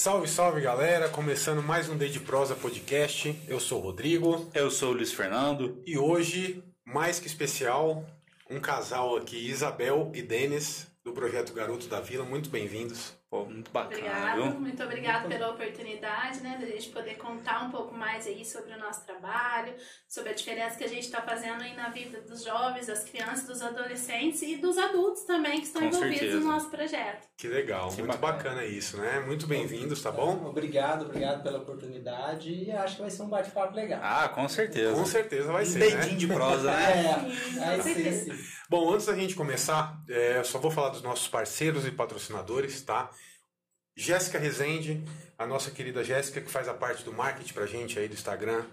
Salve, salve galera! Começando mais um Day de Prosa Podcast. Eu sou o Rodrigo Eu sou o Luiz Fernando. e hoje, mais que especial, um casal aqui, Isabel e Denis, do projeto Garoto da Vila. Muito bem-vindos. Pô, muito bacana, Obrigado, viu? muito obrigado pela oportunidade, né, da gente poder contar um pouco mais aí sobre o nosso trabalho, sobre a diferença que a gente está fazendo aí na vida dos jovens, das crianças, dos adolescentes e dos adultos também que estão Com envolvidos certeza. no nosso projeto. Que legal, Que muito bacana. bacana isso, né? Muito bem-vindos, tá bom? Obrigado, obrigado pela oportunidade e acho que vai ser um bate-papo legal. Ah, com certeza. Com certeza vai um ser, dedinho né? de prosa, né? É, vai ser sim. Bom, antes da gente começar, é, eu só vou falar dos nossos parceiros e patrocinadores, tá? Jéssica Rezende, a nossa querida Jéssica, que faz a parte do marketing pra gente aí do Instagram.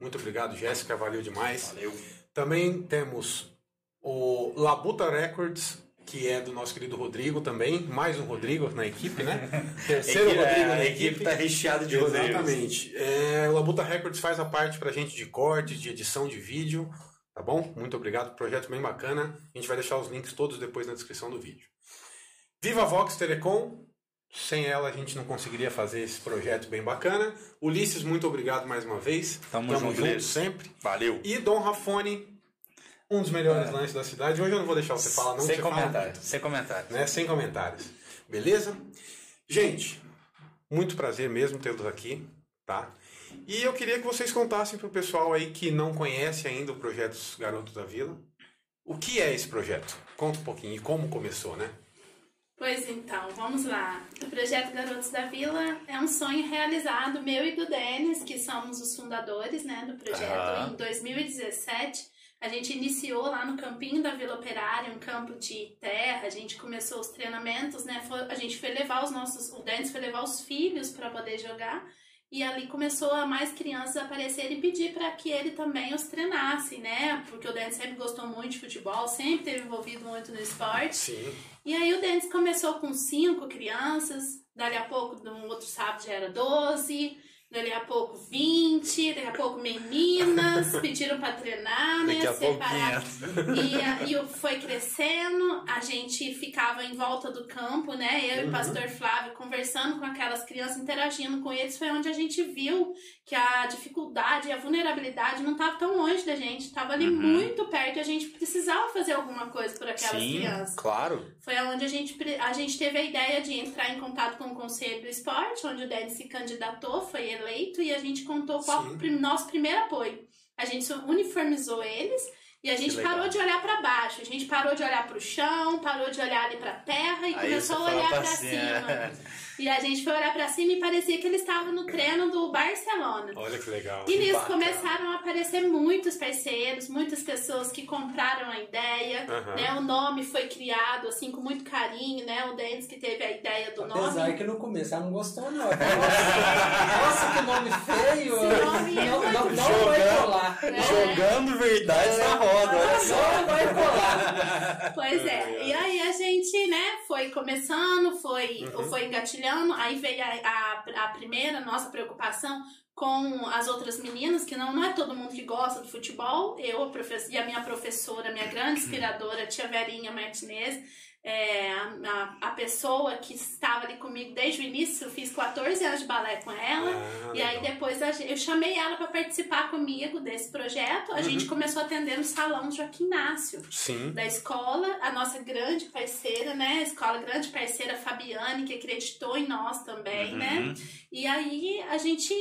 Muito obrigado, Jéssica, valeu demais. Valeu. Também temos o Labuta Records, que é do nosso querido Rodrigo também. Mais um Rodrigo na equipe, né? Terceiro Equipe- Rodrigo é, na a equipe tá recheada de. Exatamente. É, o Labuta Records faz a parte pra gente de cortes, de edição de vídeo. Tá bom? Muito obrigado. Projeto bem bacana. A gente vai deixar os links todos depois na descrição do vídeo. Viva Vox Telecom. Sem ela a gente não conseguiria fazer esse projeto bem bacana. Ulisses, muito obrigado mais uma vez. Tamo junto, junto Ulisses. sempre. Valeu. E Dom Rafone, um dos melhores lanches da cidade. Hoje eu não vou deixar você falar, não. Sem você fala comentários. muito, Sem comentários. né? Sem comentários. Beleza? Gente, muito prazer mesmo tê-los aqui, tá? E eu queria que vocês contassem pro pessoal aí que não conhece ainda o projeto dos Garotos da Vila. O que é esse projeto? Conta um pouquinho e como começou, né? Pois então, vamos lá. O projeto Garotos da Vila é um sonho realizado meu e do Denis, que somos os fundadores né, do projeto. Aham. Em 2017, a gente iniciou lá no campinho da Vila Operária, um campo de terra. A gente começou os treinamentos, né? Foi- a gente foi levar os nossos, o Denis foi levar os filhos para poder jogar. E ali começou a mais crianças aparecerem e pedir para que ele também os treinasse, né? Porque o Denis sempre gostou muito de futebol, sempre esteve envolvido muito no esporte. Sim. E aí o Denis começou com cinco crianças, dali a pouco, no outro sábado já era 12, dali a pouco 20, daqui a pouco meninas, pediram pra treinar, né? Separar. E, e foi crescendo, a gente ficava em volta do campo, né? Eu e o pastor Flávio conversando com aquelas crianças, interagindo com eles, foi onde a gente viu que a dificuldade e a vulnerabilidade não estava tão longe da gente, estava ali Uhum. muito perto e a gente precisava fazer alguma coisa por aquelas Sim, crianças. claro. Foi onde a gente, a gente teve a ideia de entrar em contato com o Conselho do Esporte, onde o Denis se candidatou, foi eleito, e a gente contou qual Sim. o nosso primeiro apoio. A gente uniformizou eles e a gente parou de olhar para baixo, a gente parou de olhar para o chão, parou de olhar ali para terra e Aí começou a olhar pra para cima. cima. E a gente foi olhar para cima e parecia que ele estava no treino do Barcelona. Olha que legal. E nisso bacana. começaram a aparecer muitos parceiros, muitas pessoas que compraram a ideia, né? O nome foi criado assim com muito carinho, né? O Denis que teve a ideia do Apesar nome. que no começo ela não gostou, não. Nossa, nossa, que nome feio! Nome é não, não, não vai jogando. colar. É. Jogando verdades na roda, olha só. Não vai colar. Pois é. E aí a gente, né, foi começando, foi, Uhum. foi engatilhando, aí veio a, a, a primeira nossa preocupação com as outras meninas, que não, não é todo mundo que gosta do futebol. Eu a e a minha professora, minha grande inspiradora, tia Verinha Martinez, é, a, a, pessoa que estava ali comigo desde o início, eu fiz 14 anos de balé com ela. Ah, E aí legal. depois a eu chamei ela para participar comigo desse projeto. A Uhum. gente começou a atender no salão Joaquim Inácio Sim. da escola, a nossa grande parceira, né? A escola grande parceira Fabiane, que acreditou em nós também, né? Uhum. E aí a gente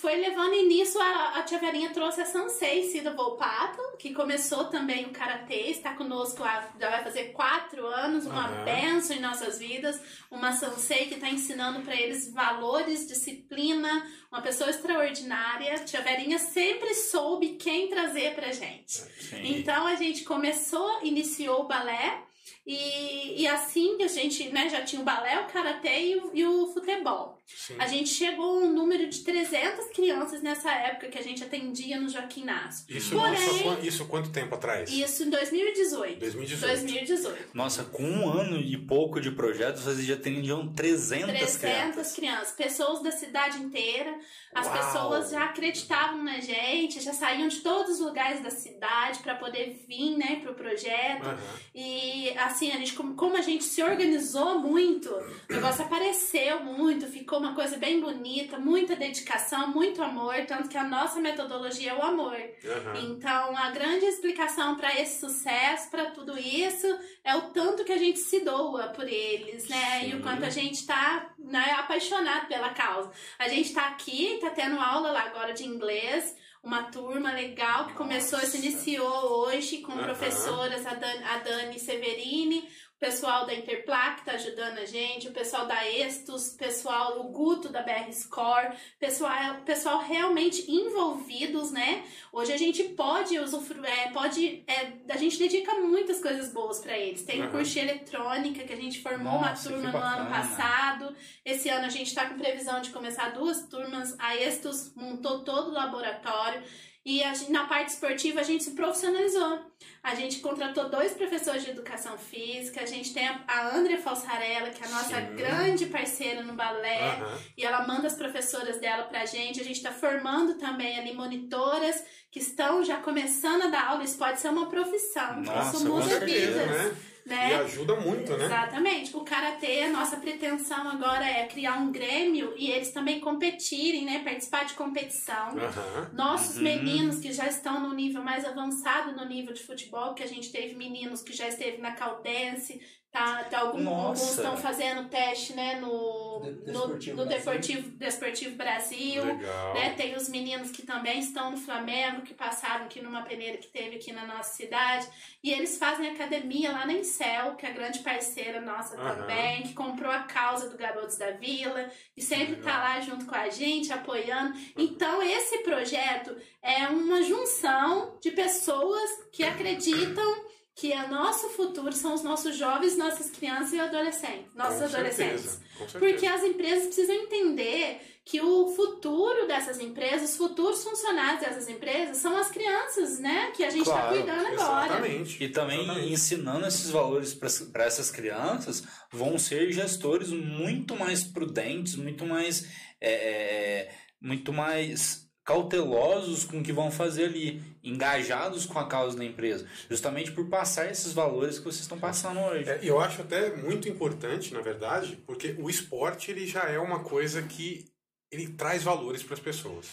foi levando nisso a, a tia Verinha trouxe a Sansei Cida Volpato, que começou também o Karatê, está conosco há, já vai fazer quatro anos, uma Aham. benção em nossas vidas, uma Sansei que está ensinando para eles valores, disciplina, uma pessoa extraordinária. Tia Verinha sempre soube quem trazer pra gente. Sim. Então a gente começou, iniciou o balé e, e assim a gente né, já tinha o balé, o karatê e e o futebol. Sim. A gente chegou a um número de 300 crianças nessa época que a gente atendia no Joaquim Inácio. Isso, Porém- isso, quan- isso quanto tempo atrás? Isso em 2018. 2018. 2018. Nossa, com um ano e pouco de projeto, vocês já atendiam 300, 300 crianças. crianças, pessoas da cidade inteira. As Uau! pessoas já acreditavam na gente, já saíam de todos os lugares da cidade para poder vir, né, pro projeto. Aham. E assim, a gente, como como a gente se organizou muito, o negócio apareceu muito, ficou uma coisa bem bonita, muita dedicação, muito amor, tanto que a nossa metodologia é o amor. Aham. Então, a grande explicação para esse sucesso, para tudo isso, é o tanto que a gente se doa por eles, né? E o Sim. quanto a gente tá né, apaixonado pela causa. A gente tá aqui, tá tendo aula lá agora de inglês, uma turma legal que começou, se iniciou hoje com Aham. professoras, a Dani, a Dani Severini, pessoal da Interplac tá ajudando a gente, o pessoal da Estus, o pessoal, o Guto da BR Score, pessoal, pessoal realmente envolvidos, né? Hoje a gente pode usufruir, é, pode, é, a gente dedica muitas coisas boas para eles. Tem o Aham. curso de eletrônica que a gente formou Nossa, uma turma no ano passado. Esse ano a gente está com previsão de começar duas turmas. A Estus montou todo o laboratório. E a gente- na parte esportiva a gente se profissionalizou. A gente contratou dois professores de educação física. A gente tem a, a Andrea Falsarella, que é a nossa Sim. grande parceira no balé. Aham. E ela manda as professoras dela pra gente. A gente tá formando também ali monitoras que estão já começando a dar aula. Isso pode ser uma profissão. Nossa, Isso muda certeza, vidas. né? Né? E ajuda muito, né? Exatamente. O karatê, a nossa pretensão agora é criar um grêmio e eles também competirem, né? Participar de competição. Aham. Nossos Uhum. meninos que já estão no nível mais avançado no nível de futebol, que a gente teve meninos que já esteve na Caldense, tá, tá algum- alguns estão fazendo teste, né, no, De- no, Desportivo no Brasil. Desportivo, Desportivo Brasil. Legal. Né? Tem os meninos que também estão no Flamengo, que passaram aqui numa peneira que teve aqui na nossa cidade. E eles fazem academia lá na Incel, que é a grande parceira nossa Aham. também, que comprou a causa do Garotos da Vila e sempre tá lá junto com a gente, apoiando. Então, esse projeto é uma junção de pessoas que acreditam que o nosso futuro são os nossos jovens, nossas crianças e adolescentes, nossos Com adolescentes. certeza, com certeza. Porque as empresas precisam entender que o futuro dessas empresas, os futuros funcionários dessas empresas são as crianças, né? Que a gente está Claro, cuidando agora. Exatamente. E também Exatamente. ensinando esses valores para essas crianças, vão ser gestores muito mais prudentes, muito mais, é, é, muito mais cautelosos com o que vão fazer ali, engajados com a causa da empresa, justamente por passar esses valores que vocês estão passando hoje. É, eu acho até muito importante, na verdade, porque o esporte ele já é uma coisa que ele traz valores para as pessoas,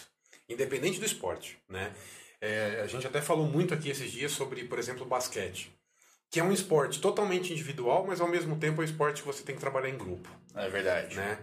independente do esporte, né? É, a gente até falou muito aqui esses dias sobre, por exemplo, o basquete, que é um esporte totalmente individual, mas ao mesmo tempo é um esporte que você tem que trabalhar em grupo, É verdade. né?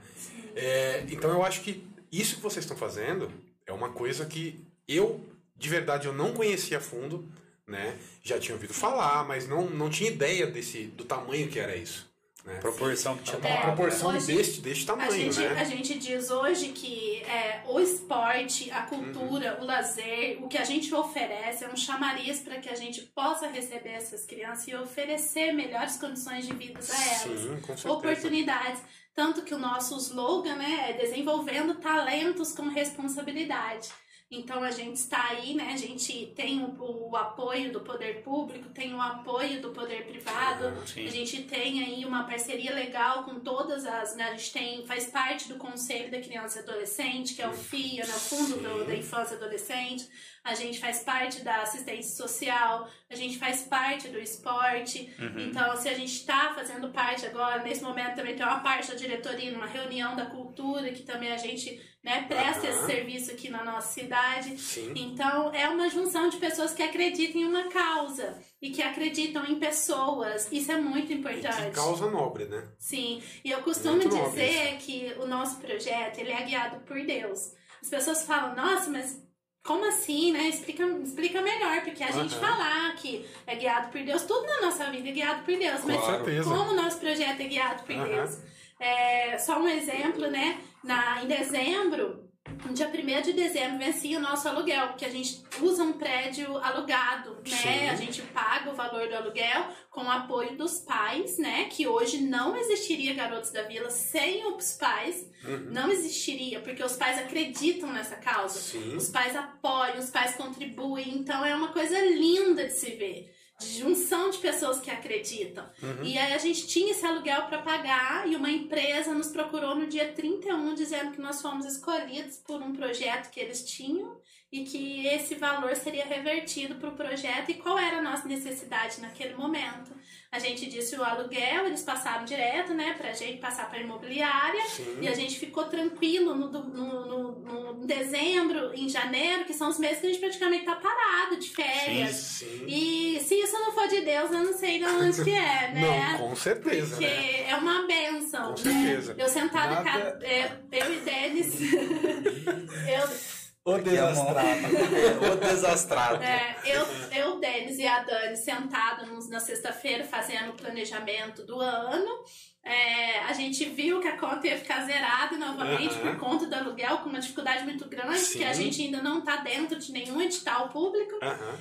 É, então eu acho que isso que vocês estão fazendo é uma coisa que eu, de verdade, eu não conhecia a fundo, né? Já tinha ouvido falar, mas não, não tinha ideia desse, do tamanho que era isso. Né? Proporção que tinha Uma É, tomado. proporção hoje deste, deste A tamanho, gente, né? a gente diz hoje que é, o esporte, a cultura, o lazer, o que a gente oferece é um chamariz para que a gente possa receber essas crianças e oferecer melhores condições de vida a elas. Sim, com certeza. oportunidades. Tanto que o nosso slogan né, é desenvolvendo talentos com responsabilidade. Então a gente está aí, né? A gente tem o, o apoio do poder público, tem o apoio do poder privado, sim. a gente tem aí uma parceria legal com todas as. Né, a gente tem, faz parte do Conselho da Criança e Adolescente, que é o FIA, né, o Fundo do- da Infância e Adolescente. A gente faz parte da assistência social, a gente faz parte do esporte. Uhum. Então, se a gente está fazendo parte agora, nesse momento também tem uma parte da diretoria, numa reunião da cultura, que também a gente né, presta Aham. esse serviço aqui na nossa cidade. Sim. Então, é uma junção de pessoas que acreditam em uma causa e que acreditam em pessoas. Isso é muito E importante. que causa nobre, né? Sim, e eu costumo Muito dizer que o nosso projeto ele é guiado por Deus. As pessoas falam, nossa, mas como assim, né? Explica, explica melhor, porque a gente Aham. falar que é guiado por Deus, tudo na nossa vida é guiado por Deus, mas certeza. como o nosso projeto é guiado por Aham. Deus? É, só um exemplo, né? Na, em dezembro, no dia 1 de dezembro, vencia o nosso aluguel, porque a gente usa um prédio alugado, né? Sim. A gente paga o valor do aluguel com o apoio dos pais, né? Que hoje não existiria Garotos da Vila sem os pais. Uhum. Não existiria, porque os pais acreditam nessa causa. Sim. Os pais apoiam, os pais contribuem, então é uma coisa linda de se ver. De junção de pessoas que acreditam. E aí a gente tinha esse aluguel para pagar e uma empresa nos procurou no dia 31 dizendo que nós fomos escolhidos por um projeto que eles tinham e que esse valor seria revertido para o projeto e qual era a nossa necessidade naquele momento. A gente disse o aluguel, eles passaram direto, né, pra gente passar para imobiliária Sim. e a gente ficou tranquilo no, no, no- no dezembro, em janeiro, que são os meses que a gente praticamente tá parado de férias. Sim. E se isso não for de Deus, eu não sei de onde que é, né? Não, com certeza, Porque né? é uma benção. Com certeza. Eu sentada, Nada- ca- é, eu e Denis. eu, O mão. desastrado. O desastrado. É, eu, eu, Denis e a Dani sentados na sexta-feira fazendo o planejamento do ano. É, a gente viu que a conta ia ficar zerada novamente Aham. por conta do aluguel, com uma dificuldade muito grande, Sim. porque a gente ainda não está dentro de nenhum edital público. Aham.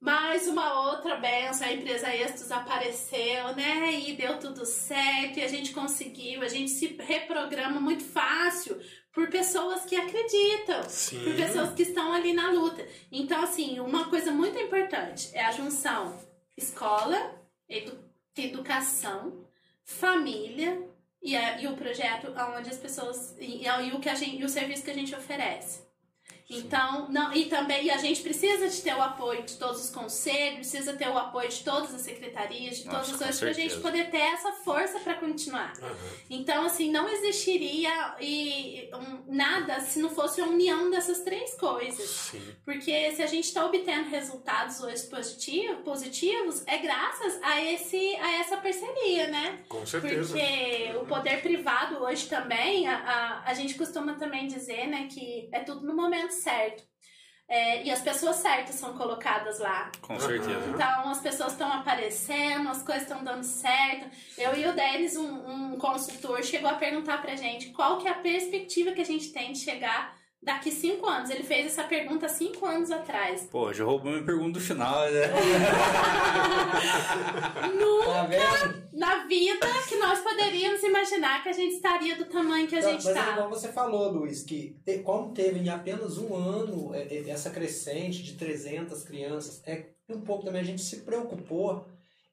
Mais uma outra benção, a empresa Estos apareceu, né? E deu tudo certo, e a gente conseguiu, a gente se reprograma muito fácil por pessoas que acreditam Sim. por pessoas que estão ali na luta. Então, assim, uma coisa muito importante é a junção escola, edu- educação, família e, a- e o projeto onde as pessoas e, e o que a gente, e o serviço que a gente oferece. Então, não, e também e a gente precisa de ter o apoio de todos os conselhos, precisa ter o apoio de todas as secretarias, de Nossa, todas as com coisas, para a gente poder ter essa força para continuar. Aham. Então, assim, não existiria e, um, nada se não fosse a união dessas três coisas. Sim. Porque se a gente está obtendo resultados hoje positivo, positivos, é graças a, esse, a essa parceria, né? Com certeza. Porque o poder privado hoje também, a, a, a gente costuma também dizer, né, que é tudo no momento certo. É, e as pessoas certas são colocadas lá. Com certeza. Então as pessoas estão aparecendo, as coisas estão dando certo. Eu e o Denis, um, um consultor, chegou a perguntar pra gente qual que é a perspectiva que a gente tem de chegar daqui cinco anos. Ele fez essa pergunta cinco anos atrás. Pô, já roubou minha pergunta do final, né? Tá vendo? Na vida que nós poderíamos imaginar que a gente estaria do tamanho que a gente Mas é tá. igual você falou, Luiz, que te- como teve em apenas um ano é, é, essa crescente de 300 crianças, é que um pouco também a gente se preocupou,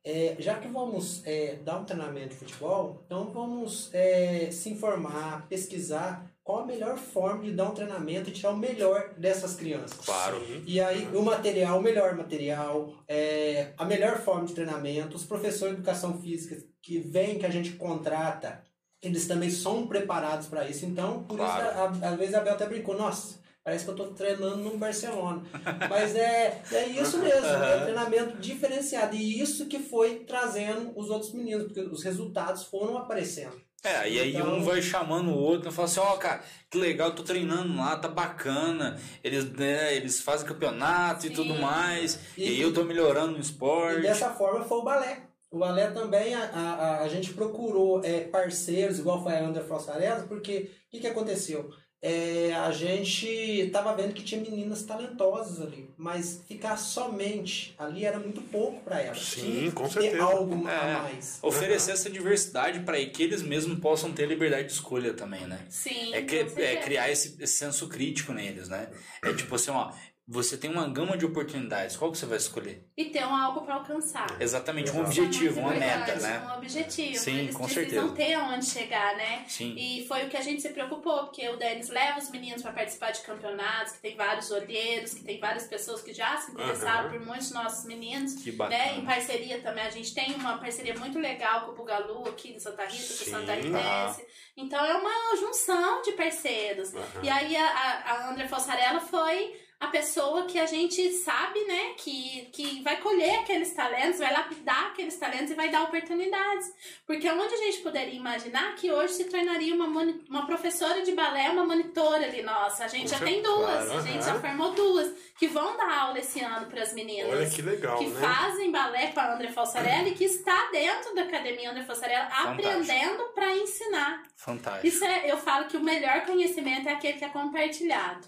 é, já que vamos é, dar um treinamento de futebol, então vamos é, se informar, pesquisar qual a melhor forma de dar um treinamento e tirar o melhor dessas crianças. Claro. E aí, o material, o melhor material, é, a melhor forma de treinamento, os professores de educação física que vêm, que a gente contrata, eles também são preparados para isso. Então, por Claro. isso, às vezes a Bel até brincou, nossa, parece que eu estou treinando no Barcelona. Mas é, é isso mesmo, é um treinamento diferenciado. E isso que foi trazendo os outros meninos, porque os resultados foram aparecendo. É, e aí Então- um vai chamando o outro e fala assim, ó, cara, que legal, tô treinando lá, tá bacana. Eles, né, eles fazem campeonato e Sim. tudo mais. E, E- aí eu tô melhorando no E esporte. dessa forma foi o balé. O balé também, a, a, a- gente procurou é, parceiros, igual foi a André Fossarelli, porque o que, que aconteceu? É, a gente estava vendo que tinha meninas talentosas ali, mas ficar somente ali era muito pouco para elas. Sim, com que ter certeza. algo É. a mais. Oferecer essa diversidade para que eles mesmos possam ter liberdade de escolha também, né? Sim. É, é certeza. criar esse, esse senso crítico neles, né? É tipo assim, ó, você tem uma gama de oportunidades, qual que você vai escolher? E ter um algo para alcançar. Exatamente, um objetivo, uma é meta, né? Um objetivo. Sim, Eles com certeza. ter aonde chegar, né? Sim. E foi o que a gente se preocupou, porque o Denis leva os meninos para participar de campeonatos, que tem vários olheiros, que tem várias pessoas que já se interessaram Aham. por muitos nossos meninos. Que Né? bacana. Em parceria também, a gente tem uma parceria muito legal com o Bugalu aqui de Santa Rita, Sim. com Santa Ritense. Então é uma junção de parceiros. Aham. E aí a, a, a André Fossarella foi a pessoa que a gente sabe, né, que, que vai colher aqueles talentos, vai lapidar aqueles talentos e vai dar oportunidades. Porque onde a gente poderia imaginar que hoje se tornaria uma, uma professora de balé, uma monitora ali nossa. A gente Com já tem duas, claro, a gente aham. já formou duas, que vão dar aula esse ano para as meninas Olha que legal, que né? fazem balé com a André Fossarelli, que está dentro da Academia André Fossarelli, Fantástico. aprendendo para ensinar. Fantástico. Isso é, eu falo que o melhor conhecimento é aquele que é compartilhado.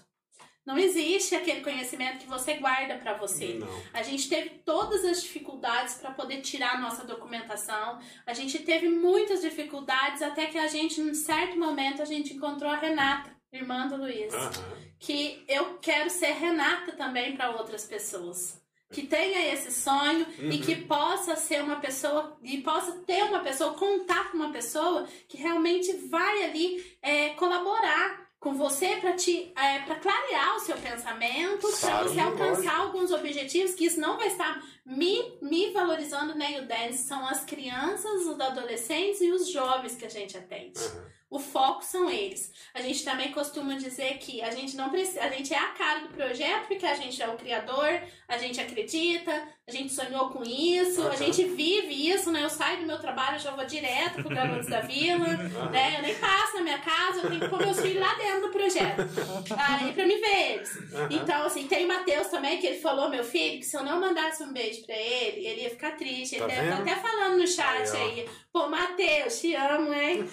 Não existe aquele conhecimento que você guarda para você. Não. A gente teve todas as dificuldades para poder tirar a nossa documentação. A gente teve muitas dificuldades até que a gente, num certo momento, a gente encontrou a Renata, irmã do Luiz Aham. que eu quero ser Renata também para outras pessoas. que tenha esse sonho Uhum. e que possa ser uma pessoa e possa ter uma pessoa, contar com uma pessoa que realmente vai ali é, colaborar com você para te é, para clarear o seu pensamento, para você alcançar alguns objetivos que isso não vai estar me, me valorizando nem o dance são as crianças, os adolescentes e os jovens que a gente atende. Aham. O foco são eles. A gente também costuma dizer que a gente não precisa, a gente é a cara do projeto porque a gente é o criador, a gente acredita, a gente sonhou com isso, Aham. a gente vive isso, né? Eu saio do meu trabalho, eu já vou direto pro Garotos da Vila, né? Eu nem passo na minha casa, eu tenho que pôr meus filhos lá dentro do projeto. Aí pra me ver eles. Aham. Então, assim, tem o Matheus também, que ele falou, meu filho, que se eu não mandasse um beijo pra ele, ele ia ficar triste. Ele Tá deve tá até falando no chat Aí, aí. Pô, Matheus, te amo, hein?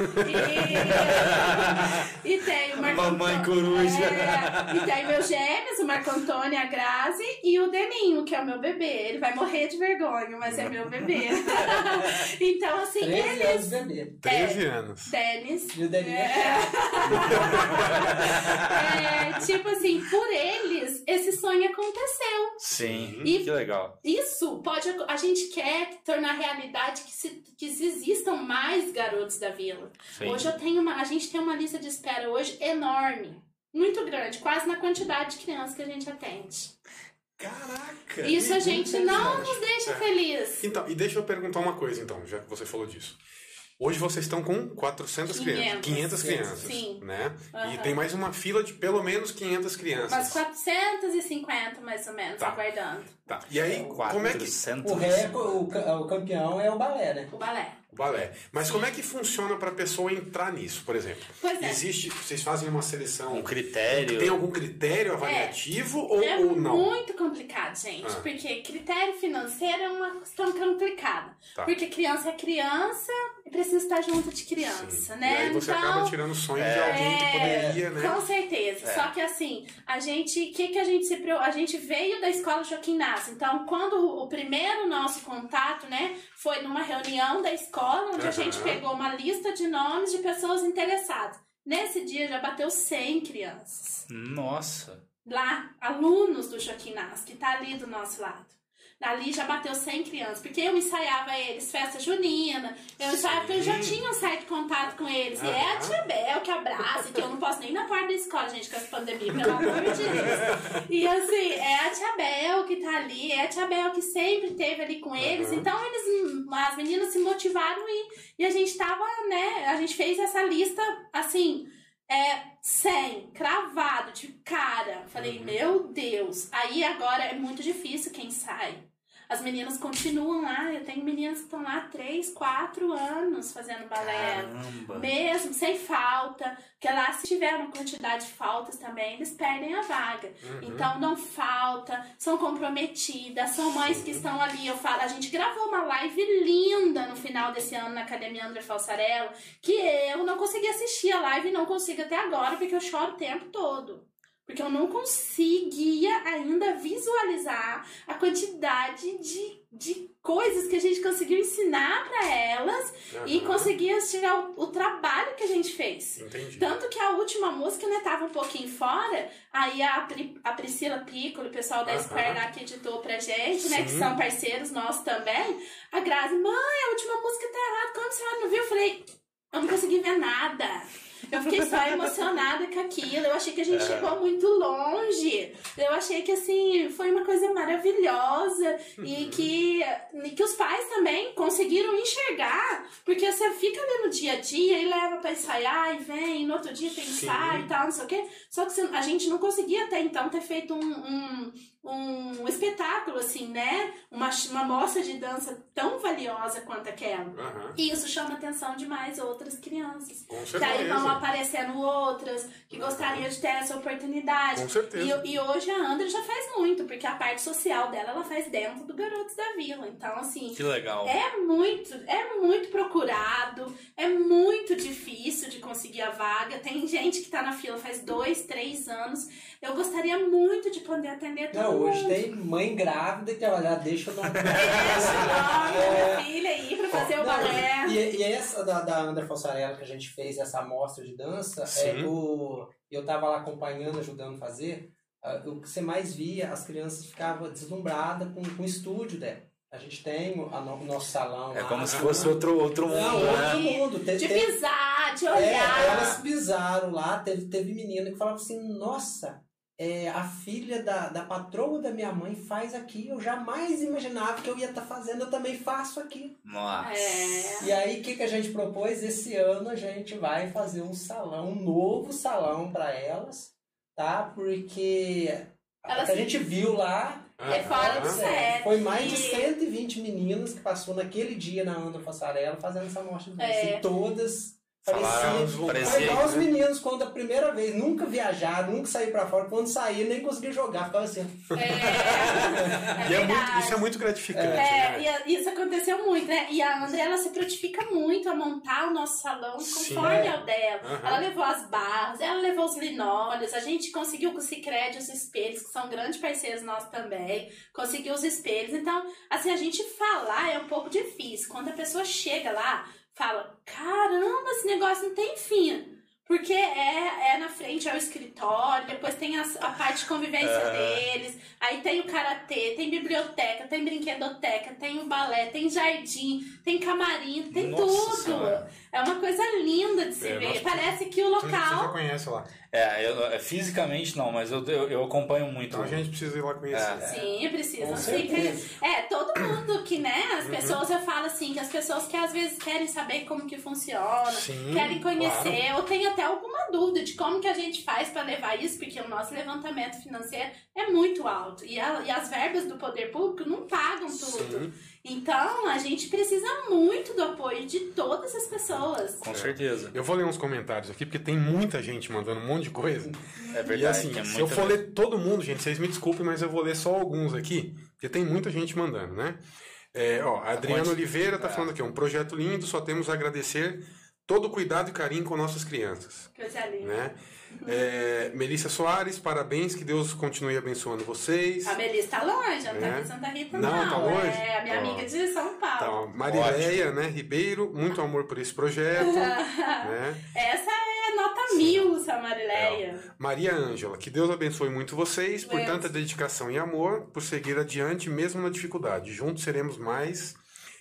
E, e tem o Marco Mamãe Antônio- coruja. É, e tem meus gêmeos, o Marco Antônio, a Grazi e o Deninho, que é o meu bebê. Ele vai morrer de vergonha, mas é meu bebê. então, assim, 13 eles... anos de bebê. 13 anos. Denis, E o Denis é É. é, tipo assim, por eles, esse sonho aconteceu. Sim, E- que legal. Isso pode. A gente quer tornar realidade que, se, que existam mais garotos da vila. Sim. Hoje eu tenho uma. A gente tem uma lista de espera hoje enorme. Muito grande, quase na quantidade de crianças que a gente atende. Caraca! Isso a gente não nos deixa É. feliz. Então, e deixa eu perguntar uma coisa, então, já que você falou disso. Hoje vocês estão com 400 crianças. 500, 500 crianças. sim. Né? E Aham. tem mais uma fila de pelo menos 500 crianças. Umas 450 mais ou menos, Tá. aguardando. Tá. E aí, como é que. 400. O recorde, o, o campeão é o balé, né? O balé. O balé. Mas como é que funciona para a pessoa entrar nisso, por exemplo? Pois é. Existe. Vocês fazem uma seleção. Um critério. Tem algum critério avaliativo ou, É ou não? muito complicado, gente, Ah. porque critério financeiro é uma questão complicada. Tá. Porque criança é criança e precisa estar junto de criança, Sim. né? E aí você então, acaba tirando sonhos de alguém que poderia, né? com certeza. É. Só que assim, a gente, que que a gente se a gente veio da escola Joaquim Nassi. Então, quando o primeiro nosso contato, né, foi numa reunião da escola onde a Aham. gente pegou uma lista de nomes de pessoas interessadas. Nesse dia já bateu 100 crianças Nossa. lá, alunos do Joaquim Nas, que tá ali do nosso lado. Ali já bateu 100 crianças, porque eu ensaiava eles festa junina, eu ensaiava porque eu já tinha um certo contato com eles. E é a tia Bel que abraça, que eu não posso nem na porta da escola, gente, com essa pandemia, pelo amor de Deus. E assim, é a tia Bel que tá ali, é a tia Bel que sempre esteve ali com eles. Aham. Então eles, as meninas se motivaram e, e a gente tava, né, a gente fez essa lista, assim, é 100, cravado, de cara. Falei, Uhum. meu Deus. Aí agora é muito difícil quem sai. As meninas continuam lá, eu tenho meninas que estão lá 3, 4 anos fazendo balé. Caramba. Mesmo, sem falta. Porque lá, se tiver uma quantidade de faltas também, eles perdem a vaga. Uhum. Então, não falta, são comprometidas, são mães que estão ali. Eu falo, a gente gravou uma live linda no final desse ano na Academia André Falsarello, que eu não consegui assistir a live e não consigo até agora, porque eu choro o tempo todo. Porque eu não conseguia ainda visualizar a quantidade de, de coisas que a gente conseguiu ensinar para elas e Aham. conseguia tirar o, o trabalho que a gente fez. Entendi. Tanto que a última música, né, tava um pouquinho fora, aí a, Pri- a Priscila Piccolo, o pessoal da Aham. Square lá que editou pra gente, né, que Sim. são parceiros nossos também, a Grazi, mãe, a última música tá errada, como senhora não viu? Eu falei, eu não consegui ver nada. Eu fiquei só emocionada com aquilo. Eu achei que a gente É. chegou muito longe. Eu achei que, assim, foi uma coisa maravilhosa. E que, e que os pais também conseguiram enxergar. Porque você fica ali no dia a dia e leva pra ensaiar e vem. No outro dia tem ensaio e tal, não sei o quê. Só que a gente não conseguia até então ter feito um, um, um espetáculo, assim, né? Uma, uma mostra de dança tão valiosa quanto aquela. Aham. E isso chama a atenção de mais outras crianças. Com Que aí vão aparecendo outras que gostariam de ter essa oportunidade. Com certeza. E, e hoje a Andra já faz muito, porque a parte social dela ela faz dentro do Garotos da Vila. Então, assim, Que legal. é muito, é muito procurado, é muito difícil de conseguir a vaga. Tem gente que tá na fila faz dois, três anos. Eu gostaria muito de poder atender todo Não. Hoje tem mãe grávida que ela já deixa o nome Deixa o nome da É. minha filha aí pra fazer o Não, balé. E, e essa da, da André Falsarella que a gente fez, essa amostra de dança, Sim. é o, eu tava lá acompanhando, ajudando a fazer. ah, o que você mais via, as crianças ficavam deslumbradas com, com o estúdio dela. A gente tem o, a no- nosso salão É lá. como se fosse outro, outro mundo, Não, né? outro mundo. Te- De te- pisar, de é, olhar. elas pisaram lá, teve, teve menina que falava assim, nossa, é, a filha da, da patroa da minha mãe faz aqui, eu jamais imaginava que eu ia estar fazendo, eu também faço aqui. Nossa. É. E aí, o que, que a gente propôs? Esse ano a gente vai fazer um salão, um novo salão para elas, tá? Porque Elas- a gente viu lá, É fora do sério. foi mais de E- 120 meninas que passou naquele dia na Anda Passarela fazendo essa mostra de É. E todas Parecia, Foi igual os né? meninos quando a primeira vez nunca viajaram, nunca saíram pra fora. Quando saíram, nem conseguiam jogar, ficava assim. É, E é verdade. muito, isso é muito gratificante, É, né? e a- isso aconteceu muito, né? E a André, ela se prontifica muito a montar o nosso salão Sim. conforme É. ao dela. Aham. Ela levou as barras, ela levou os linóleos, a gente conseguiu com o Cicred os espelhos, que são grandes parceiros nossos também, conseguiu os espelhos. Então, assim, a gente falar é um pouco difícil. Quando a pessoa chega lá, fala, caramba, esse negócio não tem fim. Porque é, é na frente, é o escritório, depois tem as- a, parte de convivência deles, aí tem o karatê, tem biblioteca, tem brinquedoteca, tem o balé, tem jardim, tem camarim, tem Nossa tudo. Senhora. É uma coisa linda de se É, ver. Parece que o Você, você já local. conhece lá. É, eu, é, fisicamente não, mas eu, eu, eu acompanho muito. Então a gente precisa ir lá conhecer. É. Sim, precisa. É, todo mundo que, né? As Uhum. pessoas, eu falo assim, que as pessoas que às vezes querem saber como que funciona, Sim, querem conhecer, ou tem até alguma dúvida de como que a gente faz para levar isso, porque o nosso levantamento financeiro é muito alto. E, a- e as verbas do poder público não pagam tudo. Sim. Então, a gente precisa muito do apoio de todas as pessoas. Com certeza. Eu vou ler uns comentários aqui, porque tem muita gente mandando um monte de coisa. É E verdade. assim, que é se eu for ler todo mundo, gente, vocês me desculpem, mas eu vou ler só alguns aqui, porque tem muita gente mandando, né? É, ó, a Adriana Conte. Oliveira tá É. falando aqui, ó, um projeto lindo, só temos a agradecer todo o cuidado e carinho com nossas crianças, Coisa linda. né? É, Melissa Soares, parabéns, que Deus continue abençoando vocês. A Melissa tá longe, não tá É. em Santa Rita, Não, não. tá longe? É a minha Ó. amiga de São Tá, Paulo. ó, Marileia, né, Ribeiro, muito amor por esse projeto, né? Essa é nota mil, Samarileia. Maria Ângela, que Deus abençoe muito vocês por Deus. tanta dedicação e amor, por seguir adiante mesmo na dificuldade. Juntos seremos mais.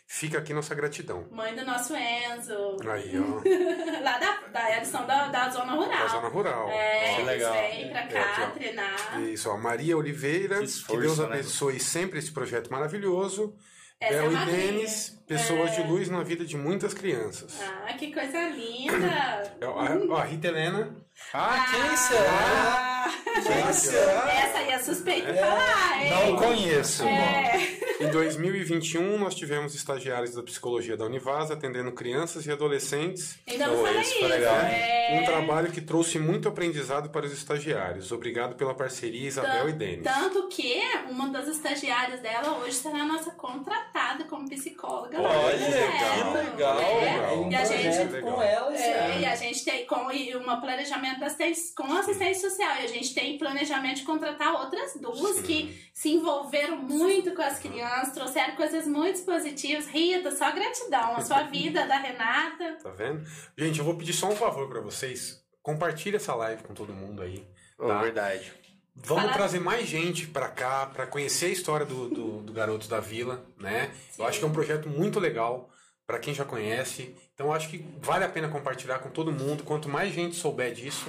Fica aqui nossa gratidão. Mãe do nosso Enzo. Aí, ó, Lá da, da, são da, da zona rural. da zona rural. É, Que legal. vêm pra É, cá aqui, ó. treinar. Isso, ó, Maria Oliveira, Que que, esforço, Deus né? abençoe sempre esse projeto maravilhoso. Essa é Bel e madrinha. Denis, pessoas de luz na vida de muitas crianças. Ah, que coisa linda. É, a, ó, a Rita Helena, Ah, quem será? Quem será? Essa aí é suspeita de falar, hein? Não conheço. É. Em 2021, nós tivemos estagiários da psicologia da Univaz atendendo crianças e adolescentes Pô, falei isso foi legal. É. Um trabalho que trouxe muito aprendizado para os estagiários. Obrigado pela parceria, Isabel e Denis. Tanto que uma das estagiárias dela hoje será nossa contratada como psicóloga. Olha, Museu. que legal. É. um E a gente projeto Legal. com ela É, e a gente tem com e um planejamento da com assistência social. E a gente tem planejamento de contratar outras duas Sim. que se envolveram muito com as crianças, trouxeram coisas muito positivas. Rita, só gratidão. A sua vida, da Renata. Tá vendo? Gente, eu vou pedir só um favor para vocês. Compartilhe essa live com todo mundo aí. Oh, Tá. verdade. Vamos Fala- trazer mais gente para cá, para conhecer a história do, do, do Garotos da Vila, né? Eu acho que é um projeto muito legal para quem já conhece. Então, acho que vale a pena compartilhar com todo mundo. Quanto mais gente souber disso,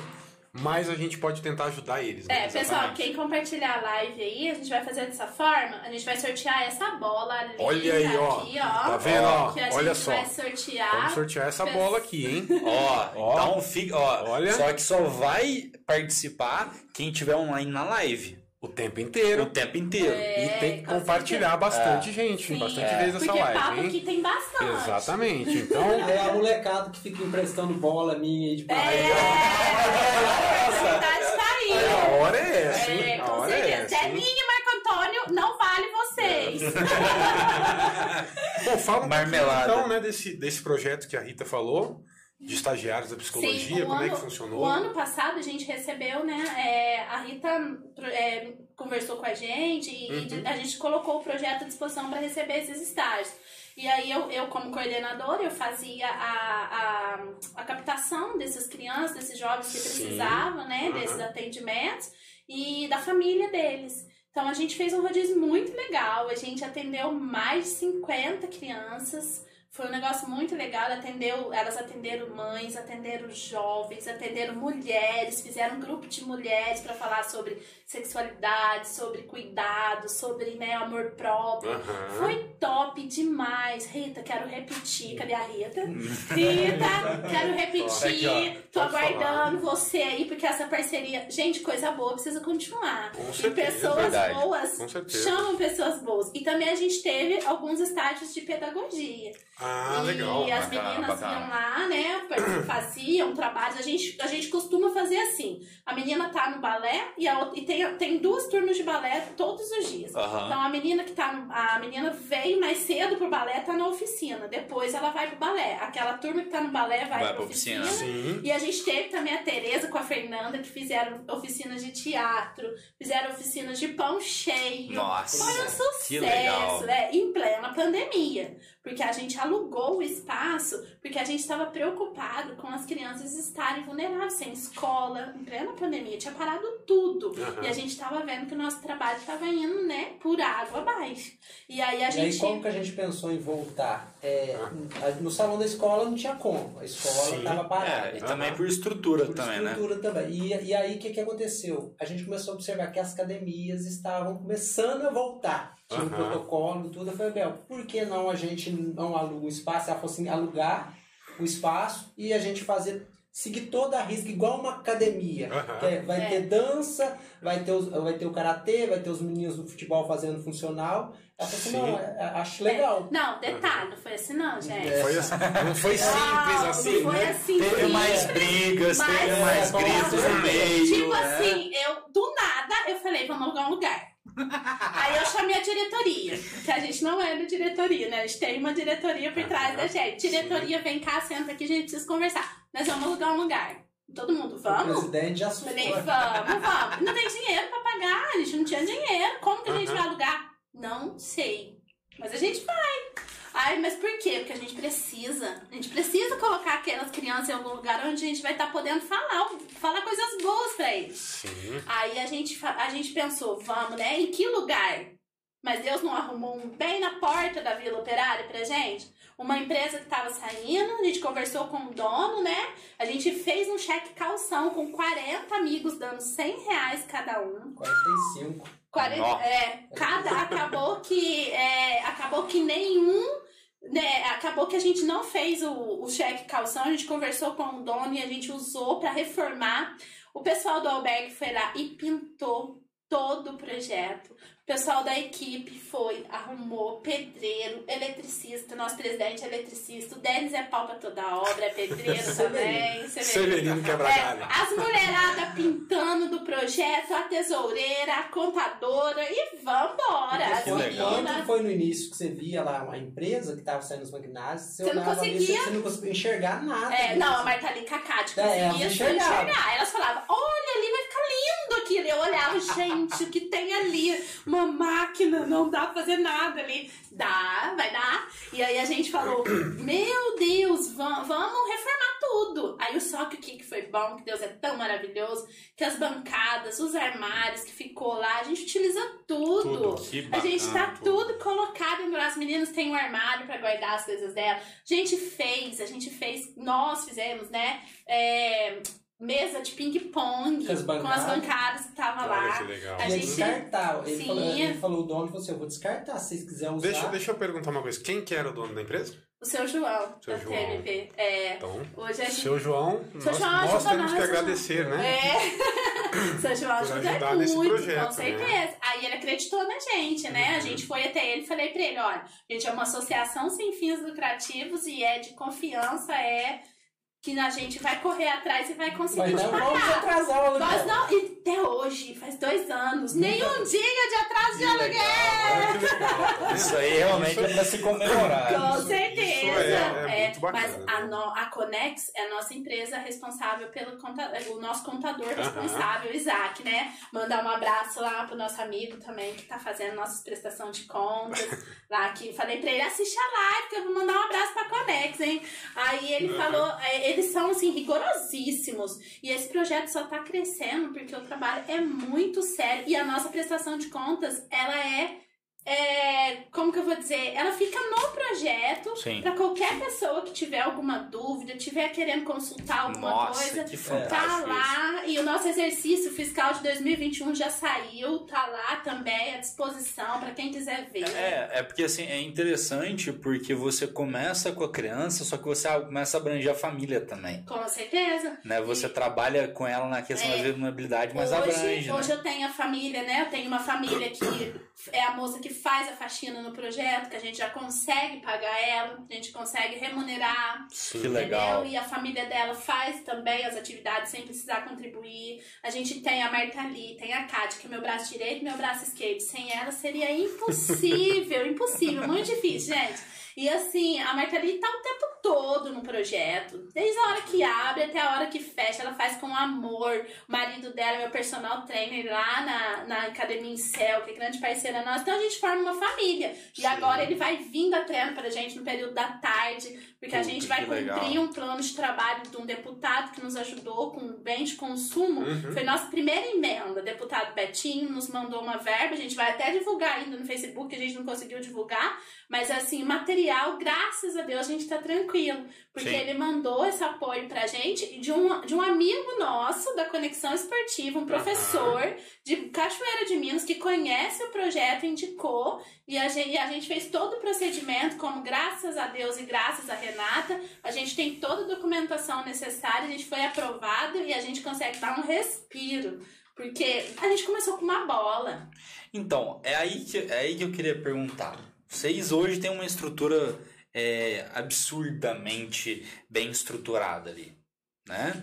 mais a gente pode tentar ajudar eles. né? É, pessoal, quem compartilhar a live aí, a gente vai fazer dessa forma. A gente vai sortear essa bola linda Olha aí, ó. aqui, ó. Tá vendo, ó? Que a Olha gente só. vai sortear. Vamos sortear essa Pes- bola aqui, hein? Ó, Ó. então fica. Ó, Olha. Só que só vai participar quem tiver online na live. O tempo O inteiro. tempo inteiro. É, e tem que com compartilhar bastante gente, Sim, bastante vezes essa Porque live, papo hein? aqui tem bastante. Exatamente. Então, Aí a molecada que fica emprestando bola minha aí de É, praia. a oportunidade tá aí. a hora é essa, hein? É, a com hora é certeza. essa. hein? Zelinho e Marco Antônio não vale vocês. Bom, fala um pouquinho, Marmelada. então, né, desse, desse projeto que a Rita falou, de estagiários da psicologia, o como é ano- que funcionou. O ano passado a gente recebeu, né? é, a Rita é, conversou com a gente e, Uhum. e a gente colocou o projeto à disposição para receber esses estágios. E aí eu, eu como coordenadora, eu fazia a, a, a captação dessas crianças, desses jovens que Sim. precisavam, né? Uhum. Desses atendimentos. e da família deles. Então a gente fez um rodízio muito legal, a gente atendeu mais de 50 crianças. Foi um negócio muito legal, atendeu, elas atenderam mães, atenderam jovens, atenderam mulheres, fizeram um grupo de mulheres para falar sobre sexualidade, sobre cuidado, sobre né, amor próprio. Aham. Foi top demais. Rita, quero repetir. Cadê a Rita? Rita, quero repetir. Aqui, Tô aguardando você aí, porque essa parceria. Gente, coisa boa, precisa continuar. Com e certeza, pessoas verdade. boas chamam pessoas boas. E também a gente teve alguns estágios de pedagogia. Ah, e legal. as bacana, meninas iam lá, né? Faziam trabalhos. A gente, a gente costuma fazer assim. A menina tá no balé e, a e tem, tem duas turmas de balé todos os dias. Aham. Então a menina que tá no, A menina veio mais cedo pro balé, tá na oficina. Depois ela vai pro balé. Aquela turma que tá no balé vai, Vai pra oficina. oficina. Sim. E a gente teve também a Tereza com a Fernanda, que fizeram oficinas de teatro, fizeram oficinas de pão cheio. Nossa, Foi um sucesso, né? Em plena pandemia. Porque a gente alugou o espaço, porque a gente estava preocupado com as crianças estarem vulneráveis, sem escola, em plena pandemia. Tinha parado tudo. Aham. E a gente estava vendo que o nosso trabalho estava indo, né, por água abaixo. E aí a E gente. aí, como que a gente pensou em voltar? É, No salão da escola não tinha como. A escola estava parada. É, e também por estrutura Por também, né? estrutura também. E, e aí, o que, que aconteceu? A gente começou a observar que as academias estavam começando a voltar. Tinha um protocolo e tudo. Eu falei, Bel, por que não a gente não aluga o espaço? Ela falou assim, alugar o espaço e a gente fazer... Seguir toda a risca, igual uma academia. É, vai É. ter dança, vai ter, os, vai ter o karatê, vai ter os meninos do futebol fazendo funcional. Ela falou assim, Sim. não, é- é- acho legal. Não, detalhe, não foi assim não, gente. É. Foi assim, não foi simples Não, assim, não foi né? assim. Teve simples. mais brigas, Mas- teve mais É, gritos no meio. Tipo né? assim, eu, do nada, eu falei, vamos alugar um lugar. Aí eu chamei a diretoria, que a gente não é da diretoria, né? A gente tem uma diretoria por trás da gente. Diretoria, vem cá, senta aqui, a gente precisa conversar. Nós vamos alugar um lugar. Todo mundo, O vamos? presidente já. Falei, vamos, vamos. Não tem dinheiro pra pagar, a gente não tinha dinheiro. Como que a gente vai alugar? Não sei. Mas a gente vai. Ai, mas por quê? Porque a gente precisa. A gente precisa colocar aquelas crianças em algum lugar onde a gente vai estar podendo falar, falar coisas boas pra eles. Sim. Aí a gente, a gente pensou, vamos, né? Em que lugar? Mas Deus não arrumou um bem na porta da Vila Operária pra gente? Uma empresa que tava saindo, a gente conversou com o dono, né? A gente fez um cheque calção com 40 amigos dando 100 reais cada um. 45. 40, Nossa. é, cada acabou que é, acabou que nenhum né, acabou que a gente não fez o, o cheque calção, a gente conversou com o dono e a gente usou para reformar. O pessoal do albergue foi lá e pintou todo o projeto. O pessoal da equipe foi, arrumou pedreiro, eletricista, nosso presidente é eletricista, o Denis é pau pra toda a obra, é pedreiro também. Severino. Severino quebra É, as mulheradas pintando do projeto, a tesoureira, a contadora e vambora. As Que legal. Quando foi no início que você via lá uma empresa que estava saindo os maquinários, você, Você não ali, conseguia. você, não conseguia enxergar nada. É, não, a Marta Cacate É, conseguia só enxergavam. enxergar. Elas falavam, olha ali, vai ficar lindo aquilo. Eu olhava, gente, o que tem ali? Uma máquina, não dá pra fazer nada ali. Dá, vai dar. E aí a gente falou, meu Deus, va- vamos reformar tudo. Aí só que o que que foi bom, que Deus é tão maravilhoso, que as bancadas, os armários que ficou lá, a gente utiliza tudo. Tudo. A gente tá tudo colocado em as meninas têm um armário pra guardar as coisas dela. A gente fez, a gente fez, nós fizemos, né? é, mesa de ping-pong Com as com as bancadas. que tava Olha lá. que legal. A gente- descartar. Ele Sim. falou, ele falou, o dono falou assim, eu vou descartar, se vocês quiserem usar. Deixa, deixa eu perguntar uma coisa. Quem que era o dono da empresa? O seu João, Seu da João. TMP. É, Então, hoje a gente. seu João, Seu nós, João nós temos nós, que agradecer, né? É. Seu João ajuda muito, projeto, com certeza. né? Aí ele acreditou na gente, né? A Uhum. gente foi até ele e falei pra ele, olha, a gente é uma associação sem fins lucrativos e é de confiança, é que a gente vai correr atrás e vai conseguir Mas te não vamos pagar. atrasar o aluguel. Nós não, e até hoje, faz dois anos, nenhum dia de atraso de aluguel. Isso aí realmente é pra se comemorar. Com certeza. isso é- é muito bacana, mas né? a, no- a Conex é a nossa empresa responsável pelo conta, o nosso contador responsável, Isaac, né? Mandar um abraço lá pro nosso amigo também que tá fazendo nossas prestação de contas. lá que falei pra ele, assiste a live, que eu vou mandar um abraço pra Conex, hein? Aí ele Uhum. falou, é, ele eles são, assim, rigorosíssimos. E esse projeto só tá crescendo porque o trabalho é muito sério. E a nossa prestação de contas, ela é é, como que eu vou dizer? Ela fica no projeto para qualquer pessoa que tiver alguma dúvida, tiver querendo consultar alguma Nossa, coisa, tá isso. lá. E o nosso exercício fiscal de 2021 já saiu, tá lá também à disposição para quem quiser ver. É, é porque assim, é interessante porque você começa com a criança, só que você começa a abranger a família também. Com certeza. Né? Você trabalha com ela na questão É. da vulnerabilidade, mas hoje, abrange. hoje né? eu tenho a família, né? Eu tenho uma família que é a moça que faz a faxina no projeto, que a gente já consegue pagar ela, a gente consegue remunerar. Que legal. Entendeu? E a família dela faz também as atividades sem precisar contribuir. A gente tem a Marta Lee, tem a Kátia, que é meu braço direito e meu braço esquerdo. Sem ela seria impossível, impossível, muito difícil, gente. E assim, a Marta Lee tá o tempo todo no projeto. Desde a hora que abre até a hora que fecha, ela faz com amor. O marido dela é meu personal trainer lá na, na Academia Incel, que é grande parceira nossa. Então a gente forma uma família. E Sim. agora ele vai vir dar treino pra gente no período da tarde, porque a Puta, gente vai que legal. cumprir um plano de trabalho de um deputado que nos ajudou com bem de consumo. Uhum. Foi nossa primeira emenda. O deputado Betinho nos mandou uma verba, a gente vai até divulgar ainda no Facebook, a gente não conseguiu divulgar, mas assim, material, graças a Deus, a gente tá tranquilo. Porque Sim. ele mandou esse apoio pra gente de um, de um amigo nosso da Conexão Esportiva, um professor de Cachoeira de Minas que conhece o projeto, indicou e a, gente, a gente fez todo o procedimento, como graças a Deus e graças a Renata, a gente tem toda a documentação necessária, a gente foi aprovado e a gente consegue dar um respiro. Porque a gente começou com uma bola. Então, é aí, que, é aí que eu queria perguntar. Vocês hoje têm uma estrutura é, absurdamente bem estruturada ali, né?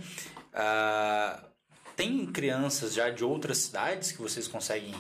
Ah, tem crianças já de outras cidades que vocês conseguem...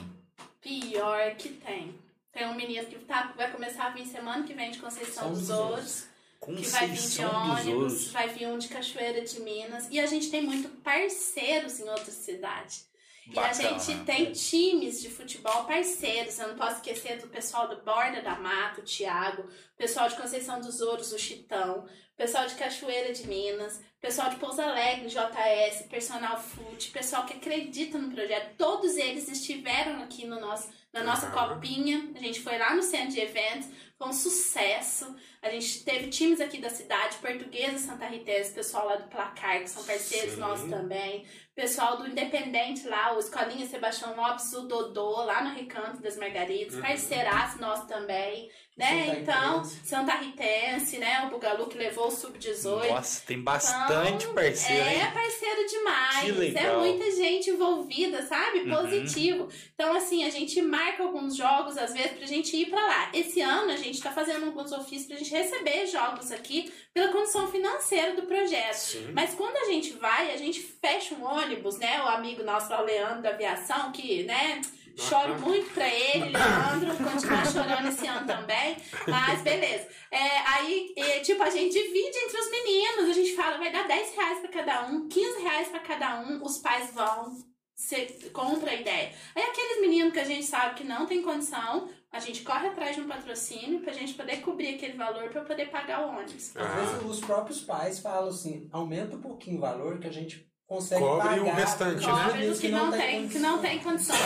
Pior que tem. Tem um menino que tá, vai começar a vir semana que vem de Conceição São dos Ouros. que vai vir de ônibus, vai vir um de Cachoeira de Minas. E a gente tem muito parceiros em outras cidades. E a gente tem times de futebol parceiros. Eu não posso esquecer do pessoal do Borda da Mata, o Thiago, o pessoal de Conceição dos Ouros, o Chitão, pessoal de Cachoeira de Minas, pessoal de Pouso Alegre, JS, Personal Foot, pessoal que acredita no projeto. Todos eles estiveram aqui no nosso, na nossa copinha. A gente foi lá no centro de eventos, foi um sucesso. A gente teve times aqui da cidade, Portuguesa, Santa Rita, pessoal lá do Placar, que são parceiros Sim. nossos também. Pessoal do Independente lá, o Escolinha Sebastião Lopes, o Dodô, lá no Recanto das Margaridas, Uhum. parceiraço nosso também, né? Santa então, Ritense. Santa Ritense, né? O Bugalu que levou o Sub-18. Nossa, tem bastante parceiro, É hein? parceiro demais. É muita gente envolvida, sabe? Uhum. Positivo. Então, assim, a gente marca alguns jogos, às vezes, pra gente ir pra lá. Esse ano, a gente tá fazendo alguns ofícios pra gente receber jogos aqui pela condição financeira do projeto. Sim. Mas quando a gente vai, a gente fecha um ônibus, né? O amigo nosso, o Leandro da Aviação, que, né? Choro muito pra ele, Leandro, continuar chorando esse ano também. Mas beleza. É, aí, é, tipo, a gente divide entre os meninos. A gente fala, vai dar 10 reais pra cada um, 15 reais pra cada um. Os pais vão, você compra a ideia. Aí aqueles meninos que a gente sabe que não tem condição, a gente corre atrás de um patrocínio pra gente poder cobrir aquele valor pra poder pagar o ônibus. Às Ah. vezes os próprios pais falam assim, aumenta um pouquinho o valor que a gente consegue Cobre pagar. o restante, né? Cobre meninos dos que não tem, que não tem condições.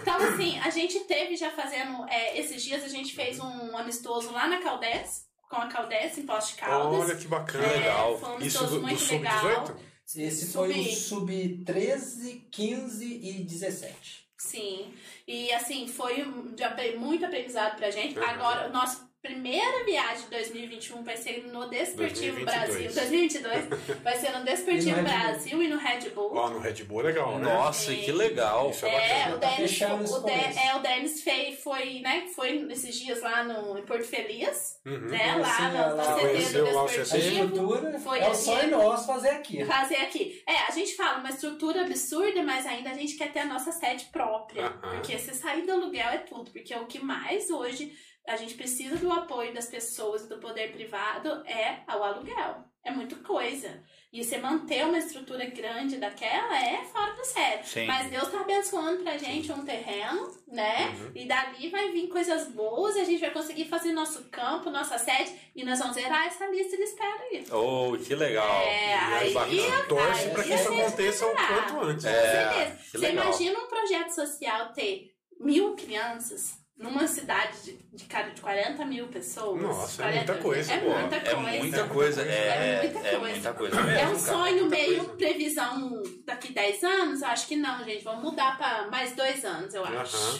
Então, assim, a gente teve já fazendo. é, esses dias a gente fez um amistoso lá na Caldes, com a Caldes, em Poste Caldas. Olha que bacana. É, legal. Foi um Isso amistoso do, do muito legal. Sub-18? Esse foi o Sub- sub-13, 15 e 17. Sim. E assim, foi de muito aprendizado pra gente. Agora, nosso primeira viagem de 2021 vai ser no Desportivo 2022. Brasil. 2022 vai ser no Desportivo E no. Brasil e no Red Bull. Ó, no Red Bull é legal, né? Nossa, Sim. que legal. Isso é É, o Tá Denis, fechando o De- é, o Denis foi, foi, né, foi esses dias lá no, em Porto Feliz, Uhum. né, lá lá- no Você CT do lá o A Desportivo. estrutura Foi é o aqui. sonho nosso fazer aqui. Fazer aqui. É, a gente fala uma estrutura absurda, mas ainda a gente quer ter a nossa sede própria. Porque se sair do aluguel é tudo. Porque o que mais hoje a gente precisa do apoio das pessoas e do poder privado é o aluguel. É muita coisa. E você manter uma estrutura grande daquela é fora do sério. Sim. Mas Deus tá abençoando pra gente um terreno, né? Uhum. E dali vai vir coisas boas, a gente vai conseguir fazer nosso campo, nossa sede, e nós vamos zerar essa lista de espera aí. Oh, que legal. É, E aí, aí, torce aí para que isso aconteça o quanto antes. É, Você imagina um projeto social ter mil crianças numa cidade de, de, cara, de 40 mil pessoas? Nossa, é 40 muita coisa, É pô. muita É coisa. muita coisa. É, É muita é coisa. muita coisa É um sonho meio coisa. previsão daqui 10 anos? Eu acho que não, gente. Vamos mudar para mais dois anos, eu acho. Aham.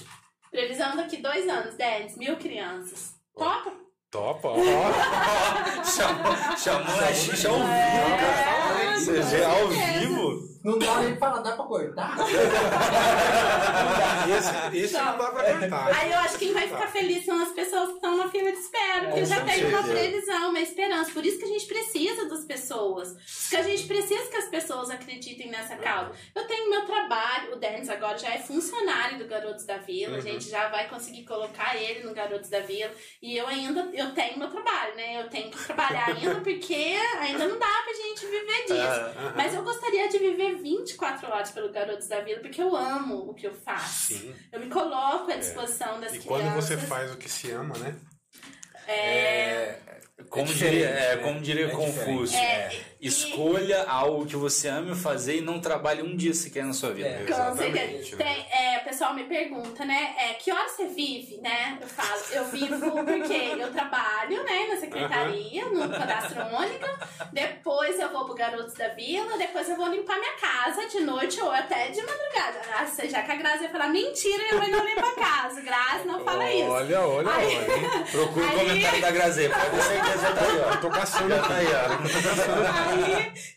Previsão daqui dois anos, 10 mil crianças. Topa? Topa, ó. Chamou, chamou a Xixa ao vivo, É, cara. Você vê ao certeza. vivo. Não dá nem pra falar, dá pra cortar? Esse, esse não dá pra cortar. Aí eu acho que quem vai ficar feliz são as pessoas que estão na fila de espera, porque Com já tem uma previsão, uma esperança. Por isso que a gente precisa das pessoas. Porque a gente precisa que as pessoas acreditem nessa causa. Eu tenho meu trabalho, o Denis agora já é funcionário do Garotos da Vila, a Uhum. gente já vai conseguir colocar ele no Garotos da Vila. E eu ainda, eu tenho meu trabalho, né? Eu tenho que trabalhar ainda porque ainda não dá pra gente viver disso. Aham. Mas eu gostaria de viver 24 horas pelo Garotos da Vila, porque eu amo o que eu faço. Sim. Eu me coloco à disposição das E crianças. quando você faz o que se ama, né? É, Como diferente, diria, é, né? como diria É Confúcio, É, e- escolha algo que você ame fazer e não trabalhe um dia sequer na sua vida. É. com Exatamente, certeza. né? Tem, é, o pessoal me pergunta, né? É, que hora você vive, né? Eu falo, eu vivo porque eu trabalho, né? Na secretaria, no cadastro único. Depois eu vou pro Garotos da Vila. Depois eu vou limpar minha casa de noite ou até de madrugada. Ah, se- já que a Grazi ia falar mentira, eu não limpo a casa. Grazi, não fala isso. Olha, olha, Aí- olha. Procura o Aí- comentário da Grazê, pode ter certeza tá aí, ó. Eu tô caçando tá aí, ó.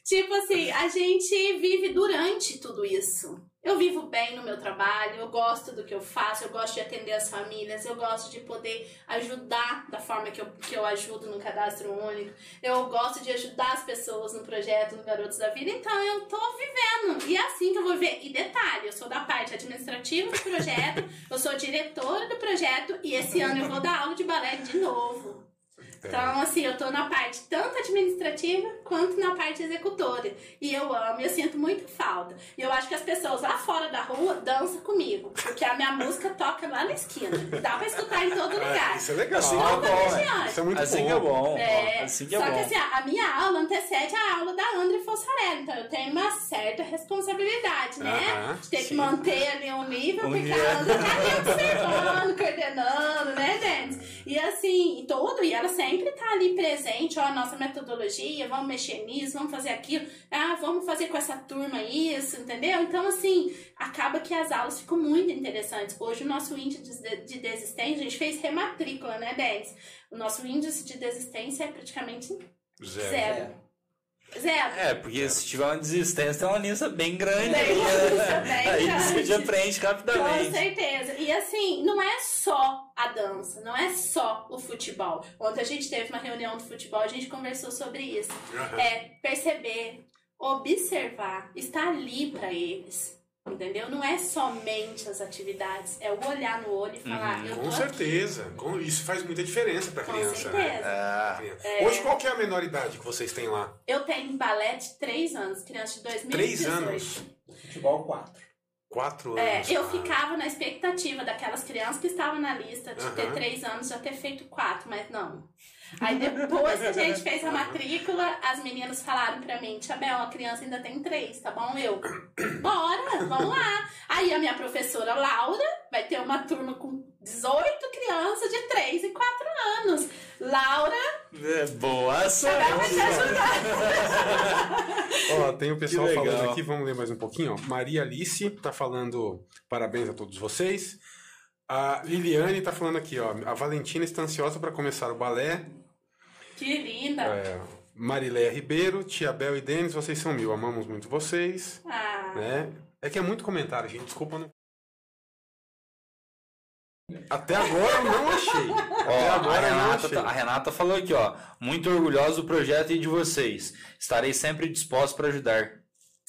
Tipo assim, a gente vive durante tudo isso. Eu vivo bem no meu trabalho, eu gosto do que eu faço, eu gosto de atender as famílias, eu gosto de poder ajudar da forma que eu, que eu ajudo no cadastro único, eu gosto de ajudar as pessoas no projeto no Garotos da Vida, então eu tô vivendo. E é assim que eu vou viver. E detalhe, eu sou da parte administrativa do projeto, eu sou diretora do projeto e esse ano eu vou dar aula de balé de novo. Então, assim, eu tô na parte tanto administrativa quanto na parte executora. E eu amo, eu sinto muito falta. E eu acho que as pessoas lá fora da rua dançam comigo. Porque a minha música toca lá na esquina. Dá pra escutar em todo lugar. É, isso é legal. Assim é Toda bom. Isso é muito Assim bom. é bom. É, Assim que é só bom. que assim, a minha aula antecede a aula da André Fossarelli. Então eu tenho uma certa responsabilidade, né? Aham, de ter sim. que manter ali um nível, Um porque a André tá ali observando, coordenando, né, gente? E assim, e tudo, e ela sempre tá ali presente, ó, a nossa metodologia, vamos mexer nisso, vamos fazer aquilo, ah, vamos fazer com essa turma isso, entendeu? Então, assim, acaba que as aulas ficam muito interessantes. Hoje o nosso índice de, de desistência, a gente fez rematrícula, né, Denis? O nosso índice de desistência é praticamente Zero. zero. Zero. É, porque se tiver uma desistência, tem uma lista bem grande. Bem aí, né? bem Aí grande. você aprende Com rapidamente. certeza. E assim, não é só a dança, não é só o futebol. Ontem a gente teve uma reunião do futebol, a gente conversou sobre isso. Aham. É perceber, observar, estar ali pra eles. Entendeu? Não é somente as atividades, é o olhar no olho e falar, Uhum, eu Com certeza. Com- Isso faz muita diferença Com criança. certeza. né? Ah, Criança. Hoje, qual que é a menor idade que vocês têm lá? Eu tenho balé de 3 anos, criança de 2018. Três anos? Futebol 4. Quatro É, anos. eu Ah, ficava na expectativa daquelas crianças que estavam na lista de ter Aham. três anos já ter feito quatro, mas não. Aí depois que a gente fez a matrícula, as meninas falaram pra mim, Tia Bel, a criança ainda tem três, tá bom? Eu, bora, vamos lá. Aí a minha professora Laura vai ter uma turma com 18 crianças de 3 e 4 anos. Laura, é boa ela vai te ajudar. Ó, tem o pessoal falando aqui, vamos ler mais um pouquinho. Ó. Maria Alice tá falando parabéns a todos vocês. A Liliane tá falando aqui, ó. A Valentina está ansiosa para começar o balé. Que linda. É, Marilé Ribeiro, Tia Bel e Denis, vocês são mil. Amamos muito vocês. Ah, Né? É que é muito comentário, gente. Desculpa. Não... Até agora eu não achei. Ó, a, agora Renata, achei. tá- a Renata falou aqui, ó. Muito orgulhosa do projeto e de vocês. Estarei sempre disposto para ajudar.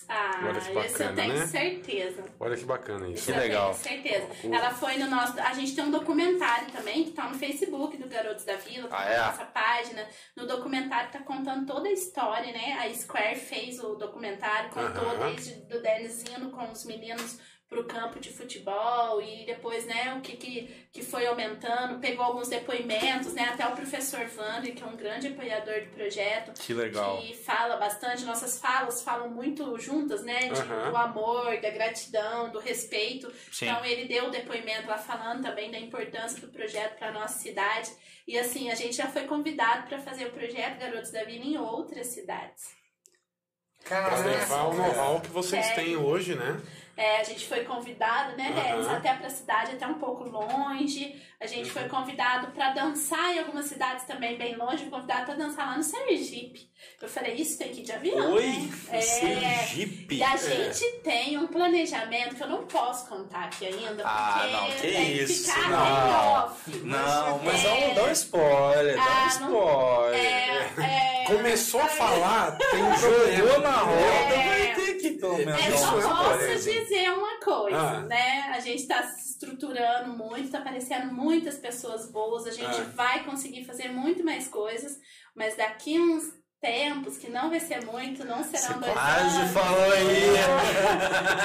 Ah, Olha que isso bacana, eu tenho né? certeza. Olha que bacana isso. Que Eu legal. tenho certeza. O- Ela foi no nosso. A gente tem um documentário também que tá no Facebook do Garotos da Vila, tá Ah, na é? nossa página. No documentário tá contando toda a história, né? A Square fez o documentário, contou Aham. desde do Denis indo com os meninos pro campo de futebol e depois, né, o que, que, que foi aumentando, pegou alguns depoimentos, né, até o professor Wander, que é um grande apoiador do projeto, Que legal. que fala bastante, nossas falas falam muito juntas, né? De, Aham. Do amor, da gratidão, do respeito. Sim. Então ele deu o depoimento lá falando também da importância do projeto para nossa cidade. E assim, a gente já foi convidado para fazer o projeto Garotos da Vila em outras cidades. Pra Caraca. levar o know-how que vocês É. têm hoje, né? É, a gente foi convidado, né. Denis, até para a cidade, até um pouco longe. A gente Uhum. foi convidado para dançar em algumas cidades também bem longe, fui convidado para dançar lá no Sergipe. Eu falei, isso tem que ir de avião, Oi, né? É. Sergipe. E a gente tem um planejamento que eu não posso contar aqui ainda, Ah, porque não, que tem isso, que ficar não. off. Não, mas dá É. um, dá um spoiler, dá um Ah, não- spoiler. É, é, Começou a falar, tem um problema. na roda, É. vai ter pelo menos Eu Isso só é um posso problema. dizer uma coisa, Ah. né? A gente tá se estruturando muito, tá aparecendo muitas pessoas boas, a gente Ah. vai conseguir fazer muito mais coisas, mas daqui uns tempos, que não vai ser muito, não serão dois Quase anos. falou aí.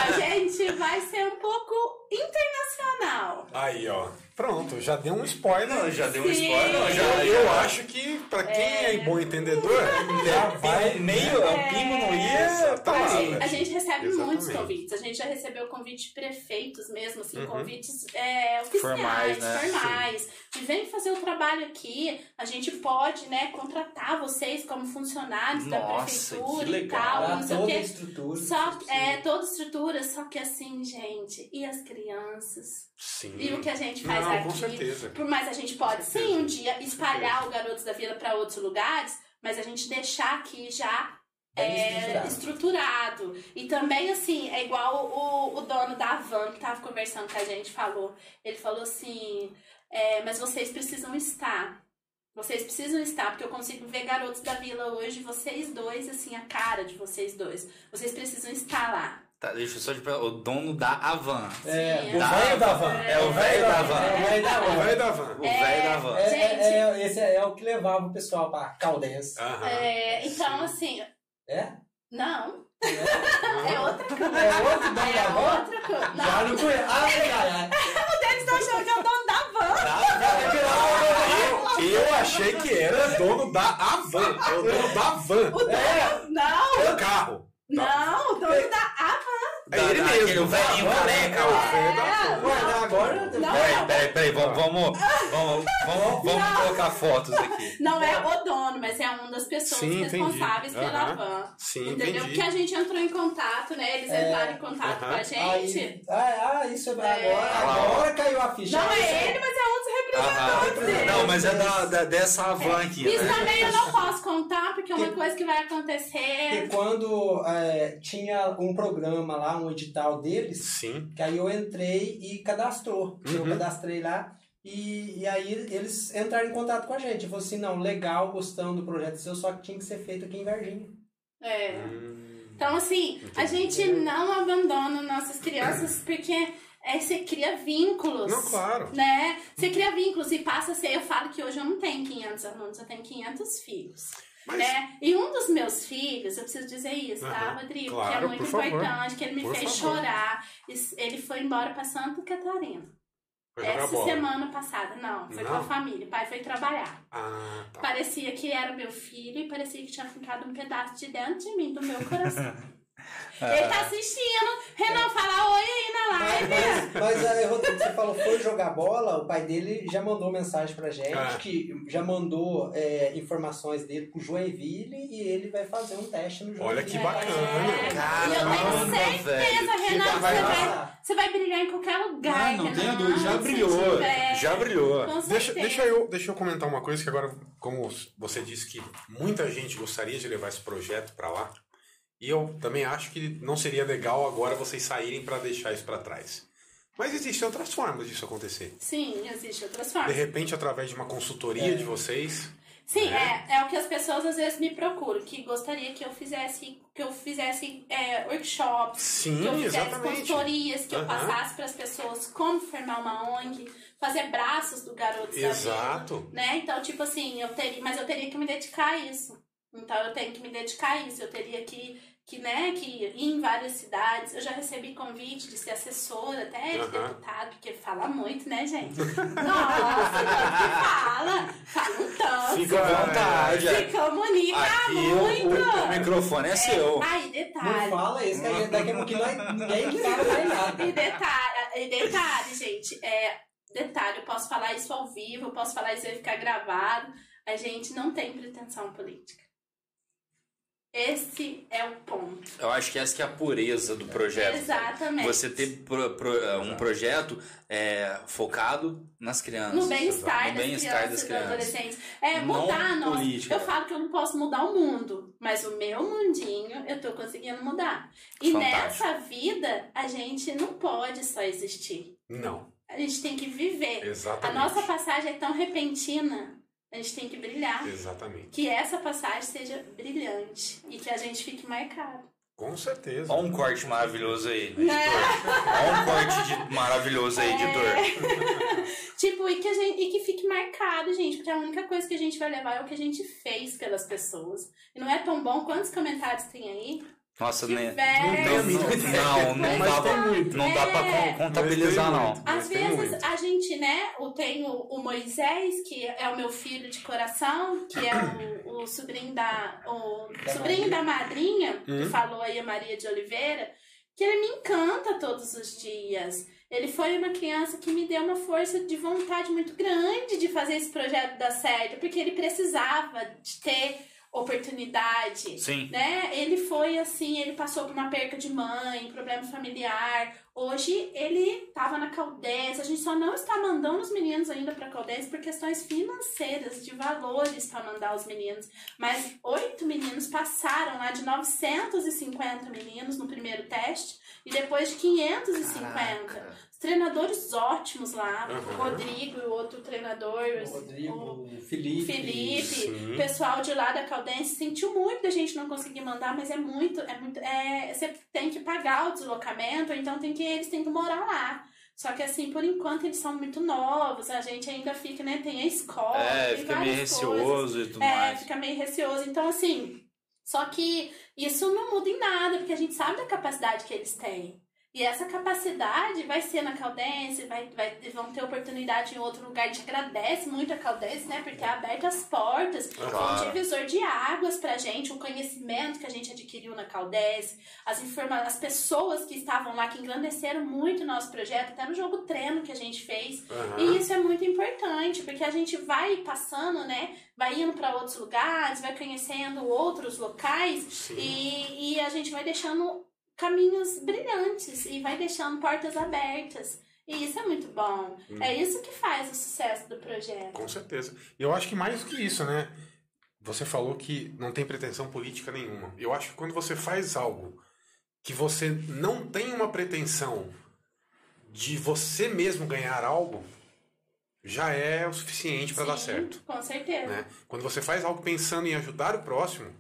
A gente vai ser um pouco internacional. Aí, ó. Pronto, já deu um spoiler. Não, já deu um Sim. spoiler, não, já. Eu, eu acho que, pra quem é, bom entendedor, Já vai meio, É. o pingo não ia. Tá A gente, a gente recebe Exatamente. muitos convites. A gente já recebeu convite de prefeitos mesmo, assim, Uhum. convites é, oficiais, Formais, formais, né? De vem fazer o trabalho aqui. A gente pode, né, contratar vocês como funcionários da Nossa, prefeitura que e legal. tal, Pra não sei o toda a quê. estrutura. Só, é, toda estrutura, só que assim, gente, e as crianças? Sim. E o que a gente faz Não, aqui? com certeza. Por mais a gente pode sim um dia espalhar o Garotos da Vila para outros lugares, mas a gente deixar aqui já é, estruturado. estruturado. E também, assim, é igual o, o dono da van que tava conversando com a gente falou. Ele falou assim: é, mas vocês precisam estar. Vocês precisam estar, porque eu consigo ver garotos da vila hoje, vocês dois, assim, a cara de vocês dois. Vocês precisam estar lá. Tá, deixa eu só te perguntar. O dono da Avan. É, o Da- velho da van. É o velho da van. É o velho da O van. velho da van. O velho da Van. É, Gente. é, é, esse é, o que levava o pessoal pra Caldense. É, então, Sim. assim, É? não, Não. é outra coisa. É outro dono É da van? outra coisa. Já Não, conheço. Ai, ai, ai. eles estão achando que é o dono da van. Eu, eu achei que era dono da Avan. É o dono da van. O dono, não, O carro. não, o dono da É ele Da- mesmo. aquele velhinho careca É lá. o É. Ué, agora. Peraí, peraí, peraí. Vamos, vamos, vamos, vamos, vamos colocar fotos aqui. Não é o dono, mas é uma das pessoas Sim, entendi. responsáveis pela Aham. van. Sim, Entendeu? entendi. Porque a gente entrou em contato, né? Eles É. entraram em contato com a gente. Aí, ah, ah, isso é agora. Ah, Agora caiu a ficha. Não é ele, mas é um dos representantes dele. Não, mas é da, da- dessa van aqui, Isso né? também eu não posso contar, porque é uma coisa que vai E acontecer. quando é, tinha um programa lá, um edital deles, Sim. que aí eu entrei e cadastrou. Eu Uhum. cadastrei lá e, e aí eles entraram em contato com a gente. Falou assim, não, legal, gostando do projeto seu, só que tinha que ser feito aqui em Varginha. É. Hum. Então, assim, a gente não abandona nossas crianças porque é, você cria vínculos. Não, claro. Né? Você cria vínculos e passa a ser. Eu falo que hoje eu não tenho 500 alunos, eu tenho 500 filhos. Mas- Né? E um dos meus filhos, eu preciso dizer isso, tá, Aham, Rodrigo? claro, que é muito por favor. importante, que ele me fez favor. chorar. Ele foi embora pra Santa Catarina. Foi Essa semana passada. Não, foi com a Não? família. O pai foi trabalhar. Ah, tá. Parecia que era meu filho e parecia que tinha ficado um pedaço de dentro de mim, do meu coração. Ele tá assistindo. Renan, fala oi aí na live. Mas, mas aí, Rodrigo, você falou, foi jogar bola, o pai dele já mandou mensagem pra gente, Ah. que já mandou é, informações dele pro Joinville e ele vai fazer um teste no Joinville. Olha que É. bacana. E eu Caramba, tenho certeza, velho, Renan, que vai você lá. vai, você vai brilhar em qualquer lugar. Ah, não tenha dúvida, já brilhou, já brilhou. Deixa, deixa, eu, deixa eu comentar uma coisa que agora, como você disse que muita gente gostaria de levar esse projeto para lá, e eu também acho que não seria legal agora vocês saírem para deixar isso para trás. Mas existem outras formas disso acontecer. Sim, existe outras De formas. repente, através de uma consultoria É. de vocês, Sim, né? é, é o que as pessoas às vezes me procuram, que gostaria que eu fizesse, que eu fizesse é, workshops, Sim, que eu fizesse exatamente. consultorias, que eu Aham. passasse para as pessoas como formar uma ONG, fazer braços do garoto Exato. né? Então, tipo assim, eu teria, mas eu teria que me dedicar a isso. Então eu tenho que me dedicar a isso, eu teria que que, né, que em várias cidades. Eu já recebi convite de ser assessora até de Aham. deputado, porque fala muito, né, gente? Nossa, fala, fala um tanto. Fica à vontade. Se comunica Aqui muito. o, o microfone é, seu. Aí, Não detalhe. fala isso, que daqui a pouquinho nós- ninguém fala mais nada. E detalhe, e detalhe, gente, é, detalhe, eu posso falar isso ao vivo, eu posso falar isso vai ficar gravado. A gente não tem pretensão política. Esse é o ponto. Eu acho que essa que é a pureza do projeto. Exatamente. Você ter pro- pro- um projeto é, focado nas crianças. No bem-estar No das, bem-estar crianças das e crianças. adolescentes. É Não mudar a nossa. política. Eu falo que eu não posso mudar o mundo, mas o meu mundinho eu tô conseguindo mudar. E Fantástico. nessa vida, a gente não pode só existir. Não, A gente tem que viver. A exatamente. nossa passagem é tão repentina, a gente tem que brilhar. Exatamente. Que essa passagem seja brilhante e que a gente fique marcado. Com certeza. Olha um corte maravilhoso aí, editor. Né? Olha um corte de- maravilhoso aí, editor. Tipo, e que, a gente, e que fique marcado, gente, porque a única coisa que a gente vai levar é o que a gente fez pelas pessoas. E não é tão bom. Quantos comentários tem aí? Nossa, né? Não, não, não, Mas dá, pra- muito. não dá pra É. con- contabilizar, não. Às vezes muito. a gente, né, eu tenho o Moisés, que é o meu filho de coração, que é o, o sobrinho da. O Da sobrinho da madrinha, Hum. que falou aí a Maria de Oliveira, que ele me encanta todos os dias. Ele foi uma criança que me deu uma força de vontade muito grande de fazer esse projeto dar certo, porque ele precisava de ter oportunidade Sim. né? Ele foi assim, ele passou por uma perca de mãe, problema familiar. Hoje ele estava na Caldense. A gente só não está mandando os meninos ainda para Caldense por questões financeiras, de valores para mandar os meninos. Mas oito meninos passaram lá de 950 meninos no primeiro teste e depois de 550. Caraca. Os treinadores ótimos lá, o Aham. Rodrigo e o outro treinador, O o- Rodrigo, o Felipe. Felipe, o pessoal de lá da Caldense sentiu muito da gente não conseguir mandar, mas é muito, é muito, é, você tem que pagar o deslocamento, então tem que, eles têm que morar lá. Só que assim, por enquanto eles são muito novos, a gente ainda fica, né, tem a escola, É, fica meio receoso coisas. e tudo É, mais. fica meio receoso. Então, assim, só que isso não muda em nada, porque a gente sabe da capacidade que eles têm. E essa capacidade vai ser na Caldense, vai, vai, vão ter oportunidade em outro lugar. A gente agradece muito a Caldense, né? Porque é aberta as portas. Foi um Claro. divisor de águas pra gente, o conhecimento que a gente adquiriu na Caldense, as, informa as pessoas que estavam lá, que engrandeceram muito o nosso projeto, até no jogo treino que a gente fez. Aham. E isso é muito importante, porque a gente vai passando, né? Vai indo para outros lugares, vai conhecendo outros locais Sim. e, e a gente vai deixando caminhos brilhantes e vai deixando portas abertas. E isso é muito bom. É isso que faz o sucesso do projeto. Com certeza. E eu acho que mais do que isso, né? Você falou que não tem pretensão política nenhuma. Eu acho que quando você faz algo que você não tem uma pretensão de você mesmo ganhar algo, já é o suficiente para dar certo. Com certeza. Né? Quando você faz algo pensando em ajudar o próximo,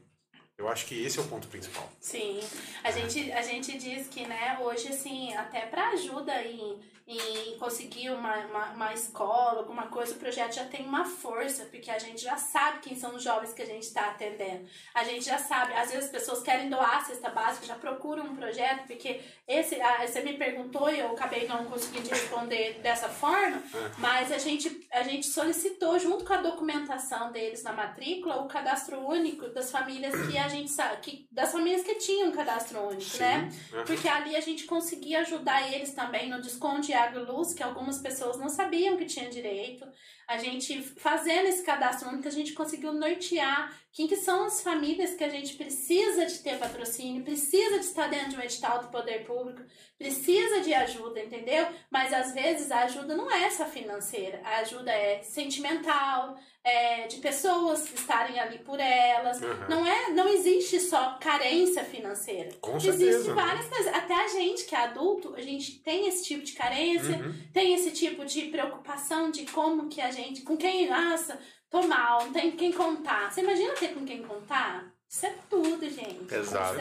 eu acho que esse é o ponto principal. Sim, a gente, a gente diz que, né, hoje, assim, até para ajuda em, em conseguir uma, uma, uma escola, alguma coisa, o projeto já tem uma força, porque a gente já sabe quem são os jovens que a gente está atendendo. A gente já sabe, às vezes as pessoas querem doar a cesta básica, já procuram um projeto, porque esse, ah, você me perguntou e eu acabei não conseguindo responder dessa forma, mas a gente, a gente solicitou, junto com a documentação deles na matrícula, o cadastro único das famílias que a gente sabe, que, das famílias que tinham cadastro único, né? Aham. Porque ali a gente conseguia ajudar eles também no desconto de e luz, que algumas pessoas não sabiam que tinha direito. A gente, fazendo esse cadastro único, a gente conseguiu nortear quem que são as famílias que a gente precisa de ter patrocínio, precisa de estar dentro de um edital do poder público, precisa de ajuda, entendeu? Mas às vezes a ajuda não é só financeira, a ajuda é sentimental, é de pessoas estarem ali por elas. Aham. Não é, não existe só carência financeira. Com Existem certeza. né? várias coisas. Até a gente que é adulto, a gente tem esse tipo de carência, Uhum. tem esse tipo de preocupação de como que a gente, com quem, nossa, tô mal, não tem com quem contar. Você imagina ter com quem contar? Isso é tudo, gente. Exato,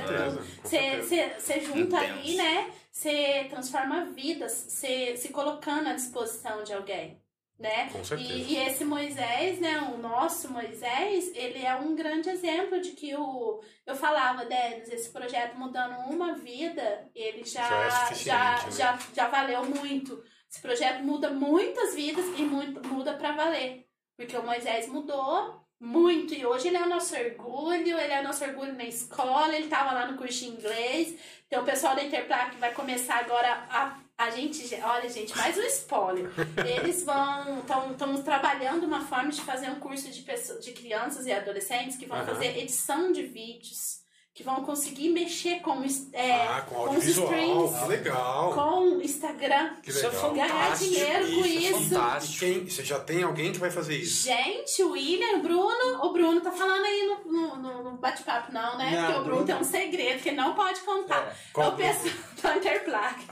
Isso é você junta Intenso. ali, né? Você transforma vidas, você se colocando à disposição de alguém, né? Com certeza. E, e esse Moisés, né, o nosso Moisés, ele é um grande exemplo de que o. Eu falava, Denis, esse projeto mudando uma vida, ele já, Já é já, né? já, já valeu muito. Esse projeto muda muitas vidas e muito, muda pra valer. Porque o Moisés mudou muito. E hoje ele é o nosso orgulho, ele é o nosso orgulho na escola, ele tava lá no curso de inglês. Então o pessoal da Interplac vai começar agora a. A gente, olha, gente, mais um spoiler. Eles vão. Estamos trabalhando uma forma de fazer um curso de, pessoas, de crianças e adolescentes que vão Aham. fazer edição de vídeos, que vão conseguir mexer com, é, ah, com com os streams, que legal. com Instagram. Que Isso é legal. Ganhar fantástico. dinheiro com é isso. E fantástico. quem, você já tem alguém que vai fazer isso? Gente, o William, o Bruno, o Bruno tá falando aí no, no, no- bate-papo, não, né? Não, Porque o Bruno Bruno tem um segredo que ele não pode contar. É. É, o pessoal da Interplac.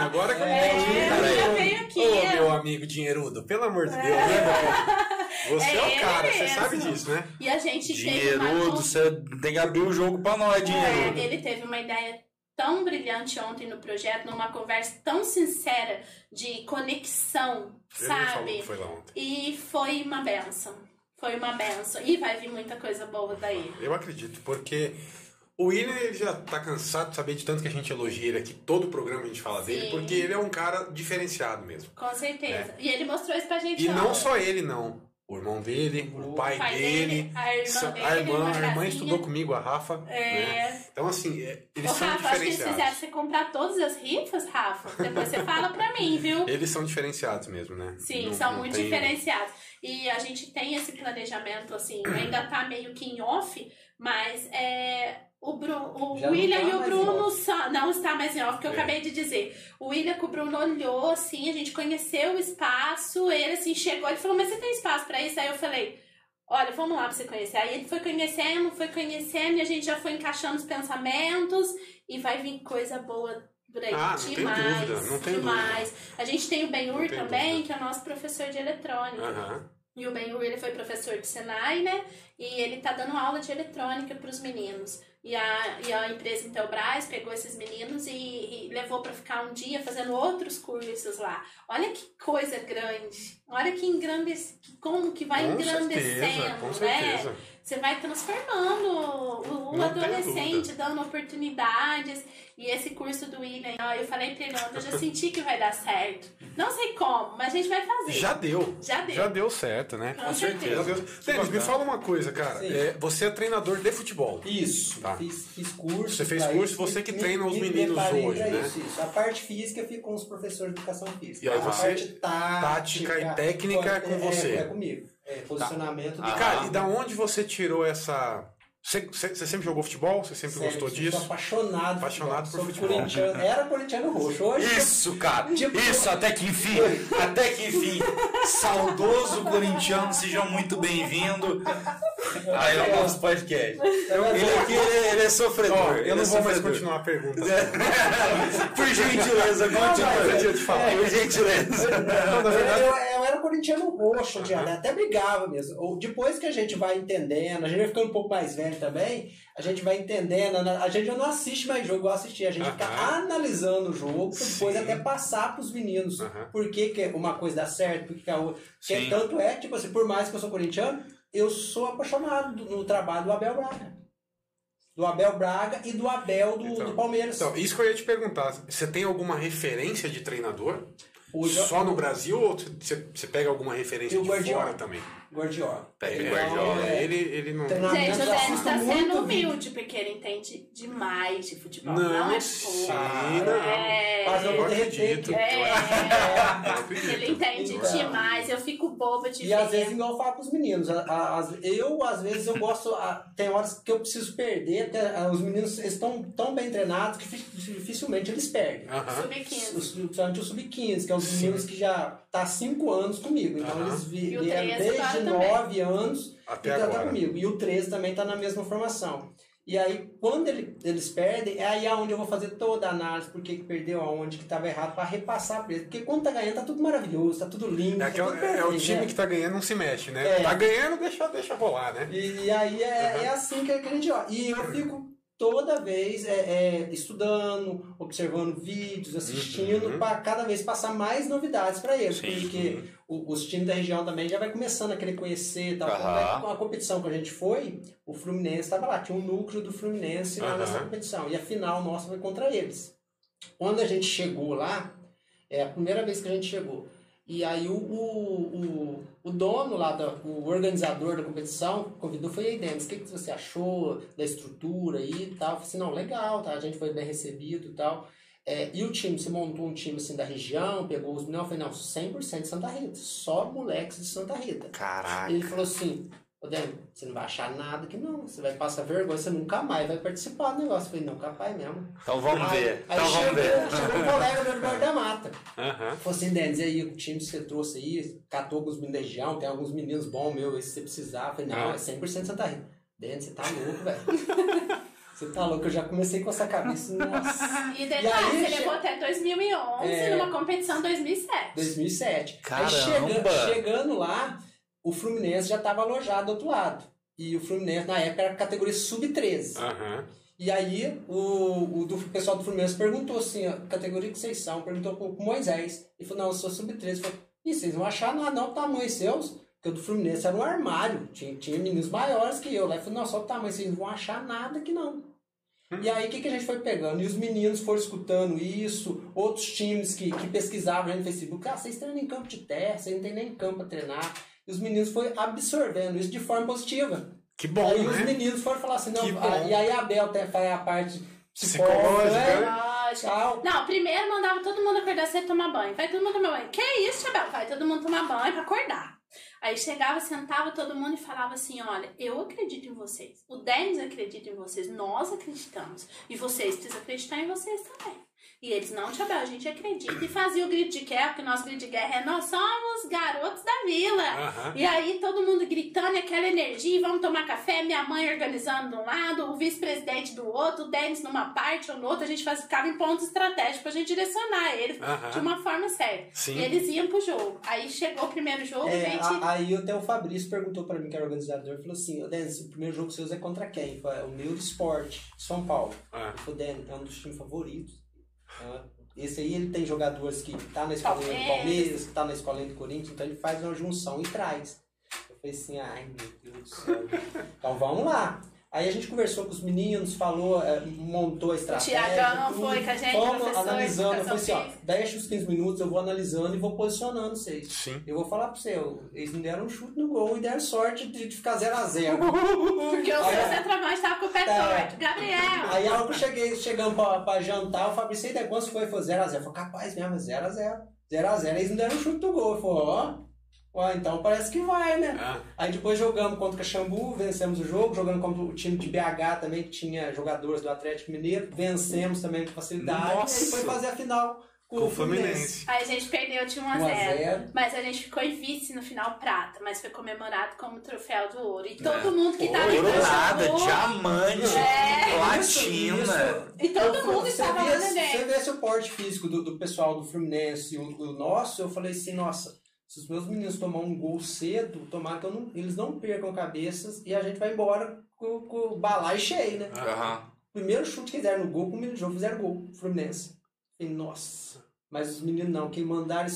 Agora que eu É, entendi. o cara. Veio aqui. Ô, meu amigo dinheirudo, pelo amor de Deus, né, velho? Você é, É o cara, você sabe disso, né? E a gente teve uma... Dinheirudo, você tem que abrir o jogo pra nós, É, dinheiro. ele teve uma ideia tão brilhante ontem no projeto, numa conversa tão sincera de conexão, Ele sabe? que foi lá ontem. E foi uma benção. Foi uma benção. E vai vir muita coisa boa daí. Eu acredito, porque o William ele já tá cansado de saber de tanto que a gente elogia ele aqui, todo o programa a gente fala dele, Sim. porque ele é um cara diferenciado mesmo. Com certeza. E ele mostrou isso pra gente. E não ontem. só ele, não. O irmão dele, o pai, pai dele, dele, a irmã dele, a irmã, a irmã estudou comigo, a Rafa. né? É. Então, assim, é, eles Ô, são Rafa, acho que eles diferenciados. fizeram você comprar todas as rifas, Rafa. Depois você fala pra mim, viu? Eles são diferenciados mesmo, né? Sim, Não- são não muito tem- diferenciados. E a gente tem esse planejamento, assim, ainda tá meio que em off, mas é, o, Bru, o William tá e o Bruno só- não está mais em off, que eu É. acabei de dizer. O William com o Bruno olhou, assim, a gente conheceu o espaço, ele assim chegou, ele falou, mas você tem espaço pra isso? Aí eu falei, olha, vamos lá pra você conhecer. Aí ele foi conhecendo, foi conhecendo, e a gente já foi encaixando os pensamentos, e vai vir coisa boa por aí. Ah, não tem demais, dúvida, não tem demais. A gente tem o Benhur também, dúvida. que é o nosso professor de eletrônica. Aham. E o Benhur, ele foi professor de Senai, né? E ele tá dando aula de eletrônica para os meninos. E a, e a empresa Intelbras pegou esses meninos e, e levou para ficar um dia fazendo outros cursos lá. Olha que coisa grande. Olha que engrandece, como que vai Com certeza, engrandecendo, com né? certeza. Você vai transformando o, o adolescente, dando oportunidades. E esse curso do William, ó, eu falei pra ele ontem, eu já senti que vai dar certo. Não sei como, mas a gente vai fazer. Já deu. Já deu. Já deu certo, né? Com certeza. Já deu. Denis, me fala uma coisa, cara. É, você é treinador de futebol. Isso, Tá. fiz, fiz curso. Você fez curso, isso, você que me- treina os me meninos hoje, né? Isso, isso. A parte física fica com os professores de educação física. E aí a você- parte tática, tática e técnica é com você. É, comigo. É, posicionamento do E, cara, e da onde você tirou essa. Você, sempre jogou futebol? Você sempre Sério, gostou eu disso? Sou apaixonado, Apaixonado por Sou futebol. corintiano- Era corintiano roxo. Hoje Isso, cara. Tipo- Isso, até que enfim. Até que enfim. Saudoso corintiano, seja muito bem-vindo. Aí é o nosso podcast. eu, eu, Ele aqui, ele, ele é sofredor. Eu não é vou mais sofredor. continuar a pergunta. Por gentileza, continua. Eu te falar. Por gentileza. Não, na verdade, era corintiano roxo, já, né? até brigava mesmo. Ou Depois que a gente vai entendendo, a gente vai ficando um pouco mais velho também, a gente vai entendendo, né? a gente já não assiste mais jogo, eu assisti, a gente fica Aham. analisando o jogo, depois Sim. até passar pros meninos. Por que, que uma coisa dá certo, por que, que a outra. Porque tanto é, tipo assim, por mais que eu sou corintiano, eu sou apaixonado do- no trabalho do Abel Braga. Do Abel Braga e do Abel do, Então, do Palmeiras. Então, isso que eu ia te perguntar. Você tem alguma referência de treinador? Hoje Só no Brasil ou você, pega alguma referência de fora também? Guardiola. Pega Então, Guardiola. é, Ele, ele não. Gente, o eu Denis assisto tá muito sendo vídeo. humilde, porque ele entende demais de futebol. Não, Não, é pouco. não. É, Mas eu derreter acredito. é, ele entende Então. demais. Eu fico boba de E ver. às vezes, igual eu falo pros meninos, eu, às vezes, eu gosto. tem horas que eu preciso perder, até, os meninos estão tão bem treinados que fi- dificilmente eles perdem. Aham. Sub-15. Os- Principalmente o Sub-15, que é os meninos que já tá há 5 anos comigo. Então eles E vieram 13 desde agora também. 9 anos Até e tá, tá agora. comigo. E o 13 também tá na mesma formação. E aí, quando ele- eles perdem, é aí aonde eu vou fazer toda a análise, por que que perdeu, aonde que estava errado, para repassar pra eles. Porque quando tá ganhando, tá tudo maravilhoso, tá tudo lindo. É, tá aquela- tudo é o perfeito, time né? que tá ganhando não se mexe, né? É. Tá ganhando, deixa, deixa rolar, né? E, e aí é, Uhum. é assim que, que a gente olha. E eu fico toda vez é, é, estudando, observando vídeos, assistindo, Uhum. para cada vez passar mais novidades para eles. Sim. porque o- os times da região também já vai começando a querer conhecer e tal. Aham. Com a competição que a gente foi, o Fluminense estava lá, tinha um núcleo do Fluminense lá Aham. nessa competição. E a final nossa foi contra eles. Quando a gente chegou lá, é a primeira vez que a gente chegou. E aí o, o, o, o dono lá, da, o organizador da competição, convidou, foi aí, Denis, o que, que você achou da estrutura aí e tal? Eu falei assim, não, legal, tá? A gente foi bem recebido e tal. É, e o time, você montou um time assim da região, pegou os... Não, eu falei, não, 100% de Santa Rita, só moleques de Santa Rita. Caraca. Ele falou assim, ô Dani, você não vai achar nada que não, você vai passar vergonha, você nunca mais vai participar do negócio. Eu falei, não, capaz mesmo. Então vamos Aí- ver. Aí Então vamos chegou, ver. chegou um colega meu do da Mata. Aham. Falou assim, Denis, e aí o time que você trouxe aí, catou os meninos da região, tem alguns meninos bons meus, aí se você precisar. Eu falei, não, Ah. é 100% Santa Rita. Denis, você tá louco, velho. Você tá louco, eu já comecei com essa cabeça, nossa. E detalhe, E aí, você che- levou até 2011 É. numa competição 2007. 2007. Caramba! Aí chega- chegando lá, o Fluminense já tava alojado do outro lado. E o Fluminense, na época, era categoria sub-13. Aham. E aí o, o do, pessoal do Fluminense perguntou assim, a categoria que vocês são, perguntou pro, pro Moisés. Ele falou, não, eu sou sub-13. Ele falou, e vocês vão achar nada não, o tamanho seus? Porque o do Fluminense era um armário, tinha, tinha meninos maiores que eu. Lá ele falou, não, só o tamanho, vocês não vão achar nada que não. E aí o que, que a gente foi pegando? E os meninos foram escutando isso, outros times que, que pesquisavam no Facebook, ah, vocês treinam em campo de terra, vocês não tem nem campo para treinar. E os meninos foram absorvendo isso de forma positiva. Que bom, aí os né? meninos foram falar assim, não, Que bom. a- e aí a Bel até faz a parte Psicológica, psicológica, né? Tchau. Não, primeiro mandava todo mundo acordar cedo tomar banho. Vai todo mundo tomar banho. Que isso, Chabel? Vai todo mundo tomar banho pra acordar. Aí chegava, sentava todo mundo e falava assim: olha, eu acredito em vocês. O Denis acredita em vocês. Nós acreditamos. E vocês precisam acreditar em vocês também. E eles, não, Chabel, a gente acredita. E fazia o grito de guerra, porque o nosso grito de guerra é nós somos garotos da vila. Aham. E aí todo mundo gritando aquela energia, vamos tomar café, minha mãe organizando de um lado, o vice-presidente do outro, o Denis numa parte ou no outro, a gente faz, ficava em pontos estratégicos pra gente direcionar eles Aham. de uma forma séria. Sim. E eles iam pro jogo. Aí chegou o primeiro jogo, a É, gente. a- aí até o Fabrício perguntou pra mim, que era organizador, falou assim, ô Denis, o primeiro jogo seu é contra quem? Falei, é o meu do esporte, São Paulo. Ah. Ele falou, Denis, é um dos times favoritos. Esse aí ele tem jogadores que tá na escolinha do Palmeiras. Palmeiras, que tá na escolinha do Corinthians, então ele faz uma junção e traz. Eu falei assim, ai meu Deus do céu. então vamos lá. Aí a gente conversou com os meninos, falou, eh, montou a estratégia. Tiagão tudo. foi com a gente, Fomos analisando, eu falei assim, ó, deixa os 15 minutos, eu vou analisando e vou posicionando vocês. Sim. Eu vou falar pra você, eles não deram um chute no gol e deram sorte de, de ficar 0x0. Porque o seu É. centroavante tava com o pé É. torto. Gabriel! Aí a hora que eu cheguei, chegamos pra, pra jantar, o Fabrício, e daí quantos foi? Foi 0x0. Eu falei, capaz mesmo, 0x0. 0x0, eles não deram um chute no gol. Eu falei, ó, ó, então parece que vai, né? Ah, Aí depois jogamos contra o Caxambu, vencemos o jogo, jogando contra o time de BH também, que tinha jogadores do Atlético Mineiro, vencemos também com facilidade. Nossa! E aí foi fazer a final com, com o o Fluminense. Aí a gente perdeu de 1 a 1 a 0 0. Mas a gente ficou em vice no final prata, mas foi comemorado como troféu do ouro. E todo É. mundo que tava Ouro em nada, Caxambu, diamante, É. platina. E todo Eu- mundo você estava lá Você dentro. vê esse o porte físico do, do pessoal do Fluminense e o, o nosso, eu falei assim, nossa, se os meus meninos tomar um gol cedo, tomara que não- eles não percam cabeças e a gente vai embora com, com o balai cheio, né? Aham. Primeiro chute que fizeram no gol, com o jogo fizeram gol, Fluminense. Falei, nossa. Mas os meninos não, quem mandaram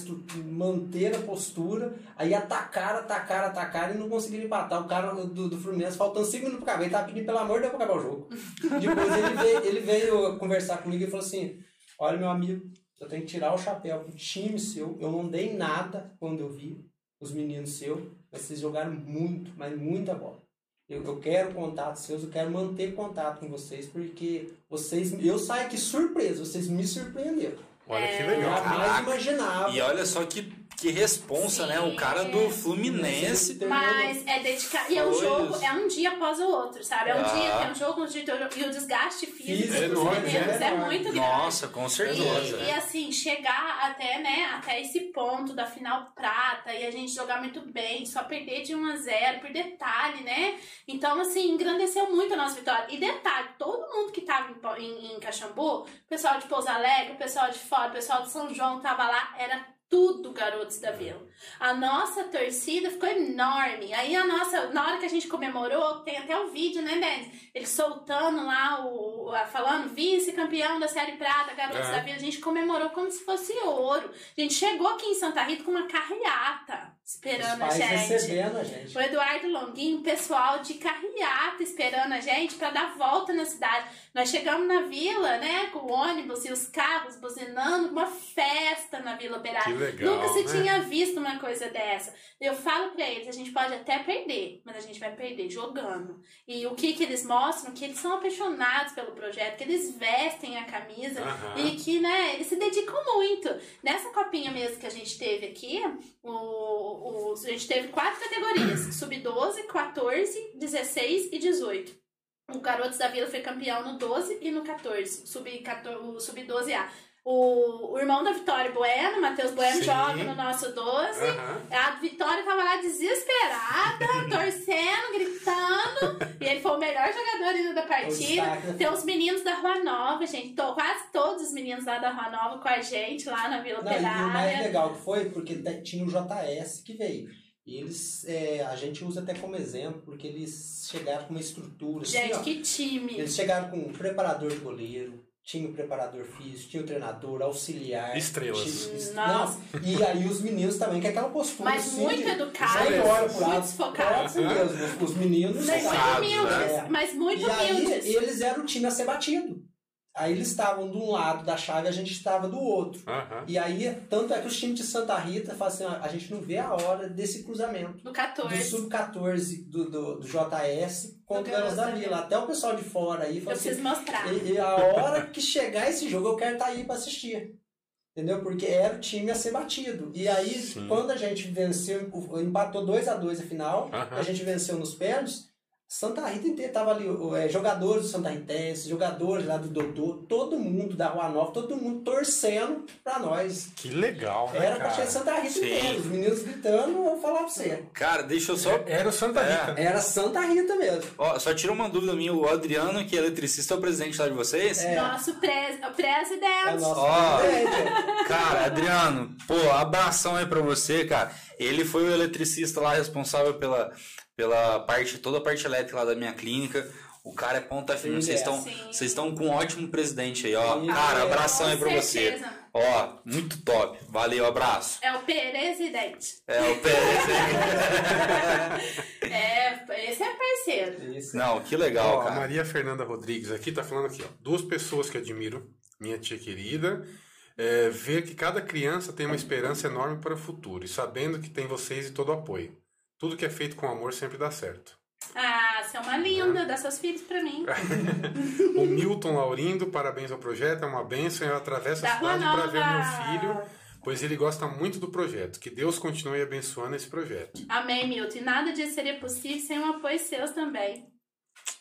manter a postura, aí atacaram, atacaram, atacaram e não conseguiram empatar. O cara do, do Fluminense, faltando 5 minutos pra acabar, ele tava pedindo pelo amor de Deus pra acabar o jogo. Depois ele veio, ele veio conversar comigo e falou assim: Olha, meu amigo, eu tenho que tirar o chapéu pro time seu. Eu não dei nada quando eu vi os meninos seus, mas vocês jogaram muito, mas muita bola. Eu, eu quero contato seus, eu quero manter contato com vocês, porque vocês. Eu saio aqui surpreso, vocês me surpreenderam. Olha que É. Eu legal. jamais Caraca. imaginava. E olha só que que responsa, né? O Sim. cara do Fluminense. Mas é dedicado. E é um jogo, isso. é um dia após o outro, sabe? É um Ah. dia, tem um jogo, um jogo. E o desgaste físico Físico, dos é enorme, meninos é é, muito grande. Nossa, com E, certeza. e, assim, chegar até, né, até esse ponto da final prata e a gente jogar muito bem, só perder de 1 a 0 por detalhe, né? Então, assim, engrandeceu muito a nossa vitória. E detalhe, todo mundo que tava em, em, em Caxambu, o pessoal de Pouso Alegre, o pessoal de fora, o pessoal de São João tava lá, era tudo garotos da vila. A nossa torcida ficou enorme. Aí a nossa, na hora que a gente comemorou, tem até o vídeo, né, Denis? Ele soltando lá o, a- falando vice-campeão da Série Prata, garotos É. da vila. A gente comemorou como se fosse ouro. A gente chegou aqui em Santa Rita com uma carreata Os esperando a gente. recebendo a gente. O Eduardo Longuinho, pessoal de carreata esperando a gente para dar volta na cidade. Nós chegamos na vila, né, com o ônibus e os carros buzinando, uma festa na Vila Operária. Que legal, Nunca se né? tinha visto uma coisa dessa. Eu falo pra eles, a gente pode até perder, mas a gente vai perder jogando. E o que que eles mostram? Que eles são apaixonados pelo projeto, que eles vestem a camisa e que, né, eles se dedicam muito. Nessa copinha mesmo que a gente teve aqui, o, o- a gente teve quatro categorias: sub-12, 14, 16 e 18. O Garotos da Vila foi campeão no 12 e no 14, sub-14 o sub-12A. O, o irmão da Vitória Bueno, Matheus Bueno, Sim. joga no nosso 12. Aham. A Vitória tava lá desesperada, torcendo, gritando. E ele foi o melhor jogador ainda da partida. destaque. Tem os meninos da Rua Nova, gente. Tô, quase todos os meninos lá da Rua Nova com a gente lá na Vila Não, e o mais Operária. legal que foi, porque tinha o JS que veio. E eles, é, a gente usa até como exemplo, porque eles chegaram com uma estrutura. assim, Gente, ó. que time. Eles chegaram com um preparador de goleiro, tinha o preparador físico, tinha o treinador, auxiliar. Estrelas. tinha- Nossa. Não, e aí os meninos também, que é aquela postura Mas assim, muito educados, muito desfocados. Próprio mesmo, os- os meninos. Mas muito Focados, humildes, né? mas muito e aí humildes. eles eram o time a ser batido. Aí eles estavam de um lado da chave, a gente estava do outro. Aham. E aí, tanto é que os times de Santa Rita falam assim, a gente não vê a hora desse cruzamento. Do Do 14. sub-14 do, do, do JS contra o Do Garotos da Vila. Até o pessoal de fora aí Eu fala assim, preciso mostrar. e, e a hora que chegar esse jogo, eu quero estar aí pra assistir. Entendeu? Porque era o time a ser batido. E aí, Sim. quando a gente venceu, o- empatou 2 a 2 a final, Aham. a gente venceu nos pênaltis, Santa Rita inteira tava ali, é, jogadores do Santa Ritense, jogadores lá do Dodô, todo mundo da Rua Nova, todo mundo torcendo pra nós. Que legal, né, Era pra cara? ser Santa Rita Sim. inteira, os meninos gritando, eu vou falar pra você. Cara, deixa eu só. Era o Santa É. Rita. né? Era Santa Rita mesmo. Ó, só tira uma dúvida minha. O Adriano, que é eletricista, é o presidente lá de vocês? É. Nosso pres, o presidente. É o nosso Ó. presidente. Cara, Adriano, pô, abração aí pra você, cara. Ele foi o eletricista lá responsável pela, pela parte, toda a parte elétrica lá da minha clínica. O cara é ponta firme. Vocês é. estão, Sim. vocês estão com um ótimo presidente aí, ó. Sim, Cara, é. abração aí pra você. certeza. Ó, muito top. Valeu, abraço. É o presidente. É o Pérez. É, esse é parceiro. Isso. Não, que legal, Ó, a cara. Maria Fernanda Rodrigues aqui tá falando aqui, ó. Duas pessoas que admiro, minha tia querida, é, ver que cada criança tem uma esperança enorme para o futuro e sabendo que tem vocês e todo o apoio. Tudo que é feito com amor sempre dá certo. Ah, você é uma linda. Dá seus filhos pra mim. O Milton Laurindo, parabéns ao projeto, é uma bênção. Eu atravesso a Da Rua cidade para ver meu filho, pois ele gosta muito do projeto. Que Deus continue abençoando esse projeto. Amém, Milton. E nada disso seria possível sem o apoio seus também.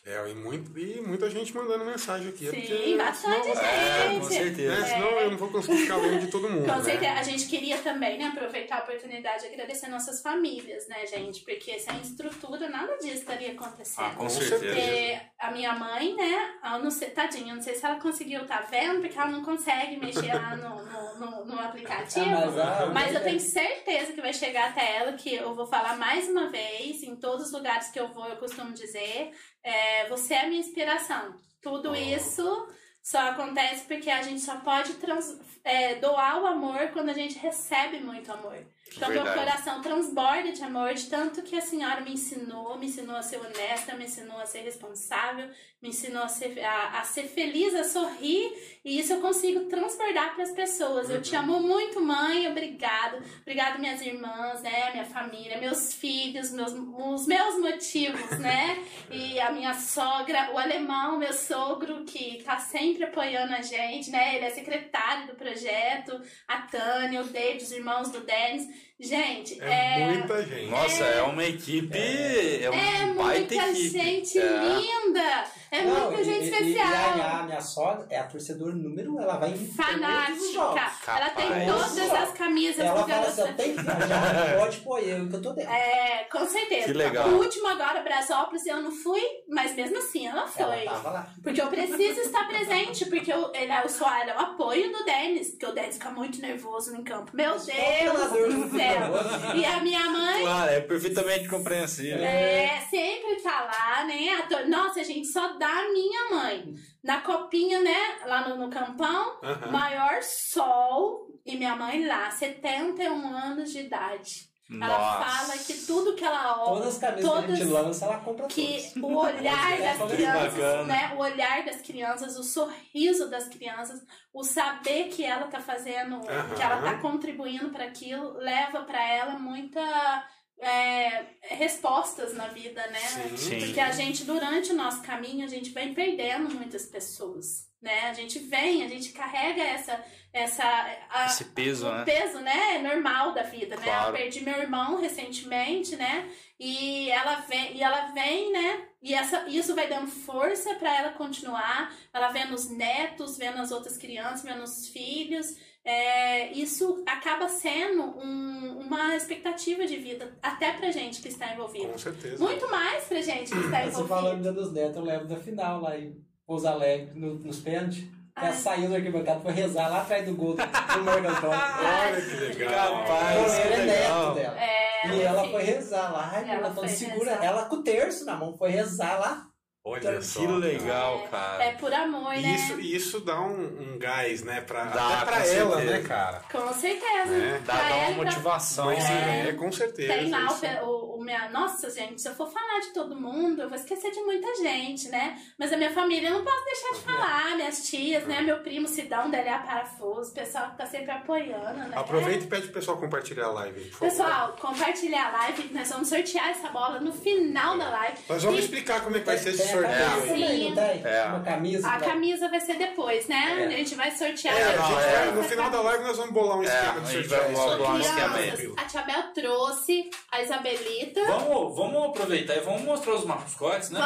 É, e, muito, e muita gente mandando mensagem aqui. é Sim, porque bastante senão, É, com gente. certeza. né, senão eu não vou conseguir ficar longe de todo mundo. Com né? certeza, a gente queria também, né, aproveitar a oportunidade de agradecer nossas famílias, né, gente? Porque sem estrutura nada disso estaria acontecendo. Ah, com certeza. Porque a minha mãe, né, eu não sei, tadinha, eu não sei se ela conseguiu, tá vendo? Porque ela não consegue mexer lá no, no, no, no aplicativo. Ah, mas, ah, Mas eu tenho certeza que vai chegar até ela, que eu vou falar mais uma vez, em todos os lugares que eu vou, eu costumo dizer, é, você é a minha inspiração. Tudo Oh. isso só acontece porque a gente só pode trans- é, doar o amor quando a gente recebe muito amor. Então, meu Verdade. coração transborda de amor, de tanto que a senhora me ensinou, me ensinou a ser honesta, me ensinou a ser responsável, me ensinou a ser, a, a ser feliz, a sorrir, e isso eu consigo transbordar para as pessoas. Eu te amo muito, mãe, obrigado. Obrigado, minhas irmãs, né, minha família, meus filhos, meus, os meus motivos, né, e a minha sogra, o alemão, meu sogro, que tá sempre sempre apoiando a gente, né? Ele é secretário do projeto, a Tânia, o David, os irmãos do Denis. Gente, É, é. muita gente. Nossa, é, uma equipe. É, uma É baita muita equipe. gente É. linda! É Não, muita e- gente e- especial. E, a, a minha sogra é a torcedora número um, ela vai em Fanática. jogos. Ela tem todas as camisas Ela do fala assim, que viajar, pode pôr eu, que eu tô dentro. É, com certeza. Que legal. O último agora, Brasópolis, eu não fui, mas mesmo assim ela foi. Ela tava lá. Porque eu preciso estar presente, porque eu, ele é o Soares, é o apoio do Denis, porque o Denis fica muito nervoso no campo. Meu Deus do céu! E a minha mãe Claro, é perfeitamente compreensível. é, sempre tá lá, né? A Nossa, gente, só dá a minha mãe. Na copinha, né? Lá no, no campão, maior sol. E minha mãe lá, 71 anos de idade. Ela Nossa. fala que tudo que ela olha. Todas as camisas que a gente todas- lança, ela compra que todas. o olhar É, das que crianças, né? O olhar das crianças, o sorriso das crianças, o saber que ela tá fazendo, Aham. que ela tá contribuindo para aquilo, leva para ela muita é, respostas na vida, né? Sim. Sim. Porque a gente, durante o nosso caminho, a gente vem perdendo muitas pessoas, né? A gente vem, a gente carrega essa... essa a- Esse peso, o né? peso, né, normal da vida, né? Claro. Eu perdi meu irmão recentemente, né? E ela vem, e ela vem, né? E essa, isso vai dando força para ela continuar. Ela vendo os netos, vendo as outras crianças, vendo os filhos. É, isso acaba sendo um- uma expectativa de vida, até pra gente que está envolvido. Com certeza. Muito mais pra gente que está Você falando envolvido. ainda dos netos, eu lembro da final lá em Pouso Alegre, no- nos pênaltis. Ela Ai. saiu do arquibancada, foi rezar lá atrás do gol do Morgan. Olha que legal. Capaz, Ele que é legal. neto dela. É, E ela enfim. foi rezar lá, ai, Ela Antônio foi segura. rezar. Ela com o terço na mão, foi rezar lá. Olha só. Que legal, É, cara. É por amor, né? isso, e isso dá um, um gás, né? Pra, Dá, até pra ela, certeza. né, cara? Com certeza. É. Dá, Pra dá uma e pra- motivação. Mas né? é, com certeza. Tem lá o, o, o minha. Nossa, gente, se eu for falar de todo mundo, eu vou esquecer de muita gente, né? Mas a minha família eu não posso deixar de falar. Minhas tias, né? Meu primo Sidão, dele é parafuso, o pessoal que tá sempre apoiando, né? Aproveita e pede pro pessoal compartilhar a live. Pessoal, compartilhar a live, nós vamos sortear essa bola no final da live. Nós vamos E explicar como é que vai ser esse a sorteio não tem? É. Uma camisa. a pra- camisa vai ser depois, né? É. A gente vai sortear. É, a não, é. vai- no final da live nós vamos bolar um É, esquema a de sorteio. Crianças, a Tia Bel trouxe a Isabelita. Vamos, vamos aproveitar e vamos mostrar os mascotes, né?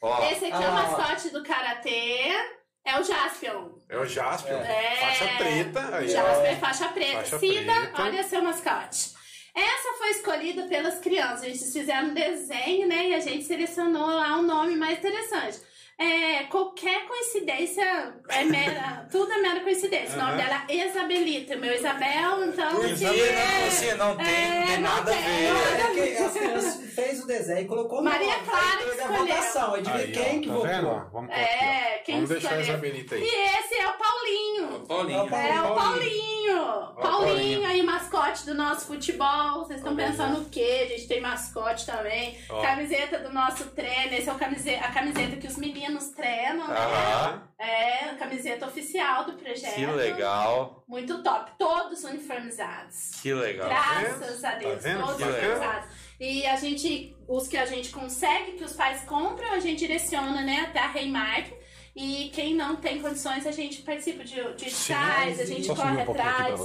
Ó, Esse aqui é Ah, o lá, mascote do Karatê. É o Jaspion. É o Jaspion. É. Faixa preta. Aí, Jasper ó. faixa preta. Faixa Cida, preta. olha seu mascote. Essa foi escolhida pelas crianças. Eles fizeram um desenho, né? E a gente selecionou lá um nome mais interessante. É, qualquer coincidência é mera. tudo é mera coincidência. O nome dela é Isabelita. Meu Isabel, então. Que- quê? Não, assim, não tem, É, não tem não nada a ver. É que as crianças fez o desenho e colocou o Maria nome. Clara Aí que escolheu. votação, aí de ver quem ó, que tá votou. vendo? Vamos É, aqui, Vamos deixar a? Isabelita aí. E esse é o Paulinho. Paulinho. É o É o Paulinho. Paulinho. Paulinho aí, mascote do nosso futebol. Vocês estão aí. pensando o quê? A gente tem mascote também. Ó. Camiseta do nosso treino. Esse é o camiseta, a camiseta que os meninos treinam, né? Aham. É, a camiseta oficial do projeto. Que legal. Muito top. Todos uniformizados. Que legal. Graças a Deus, Tá todos Que legal. uniformizados. E a gente, os que a gente consegue, que os pais compram, a gente direciona, né, até a Reimark. E quem não tem condições, a gente participa de, de editais, a gente corre um atrás.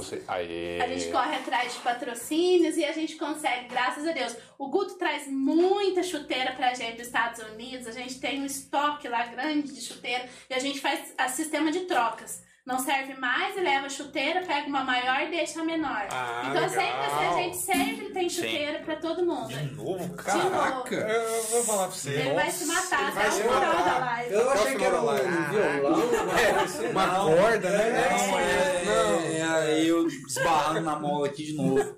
A gente corre atrás de patrocínios e a gente consegue, graças a Deus. O Guto traz muita chuteira pra gente dos Estados Unidos. A gente tem um estoque lá grande de chuteira e a gente faz a sistema de trocas. Não serve mais e leva a chuteira, pega uma maior e deixa a menor. Ah, então sempre legal. assim, a gente sempre tem Sim. chuteira pra todo mundo. De novo, De cara. novo. Eu vou falar pra você. Ele vai se matar Ele até o final da live. Eu achei que era um da live. violão, uma assim. Não. corda, né? É, Não, é, Não. é, aí eu esbarrando na mola aqui de novo.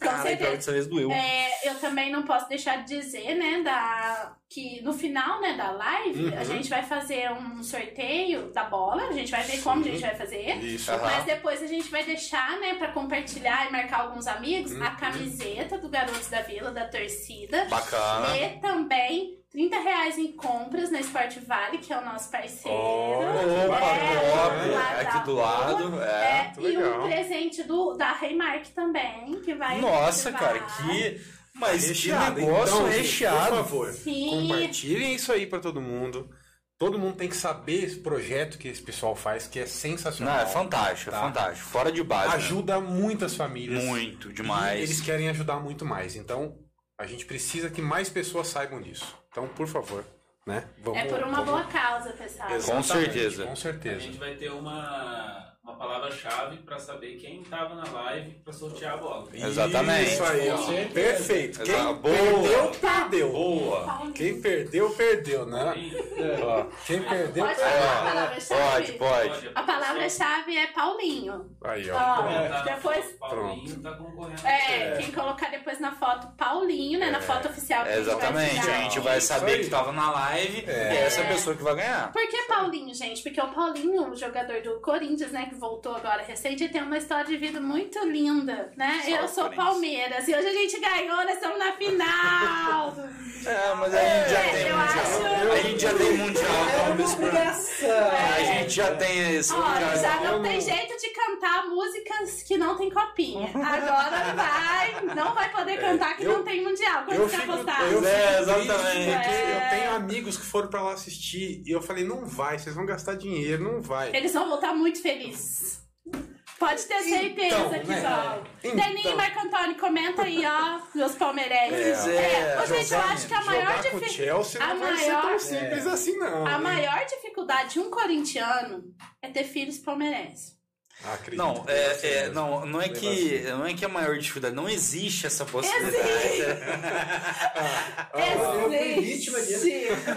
Cara, pior que dessa vez doeu. É, eu também não posso deixar de dizer, né, da, que no final né, da live Uhum. a gente vai fazer um sorteio da bola, a gente vai ver como a gente vai fazer. Isso. Mas depois a gente vai deixar, né, pra compartilhar e marcar alguns amigos, a Uhum. camiseta do Garotos da Vila, da torcida. Bacana. E também 30 reais em compras na Sport Vale, que é o nosso parceiro. Opa, É, lá da Aqui do lado. É. É, e legal. um presente do, da Raymark também, que vai. Nossa, cara, que. Mas Recheado. que negócio Então, gente, recheado. Por favor, Sim. compartilhem isso aí pra todo mundo. Todo mundo tem que saber esse projeto que esse pessoal faz, que é Não, sensacional. é fantástico, Tá. é fantástico. Fora de base. né? Ajuda muitas famílias. Muito, E demais. eles querem ajudar muito mais. Então, a gente precisa que mais pessoas saibam disso. Então, por favor, né? Vamos, É por uma vamos- boa causa, pessoal. Exatamente, certeza. Com A certeza. gente vai ter uma, uma palavra-chave para saber quem estava na live para sortear a bola. Exatamente. Isso aí, ó. Perfeito. Quem Exato. Boa. perdeu, perdeu. Boa. Quem perdeu, perdeu, né? Ó, quem perdeu, Pode perdeu. falar a Pode, palavra-chave? pode. A palavra-chave é Paulinho. Aí, ó. Ó, depois. Paulinho tá concorrendo. É, quem colocar depois na foto Paulinho, né? Na foto oficial que a gente vai Exatamente. A gente vai saber aí. que tava na live e é essa pessoa que vai ganhar. Por que Paulinho, gente? Porque o Paulinho, o jogador do Corinthians, né, que voltou agora recente, ele tem uma história de vida muito linda, né? Só Eu sou. Palmeiras e hoje a gente ganhou, nós estamos na final. É, mas a gente já É, tem mundial. acho- A gente já tem mundial. É uma. A gente já tem esse Olha, mundial. já não eu tem jeito de cantar músicas que não tem copinha. Agora vai, não vai poder cantar que eu- não tem mundial. Quando Eu você fico, apostar? eu É, exatamente. É. eu tenho amigos que foram pra lá assistir e eu falei, não vai, vocês vão gastar dinheiro, não vai. Eles vão voltar muito felizes. Pode ter certeza Então, que né? vão. Então. Deninho e Marco Antônio, comenta aí, ó, meus palmeirenses. É, Ô, gente, eu acho que a maior, Jogar com o difi- Chelsea a maior- simples assim, não. a maior dificuldade de um corintiano é ter filhos palmeirenses. Ah, acredito Não, é, é, não, não é que não é que é a maior dificuldade, não existe essa possibilidade. Eu fui Existe. vítima disso.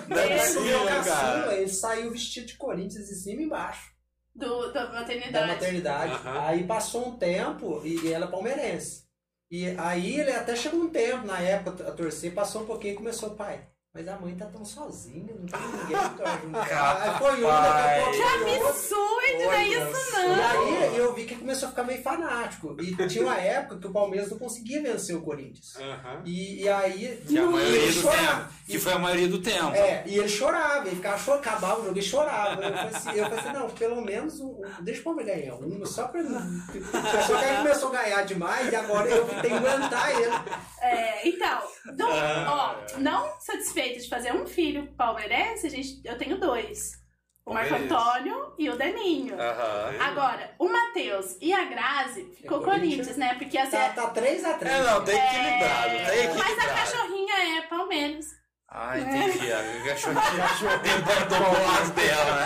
Não é possível, cara. ele saiu vestido de Corinthians de cima e embaixo Do, da da maternidade. maternidade. Aham. Aí passou um tempo e, e ela é palmeirense. E aí ele até chegou um tempo, na época, a torcer, passou um pouquinho e começou, pai. Mas a mãe tá tão sozinha, não tem ninguém pra ajudar. Aí foi um, daqui a pouco Que absurdo, não é isso E não. aí eu vi que começou a ficar meio fanático. E tinha uma época que o Palmeiras não conseguia vencer o Corinthians. Aham. E, e aí. Que, a e maioria ele do chorava. tempo, que foi a maioria do tempo. É, e ele chorava, ele ficava chorando, acabava o jogo e chorava. Eu falei assim, eu falei assim não, pelo menos um, deixa o Palmeiras ganhar um, só pra. Só que aí começou a ganhar demais e agora eu tenho que aguentar ele. É, então, não, ó, não satisfeito de fazer um filho palmeirense, a gente, eu tenho dois. O Marco. Antônio e o Deninho. Aham. Agora, o Matheus e a Grazi ficou É Corinthians, Corinthians. né? Porque assim. Tá, tá 3x3. É, não, tem equilibrado, é, tem Mas a equilibrado. cachorrinha é Palmeiras. Ah, entendi. A cachorrinha o lado dela, né?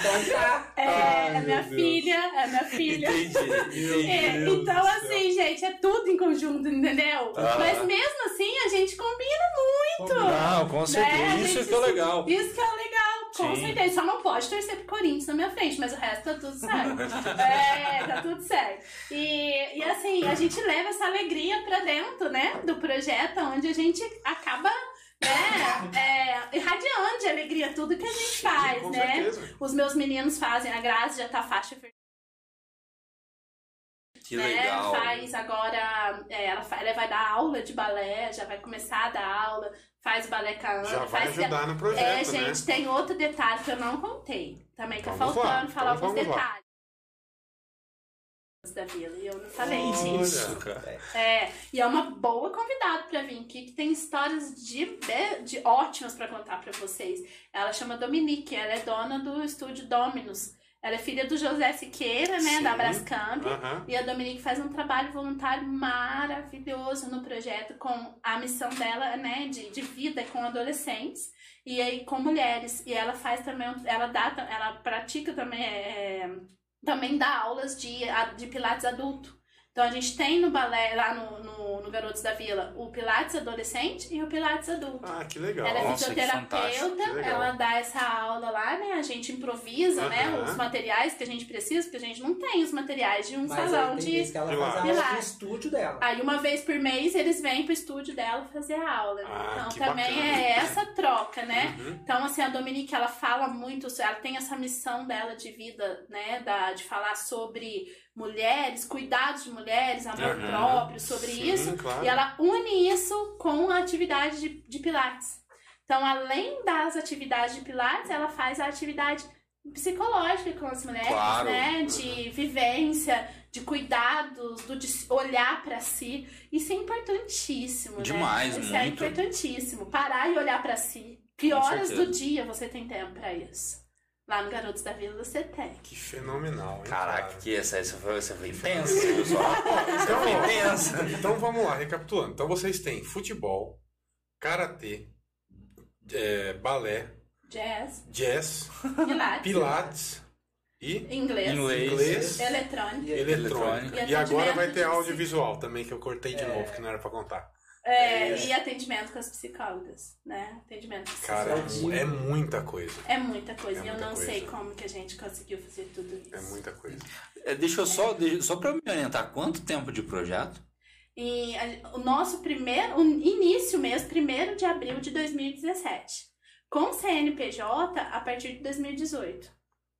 Então tá. É, Ai, é minha Deus. filha, é minha filha. Entendi. É, então, assim, gente, é tudo em conjunto, entendeu? Ah. Mas mesmo assim, a gente combina muito. Não, com Né? Certeza. Isso gente que é legal. Isso que é legal, com Sim. certeza. Só não pode torcer pro Corinthians na minha frente, mas o resto tá tudo certo. é, tá tudo certo. E, e assim, a gente leva essa alegria pra dentro, né, do projeto, onde a gente acaba, né, é, irradiando de alegria tudo que a gente faz, Com né? certeza. Os meus meninos fazem, a Grazi já tá faixa Que né? legal. Faz agora, é, ela, ela vai dar aula de balé, já vai começar a dar aula, faz balé com a Ana, Já vai ajudar no é, projeto, né? gente, tem outro detalhe que eu não contei. Também tá Vamos lá, faltando falar então alguns vamos lá. Da vila. E eu não falei Olha. disso. cara. É, e é uma boa convidada pra vir aqui, que tem histórias de, be- de ótimas pra contar pra vocês. Ela chama Dominique, ela é dona do estúdio Dominus. Ela é filha do José Siqueira, né, Sim. da Brascamp. Aham. E a Dominique faz um trabalho voluntário maravilhoso no projeto com a missão dela, né, de, de vida com adolescentes e aí com mulheres. E ela faz também, ela dá, ela pratica também, é, também dá aulas de, de pilates adulto. Então a gente tem no balé, lá no, no, no Garotos da Vila, o pilates adolescente e o pilates adulto. Ah, que legal. Ela é Nossa, fisioterapeuta, ela dá essa aula lá, né? A gente improvisa, né? Aham. Os materiais que a gente precisa, porque a gente não tem os materiais de um Mas salão aí tem de. que ela faz a Pilates. aula no estúdio dela. Aí uma vez por mês eles vêm pro estúdio dela fazer a aula. Ah, então que também bacana. é essa troca, né? Uhum. Então, assim, a Dominique, ela fala muito, ela tem essa missão dela de vida, né? Da, de falar sobre mulheres, cuidados de mulheres, amor Uhum. próprio, sobre Sim, isso. claro. E ela une isso com a atividade de, de Pilates. Então, além das atividades de Pilates, ela faz a atividade psicológica com as mulheres, Claro. né? De vivência, de cuidados, do de olhar pra si. Isso é importantíssimo, Demais, né? Isso é muito. importantíssimo. Parar e olhar pra si. Que Com horas certeza. do dia você tem tempo pra isso? Lá no Garotos da Vila você tem. Que fenomenal, hein, Caraca, cara? que essa, essa foi, essa foi intensa, pessoal. Então, foi intensa. então vamos lá, recapitulando. Então vocês têm futebol, karatê, é, balé, Jazz, jazz, pilates, pilates e inglês, Inglês. inglês, eletrônico. E- eletrônica. E E agora vai ter audiovisual também, que eu cortei de É. novo, que não era pra contar. É, e atendimento com as psicólogas, né? Atendimento com Cara, é muita coisa. É muita coisa. É e eu não coisa. sei como que a gente conseguiu fazer tudo isso. É muita coisa. É, Deixa eu só, deixa- só pra me orientar, quanto tempo de projeto? E a- o nosso primeiro, o início mesmo, 1 de abril de 2017. Com CNPJ a partir de 2018.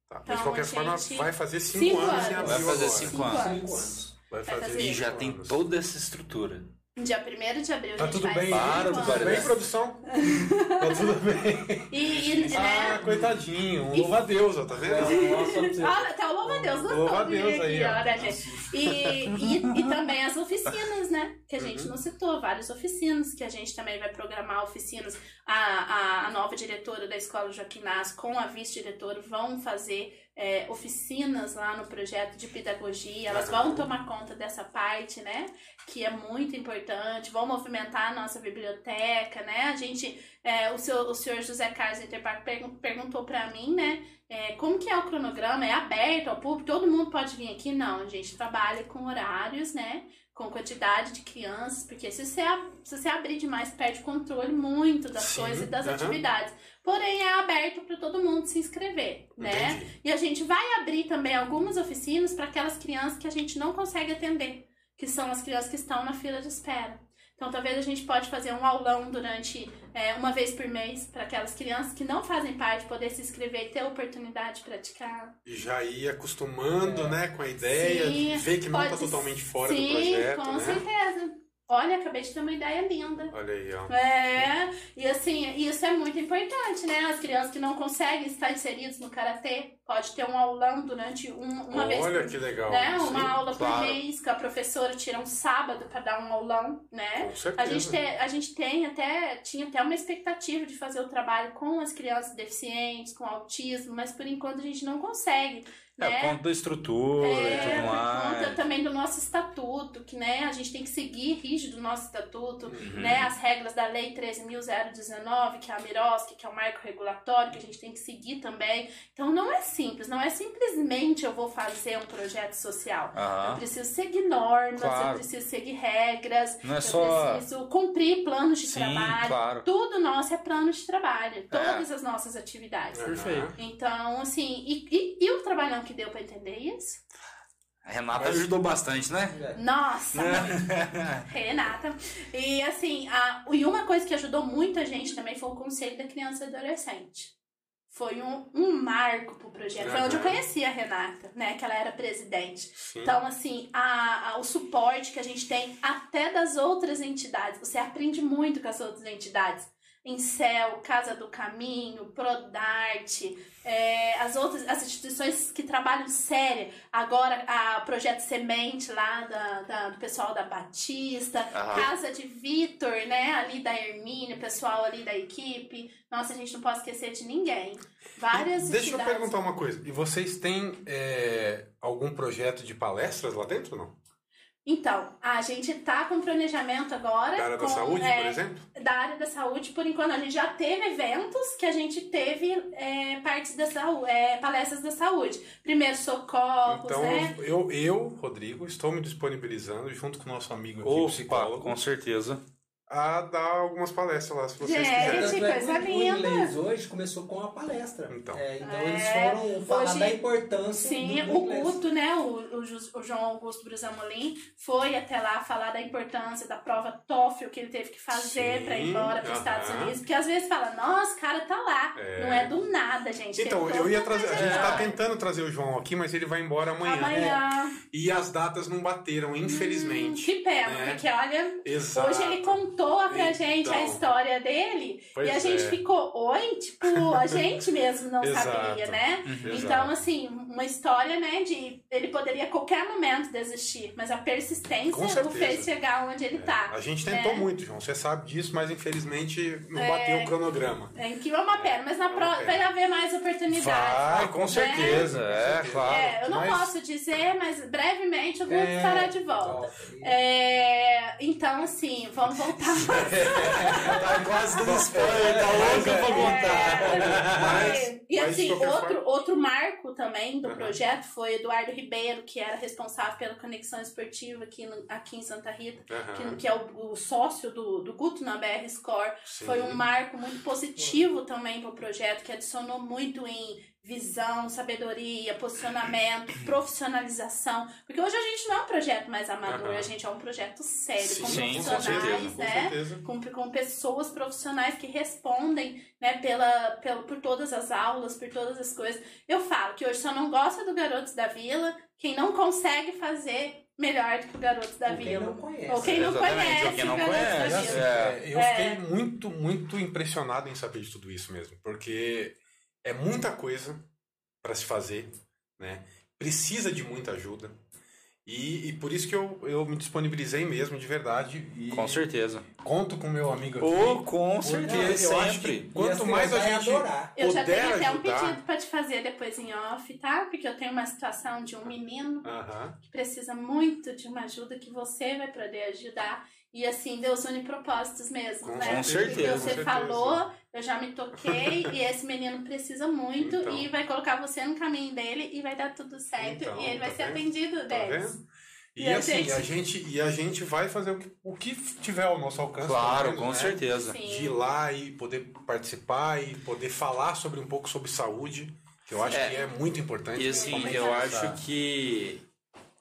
Tá, mas de Então, qualquer forma, gente- vai fazer cinco, Cinco anos em anos. abril Vai fazer agora. cinco Cinco anos. Cinco anos. anos. Vai Vai fazer. E já cinco tem anos. toda essa estrutura. Dia 1 de abril Tá a gente tudo faz bem? Para, tudo bem, produção? tá tudo bem. E, e, Ah, né? coitadinho. Um louva a Deus, ó, tá vendo? Nossa, até o louva a Deus gostou Louva vir Deus aí, aqui, ó. olha, gente. E, e, e também as oficinas, né? Que a gente Uhum. não citou, várias oficinas, que a gente também vai programar oficinas. A, a, a nova diretora da Escola Joaquim Nas com a vice-diretora vão fazer é, oficinas lá no projeto de pedagogia. Elas vão tomar conta dessa parte, né? Que é muito importante. Vão movimentar a nossa biblioteca, né? A gente, é, o, seu, o senhor José Carlos Interparque pergun- perguntou para mim, né? É, como que é o cronograma? É aberto ao público? Todo mundo pode vir aqui? Não, a gente trabalha com horários, né? Com quantidade de crianças, porque se você, se você abrir demais, perde o controle muito das Sim, coisas e das atividades. Porém, é aberto para todo mundo se inscrever, né? Entendi. E a gente vai abrir também algumas oficinas para aquelas crianças que a gente não consegue atender, que são as crianças que estão na fila de espera. Então, talvez a gente pode fazer um aulão durante é, uma vez por mês para aquelas crianças que não fazem parte poder se inscrever e ter a oportunidade de praticar. E já ir acostumando, né, com a ideia, Sim, ver que não tá pode- totalmente fora Sim, do projeto, com né? certeza. Olha, acabei de ter uma ideia linda. Olha aí, ó. É, e assim, isso é muito importante, né? As crianças que não conseguem estar inseridas no karatê pode ter um aulão durante um- uma vez Olha que legal. né? Sim, Uma aula claro. por mês que a professora tira um sábado para dar um aulão, né? Com certeza. A gente, a gente tem até, tinha até uma expectativa de fazer o trabalho com as crianças deficientes, com autismo, mas por enquanto a gente não consegue, É, né? conta da estrutura e É, tudo por conta mais. também do nosso estatuto, que né, a gente tem que seguir rígido o nosso estatuto, Uhum. né, as regras da Lei 13.019, que é a Miroski, que é o marco regulatório, que a gente tem que seguir também. Então não é simples, não é simplesmente eu vou fazer um projeto social. Eu Aham. preciso seguir normas, Claro. eu preciso seguir regras, Não é eu só. preciso cumprir planos de Sim, trabalho. claro. Tudo nosso é plano de trabalho, todas as nossas atividades. Perfeito. Então, assim, e, e, e o trabalhão que deu pra entender isso? A Renata ajudou bastante, né? É. Nossa, Renata. E assim, a, e uma coisa que ajudou muito a gente também foi o Conselho da Criança e Adolescente. Foi um, um marco pro projeto. Foi onde eu conheci a Renata, né? Que ela era presidente. Sim. Então, assim, a, a- o suporte que a gente tem até das outras entidades. Você aprende muito com as outras entidades. Incel, Casa do Caminho, Prodarte, é, as outras as instituições que trabalham séria. Agora, a Projeto Semente lá da, da- do pessoal da Batista, Aham. Casa de Vitor, né? Ali da Hermínio, o pessoal ali da equipe. Nossa, a gente não pode esquecer de ninguém. Várias Deixa eu entidades. perguntar uma coisa. E vocês têm é, algum projeto de palestras lá dentro ou não? Então, a gente tá com planejamento agora. Da área da com, saúde, é, por exemplo? Da área da saúde, por enquanto, a gente já teve eventos que a gente teve é, partes da saúde, é, palestras da saúde. Primeiro socorros, Então, né? eu, eu, Rodrigo, estou me disponibilizando, junto com o nosso amigo aqui, Opa, psicólogo, com certeza. A dar algumas palestras lá, se vocês Gente, quiserem. Tanto é que coisa o- o linda. inglês hoje começou com a palestra. Então. É, então É, eles foram falar hoje- da importância Sim, do o inglês. Guto, né, o, o, o João Augusto Brusamolim, foi até lá falar da importância da prova TOEFL que ele teve que fazer para ir embora para os Estados. Unidos, porque às vezes fala, nossa, o cara tá lá, É. não é do nada, gente. Então, eu ia trazer. A gente tá tentando trazer o João aqui, mas ele vai embora amanhã. Amanhã. E as datas não bateram, infelizmente. Que pena, É. porque olha, Exato. hoje ele contou contou pra gente a Então. história dele e a gente é. ficou, oi? Tipo, a gente mesmo não sabia, né? Então, assim, uma história, né, de ele poderia a qualquer momento desistir, mas a persistência o fez chegar onde ele tá. A gente tentou né? muito, João. Você sabe disso, mas infelizmente não É. bateu o cronograma. É, que é uma pena, mas na uma próxima vai haver mais oportunidades. Vai, com né? certeza, é, claro. É, eu não Mas- posso dizer, mas brevemente o Guto É, estará de volta. É, então, assim, vamos voltar. Tá quase dando spoiler, tá louca pra contar. Mas- e mas, assim, outro, forma- outro marco também do Aham. projeto foi Eduardo Ribeiro, que era responsável pela conexão esportiva aqui, no- aqui em Santa Rita, que, Aham. que é o, o sócio do, do Guto na BR Score. Sim. Foi um marco muito positivo também para o projeto, que adicionou muito em visão, sabedoria, posicionamento, profissionalização. Porque hoje a gente não é um projeto mais amador, Aham. a gente é um projeto sério, com Sim, com profissionais, certeza, com né? certeza. Com, com pessoas profissionais que respondem né, pela, pela, por todas as aulas, por todas as coisas. Eu falo que hoje só não gosta do Garotos da Vila quem não consegue fazer melhor do que o Garotos da Ou quem Vila. não conhece. Ou quem não Exatamente, conhece ou quem não o Garotos da conhece, Vila. é. É, eu É. fiquei muito, muito impressionado em saber de tudo isso mesmo, porque é muita coisa para se fazer, né? Precisa de muita ajuda. E, e por isso que eu, eu me disponibilizei mesmo, de verdade. E Com certeza. conto com meu amigo aqui. Oh, com certeza, eu acho sempre. que quanto assim, mais a gente adorar. Eu já puder tenho até um ajudar... pedido pra te fazer depois em off, tá? Porque eu tenho uma situação de um menino Aham. que precisa muito de uma ajuda que você vai poder ajudar. E assim, Deus une propósitos mesmo, Com né? certeza, Porque com você certeza. falou, eu já me toquei e esse menino precisa muito Então. e vai colocar você no caminho dele e vai dar tudo certo Então, e ele vai tá ser vendo? atendido, Tá vendo? E, E a assim, gente? a gente, e a gente vai fazer o que, o que tiver ao nosso alcance. Claro, menos, com né? certeza. Sim. de ir lá e poder participar e poder falar sobre um pouco sobre saúde, que eu acho É. que é muito importante. E assim, eu nessa- acho que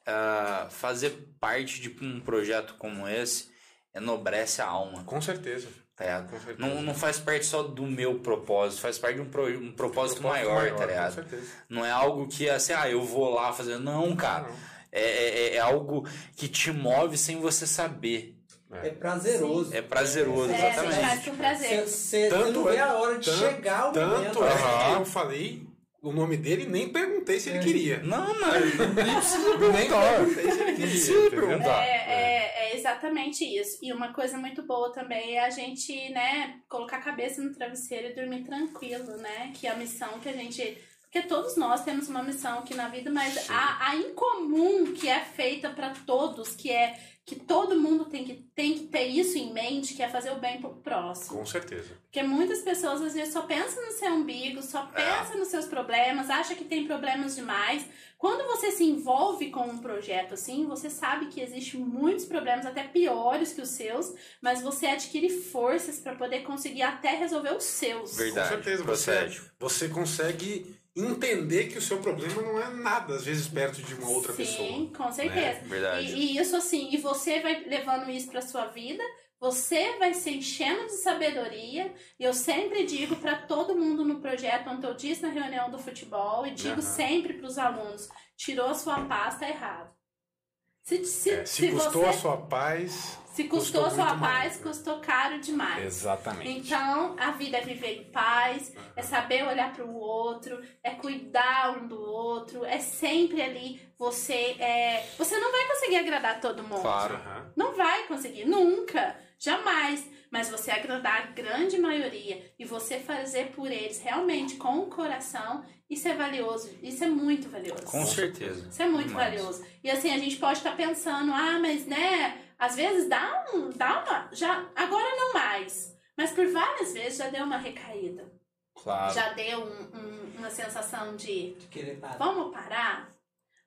ah, fazer parte de um projeto como esse enobrece a alma. Com certeza. Tá ligado? Com certeza. Não, não faz parte só do meu propósito, faz parte de um, pro- um propósito, Propósito maior, tá Com ligado? certeza. Não é algo que assim, ah, eu vou lá fazer. Não, cara. Não. É, é, é algo que te move sem você saber. É prazeroso. É prazeroso, É, a gente exatamente. faz com prazer. Você Tanto não vê é- a hora de tanto- chegar o Tanto momento. é Aham. que eu falei o nome dele e nem perguntei se ele É. queria. Não, mas nem precisa Nem perguntei se ele queria. precisa perguntar. É, é, é exatamente isso. E uma coisa muito boa também é a gente, né, colocar a cabeça no travesseiro e dormir tranquilo, né? Que é a missão que a gente. Porque todos nós temos uma missão aqui na vida, mas a, a incomum que é feita para todos, que é que todo mundo tem que, tem que ter isso em mente, que é fazer o bem pro próximo. Com certeza. Porque muitas pessoas às vezes só pensam no seu umbigo, só pensam nos seus problemas, acha que tem problemas demais. Quando você se envolve com um projeto assim, você sabe que existem muitos problemas, até piores que os seus, mas você adquire forças para poder conseguir até resolver os seus. Verdade. Com certeza. Você, você consegue entender que o seu problema não é nada, às vezes, perto de uma outra Sim, pessoa. com certeza. Verdade. E, e isso assim, e você vai levando isso pra sua vida, você vai se enchendo de sabedoria. E eu sempre digo pra todo mundo no projeto, ontem eu disse na reunião do futebol, e digo Aham. sempre pros alunos: tirou a sua paz, tá errado. Se, se, É, se, custou você, a sua paz. Se custou custou sua paz, mais, né? custou caro demais. Exatamente. Então, a vida é viver em paz, é saber olhar para o outro, é cuidar um do outro, é sempre ali você é, você não vai conseguir agradar todo mundo. Claro. Não vai conseguir, nunca, jamais. Mas você agradar a grande maioria e você fazer por eles realmente com o coração, isso é valioso, isso é muito valioso. Com certeza. Isso é muito Demais. valioso. E assim, a gente pode estar pensando, ah, mas né, às vezes dá um, dá uma, já, agora não mais. Mas por várias vezes já deu uma recaída. Claro. Já deu um- um- uma sensação de, De querer parar. vamos parar?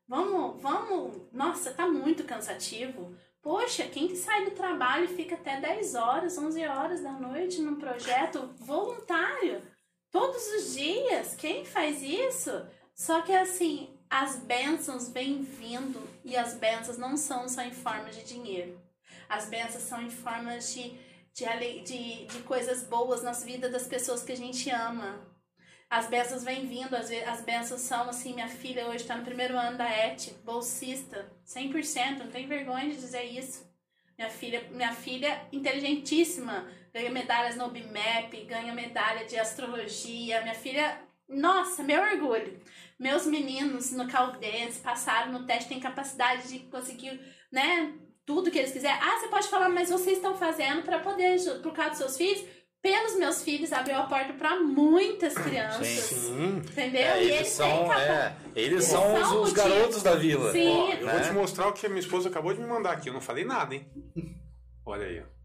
Vamos, vamos, nossa, tá muito cansativo. Poxa, quem que sai do trabalho e fica até 10 horas, 11 horas da noite num projeto voluntário? Todos os dias, quem faz isso? Só que assim, as bênçãos vêm vindo e as bênçãos não são só em forma de dinheiro. As bênçãos são em formas de, de, de, de coisas boas nas vidas das pessoas que a gente ama. As bênçãos vêm vindo, as, as bênçãos são assim, minha filha hoje está no primeiro ano da ET, bolsista, 100%, não tem vergonha de dizer isso. Minha filha, minha filha inteligentíssima, ganha medalhas no BMAP, ganha medalha de astrologia. Minha filha, nossa, meu orgulho. Meus meninos no Caldense passaram no teste, têm capacidade de conseguir, né, tudo que eles quiserem. Ah, você pode falar, mas vocês estão fazendo para poder, por causa dos seus filhos? Pelos meus filhos, abriu a porta para muitas crianças. Sim. Entendeu? É, e eles eles são, é, eles Eles são os, os garotos da vila. Sim. Ó, eu né? vou te mostrar o que a minha esposa acabou de me mandar aqui. Eu não falei nada, hein? Olha aí, ó.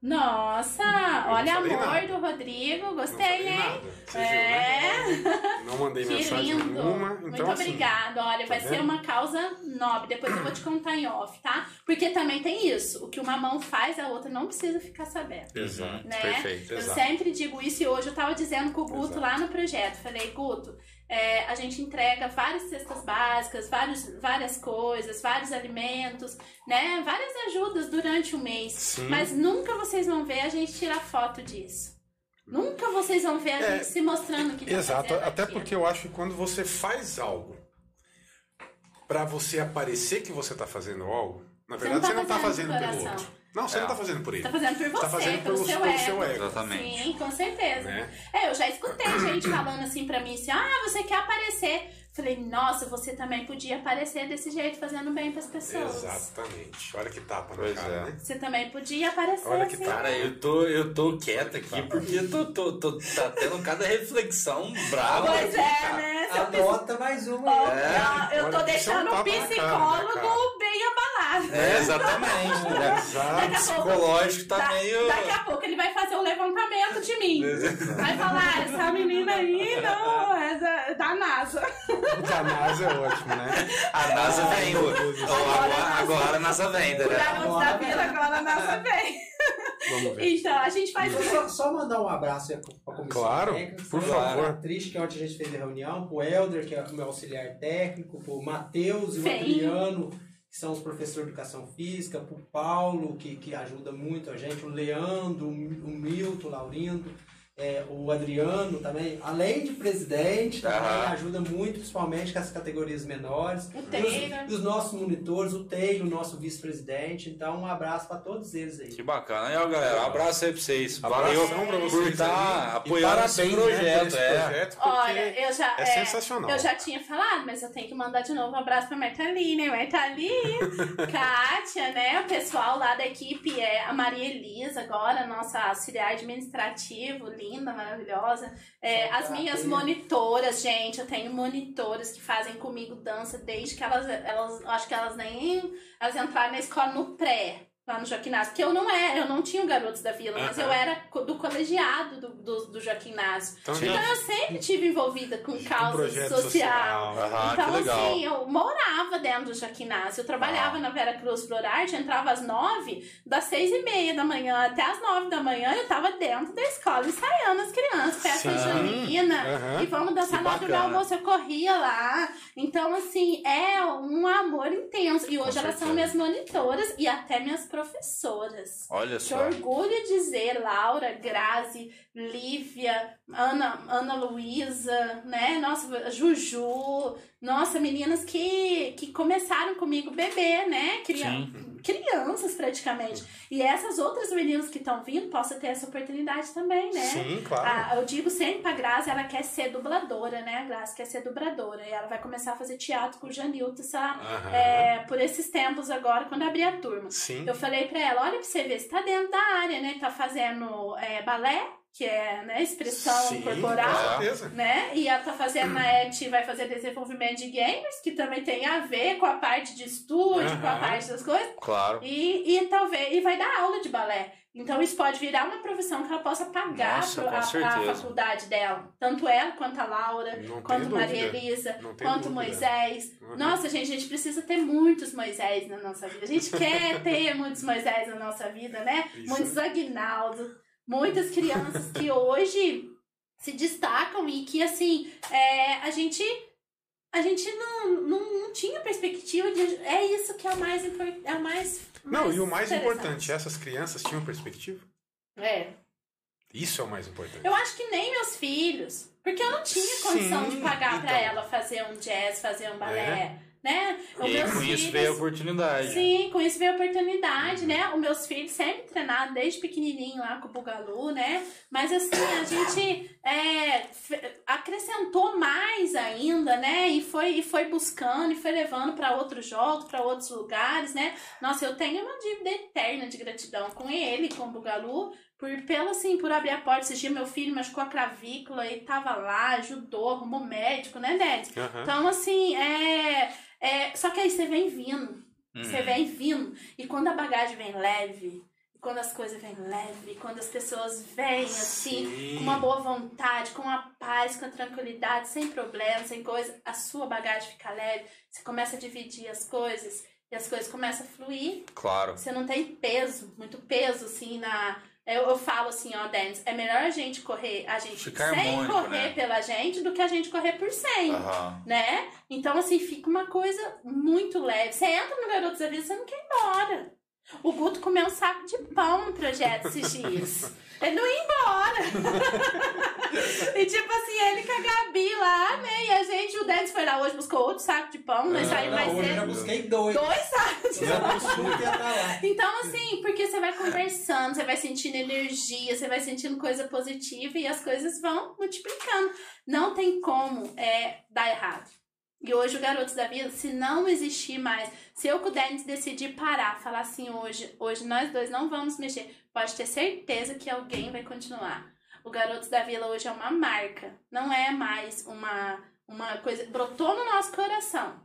Nossa, Eu olha amor do Rodrigo, gostei, hein? nada. Você É. né? Não mandei Que mensagem lindo! nenhuma. Então, Muito assim, obrigada. Olha, vai tá ser vendo? uma causa nobre. Depois eu vou te contar em off, tá? Porque também tem isso. O que uma mão faz, a outra não precisa ficar sabendo. Exato, Né? perfeito. Eu Exato. sempre digo isso e hoje eu tava dizendo com o Guto Exato. lá no projeto. Falei, Guto, é, a gente entrega várias cestas básicas, vários, várias coisas, vários alimentos, né? Várias ajudas durante o mês. Sim. Mas nunca vocês vão ver a gente tirar foto disso. Nunca vocês vão ver a É, gente se mostrando que tá Exato, até aquilo. porque eu acho que quando você faz algo pra você aparecer que você tá fazendo algo, na Você verdade não você tá não tá fazendo fazendo pelo outro. Não, você É. não tá fazendo por ele. Tá fazendo por você, Tá fazendo pelo, pelo- seu, pelo ego. seu ego. Exatamente. Sim, com certeza. Né? É, eu já escutei gente falando assim pra mim, assim, ah, você quer aparecer. Falei, nossa, você também podia aparecer desse jeito, fazendo bem pras pessoas. Exatamente. Olha que tapa na Pois cara, é. né? Você também podia aparecer Olha que assim. Cara, eu tô, eu tô quieto aqui porque eu tô, tô, tô tá tendo cada reflexão brava. Pois aqui, é, cara. né? Seu Anota mais uma. Ó, aí. ó, eu tô Olha, deixando é um o cara, né, psicólogo cara? bem abalado. É, exatamente. né? Daqui Exato. a pouco- psicológico tá da- meio- Daqui a pouco ele vai fazer um levantamento de mim. Vai falar, "Ah, essa menina aí não, essa é da NASA. Da NASA é ótimo, né? A NASA vem. o- o- Agora, agora a NASA vem, O né? garoto da vila agora a NASA vem. Vamos ver. Então, a gente faz Só, só- só mandar um abraço aí pra comissão Claro, técnica, por pra favor. Beatriz, que ontem a gente fez a reunião, pro Helder, que é o meu auxiliar técnico, pro Matheus e o. Adriano, que são os professores de educação física, pro Paulo, que, que ajuda muito a gente, o Leandro, o Milton, o Laurindo, é, o Adriano também, além de presidente, também ajuda muito, principalmente com as categorias menores. O E os- Taylor. E os, nossos monitores, o Taylor, o nosso vice-presidente. Então, um abraço para todos eles aí. Que bacana. Aí, ó, galera, um abraço aí pra vocês. Valeu pra por vocês estar. E apoiando esse né, projeto. esse é. projeto, Olha, eu já. é sensacional. Eu já tinha falado, mas eu tenho que mandar de novo um abraço pra Martaline. Martaline, Kátia, né? O pessoal lá da equipe é a Maria Elisa, agora, nossa auxiliar administrativo, linda, maravilhosa. É, as minhas monitoras, gente, eu tenho monitoras que fazem comigo dança desde que elas, elas acho que elas nem elas entraram na escola no pré. Lá no Joaquim Inácio, porque eu não era, eu não tinha o Garotos da Vila, mas Aham. eu era do colegiado do, do, do Joaquim Inácio. Então. Então eu sempre tive envolvida com causa projeto social. social. Aham, então, que legal. assim, eu morava dentro do Joaquinácio. Eu trabalhava Ah. na Vera Cruz Florarte, entrava às nove, das seis e meia da manhã até às nove da manhã, eu tava dentro da escola ensaiando as crianças, festa junina. E vamos dançar Que na hora do almoço, eu corria lá. Então, assim, é um amor intenso. E hoje Com elas são certeza. minhas monitoras e até minhas professoras. Olha Que só. orgulho dizer Laura, Grazi, Lívia, Ana, Ana Luísa, né? Nossa, Juju. Nossa, meninas que, que começaram comigo bebê, né? Crian crianças praticamente. E essas outras meninas que estão vindo possam ter essa oportunidade também, né? Sim, claro. Ah, eu digo sempre pra Grazi, ela quer ser dubladora, né? A Grazi quer ser dubladora. E ela vai começar a fazer teatro com o Janilton é, por esses tempos agora, quando abrir a turma. Sim. Eu falei pra ela, olha pra você ver, você tá dentro da área, né? Tá fazendo é, balé, que é né, expressão Sim, corporal. Né? E ela tá fazendo na ET, vai fazer desenvolvimento de gamers, que também tem a ver com a parte de estúdio, com a parte das coisas. Claro. E, e talvez e vai dar aula de balé. Então isso pode virar uma profissão que ela possa pagar Nossa, pro- com a, a faculdade dela. Tanto ela quanto a Laura, Não quanto Maria. Elisa, quanto dúvida. Moisés. Uhum. Nossa, gente, a gente precisa ter muitos Moisés na nossa vida. A gente quer ter muitos Moisés na nossa vida, né? Isso. Muitos Aguinaldo, muitas crianças que hoje se destacam e que, assim, é, a gente. A gente não, não, não tinha perspectiva de. É isso que é o mais importante. É mais. Não, e o mais importante, essas crianças tinham perspectiva? É. Isso é o mais importante. Eu acho que nem meus filhos. Porque eu não tinha condição Sim, de pagar pra então. ela fazer um jazz, fazer um balé. Né? E com isso filhos- veio a oportunidade. Sim, com isso veio a oportunidade, né? Os meus filhos sempre treinaram desde pequenininho lá com o Bugalu, né? Mas assim, a gente é, acrescentou mais ainda, né? E foi, e foi buscando e foi levando para outros jogos, para outros lugares, né? Nossa, eu tenho uma dívida eterna de gratidão com ele, com o Bugalu, por, pelo assim, por abrir a porta. Esse dia meu filho machucou a clavícula, ele tava lá, ajudou, arrumou médico, né, Ded? Aham. Então, assim, é, é. Só que aí você vem vindo. Você Uhum. vem vindo. E quando a bagagem vem leve, e quando as coisas vêm leve, quando as pessoas vêm assim, Sim. com uma boa vontade, com a paz, com a tranquilidade, sem problema, sem coisa, a sua bagagem fica leve, você começa a dividir as coisas e as coisas começam a fluir. Claro. Você não tem peso, muito peso, assim, na. Eu, eu falo assim, ó, Denis, é melhor a gente correr, a gente Ficar sem correr né? pela gente do que a gente correr por 100 Aham. né? Então, assim, fica uma coisa muito leve. Você entra no Garotos da Vida, você não quer ir embora. O Guto comeu um saco de pão no projeto esses dias. Ele não ia embora. e tipo assim, ele com a Gabi lá, né? E a gente, o Denis foi lá hoje, buscou outro saco de pão, nós Ah, saímos mais hoje eu já cedo. busquei dois. Dois sacos de pão. tá. Então, assim, porque você vai conversando, você vai sentindo energia, você vai sentindo coisa positiva e as coisas vão multiplicando. Não tem como é, dar errado. E hoje o Garotos da Vida, se não existir mais, se eu Denis decidir parar, falar assim, hoje, hoje nós dois não vamos mexer, pode ter certeza que alguém vai continuar. O Garotos da Vila hoje é uma marca, não é mais uma, uma coisa. Brotou no nosso coração.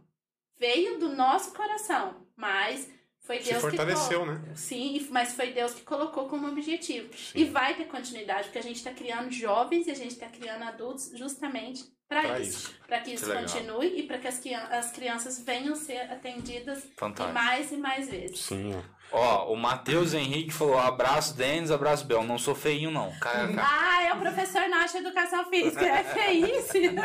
Veio do nosso coração, mas foi Se Deus que fortaleceu, colocou. né? Sim, mas foi Deus que colocou como objetivo. E vai ter continuidade, porque a gente está criando jovens e a gente está criando adultos justamente para isso. isso. Para que isso Que legal. continue e para que as, as crianças venham ser atendidas mais e mais vezes. Sim, ó. O Matheus Henrique falou: abraço, Denis, abraço, Bel. Não sou feinho, não. KKK. Ah, é o professor Nacho Educação Física. É feice.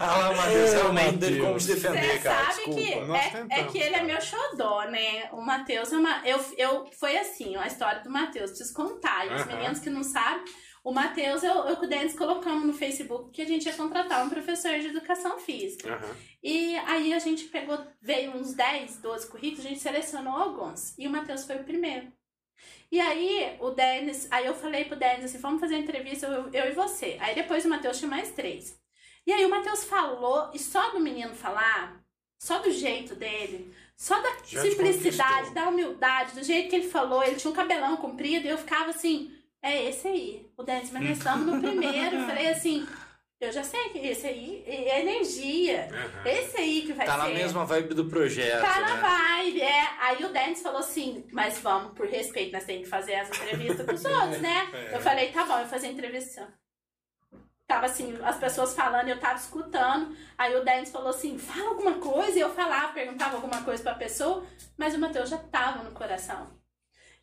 Ah lá, Matheus, Ô, realmente Matheus. como se defender, Você cara. sabe Desculpa. que Nós é, é que ele é meu xodó, né? O Matheus é uma. Eu, eu, foi assim, ó, a história do Matheus. Preciso contar. E os meninos que não sabem, o Matheus, eu, eu com o Denis colocamos no Facebook que a gente ia contratar um professor de educação física. Aham. E aí a gente pegou, veio uns 10, 12 currículos, a gente selecionou alguns. E o Matheus foi o primeiro. E aí o Denis, aí eu falei pro Denis assim, vamos fazer a entrevista, eu, eu e você. Aí depois o Matheus tinha mais três. E aí o Matheus falou, e só do menino falar, só do jeito dele, só da Já simplicidade, da humildade, do jeito que ele falou, ele tinha um cabelão comprido, e eu ficava assim, é esse aí. O Denis, mas nós estamos no primeiro. Eu falei assim, eu já sei que esse aí é energia. Aham. Esse aí que vai Tá ser. na mesma vibe do projeto, Tá na né? vibe, é. Aí o Denis falou assim, mas vamos, por respeito, nós temos que fazer as entrevistas com os outros, né? É. Eu falei, tá bom, eu vou fazer a entrevista. Tava assim, as pessoas falando, eu tava escutando. Aí o Denis falou assim, fala alguma coisa. E eu falava, perguntava alguma coisa pra pessoa, mas o Matheus já tava no coração.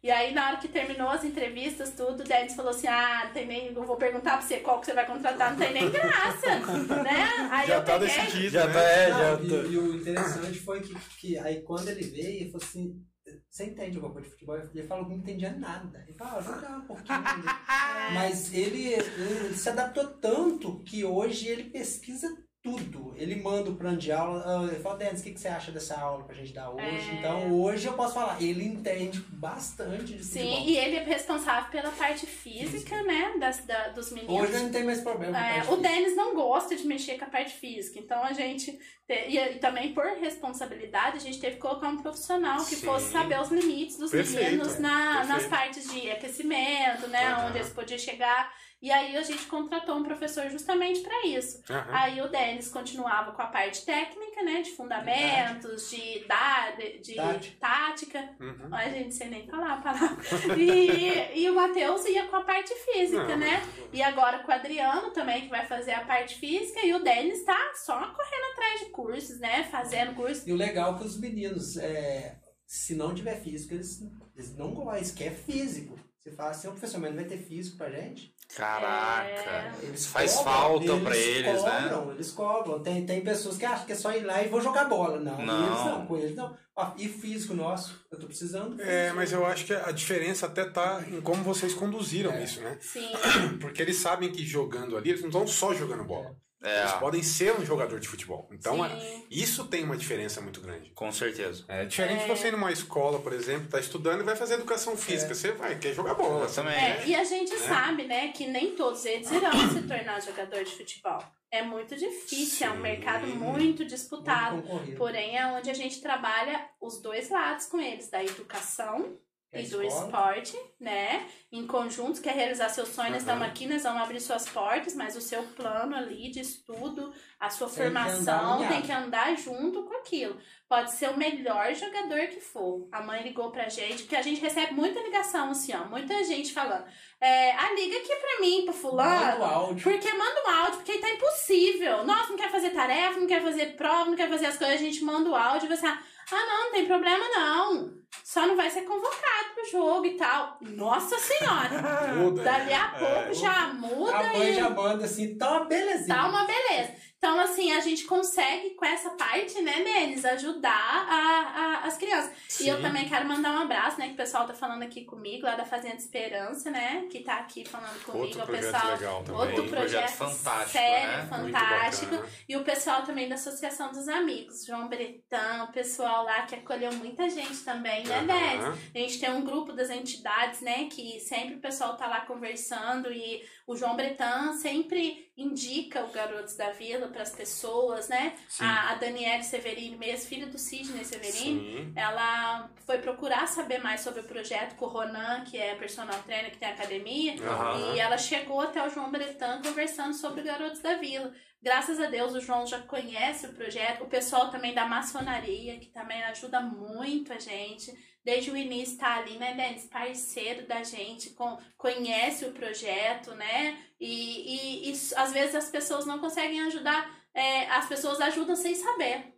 E aí, na hora que terminou as entrevistas, tudo, o Denis falou assim: Ah, não tem nem. Eu vou perguntar pra você qual que você vai contratar, não tem nem graça. né? Aí Já eu tá peguei, decidido, Já né? tá, é, Não, já e, tá. e o interessante foi que, que aí quando ele veio, ele falou assim, você entende alguma coisa de futebol? Ele falou que não entendia nada. Ele falou, ah, jogar um pouquinho. Mas ele, ele se adaptou tanto que hoje ele pesquisa tudo. Ele manda o plano de aula. ah, Ele fala, Denis, o que, que você acha dessa aula pra gente dar hoje? É. Então hoje eu posso falar, ele entende bastante de Sim, futebol. e ele é responsável pela parte física, né? Das, da, dos meninos. Hoje não tem mais problema. com a É, parte o. Denis não gosta de mexer com a parte física, então a gente, te- e, e também por responsabilidade, a gente teve que colocar um profissional que Sim. fosse saber os limites dos Perfeito, meninos é. na, nas partes de aquecimento, né, Aham. onde eles podiam chegar. E aí a gente contratou um professor justamente para isso. Aham. Aí o Denis continuava com a parte técnica, né, de fundamentos, de, da, de, de Tática. tática. Uhum. Ai, gente, sei nem falar a palavra. E, e o Matheus ia com a parte física, Não, né? E agora com o Adriano também, que vai fazer a parte física, e o Denis tá só correndo atrás de cursos, né? Fazendo cursos. E o legal é que os meninos, é, se não tiver físico, eles, eles não gostam, eles querem físico. Você fala assim, ô professor, mas não vai ter físico pra gente? Caraca. Eles Isso faz cobram, falta pra eles, né? cobram, Eles cobram. Tem, tem pessoas que acham que é só ir lá e vou jogar bola. Não, Não. eles não, com eles não. Ó, e físico nosso, eu tô precisando. É, mas eu acho que a diferença até tá em como vocês conduziram É. isso, né? Sim. Porque eles sabem que jogando ali, eles não estão só jogando bola. É, Eles podem ser um jogador de futebol. Então, Sim. é- isso tem uma diferença muito grande. com certeza. É diferente É. de você ir numa escola, por exemplo, tá estudando e vai fazer educação física. Você vai, quer jogar bola. Exatamente. É, e a gente sabe, né, que nem todos eles irão se tornar jogador de futebol. É muito difícil, é um Sim. mercado muito disputado. Muito. Porém, é onde a gente trabalha os dois lados com eles, da educação É e do esporte, né? Em conjunto, quer realizar seus sonhos, nós Aham. estamos aqui, nós vamos abrir suas portas, mas o seu plano ali de estudo, a sua Tem que formação alinhado. tem que andar junto com aquilo. Pode ser o melhor jogador que for. A mãe ligou pra gente, porque a gente recebe muita ligação, assim, ó, muita gente falando. É, ah, liga aqui pra mim, pro fulano. Manda o áudio. Porque manda um áudio, porque tá impossível. Nossa, não quer fazer tarefa, não quer fazer prova, não quer fazer as coisas, a gente manda o áudio e você, ah, não, não tem problema não. Só não vai ser convocado pro jogo e tal. Nossa senhora! Muda. Dali a pouco É. já muda A mãe e já manda assim, tá uma belezinha. tá uma beleza. Então, assim, a gente consegue com essa parte, né, Denis, ajudar a, a- as crianças. E eu Sim. também quero mandar um abraço, né, que o pessoal tá falando aqui comigo, lá da Fazenda Esperança, né, que tá aqui falando comigo. Outro o projeto pessoal, legal também. Outro Um projeto, projeto fantástico, sério, né? Fantástico. E o pessoal também da Associação dos Amigos, João Bretão, o pessoal lá que acolheu muita gente também, né, Denis? Aham. A gente tem um grupo das entidades, né, que sempre o pessoal tá lá conversando e o João Bretan sempre indica o Garotos da Vila para as pessoas, né? Sim. A, a Daniele Severini mesmo, filha do Sidney Severini, ela foi procurar saber mais sobre o projeto com o Ronan, que é personal trainer que tem academia, Aham. e ela chegou até o João Bretan conversando sobre o Garotos da Vila. Graças a Deus o João já conhece o projeto, o pessoal também da maçonaria, que também ajuda muito a gente. Desde o início tá ali, né, Denis? Parceiro da gente, com, conhece o projeto, né? E, e, e às vezes as pessoas não conseguem ajudar, é, as pessoas ajudam sem saber.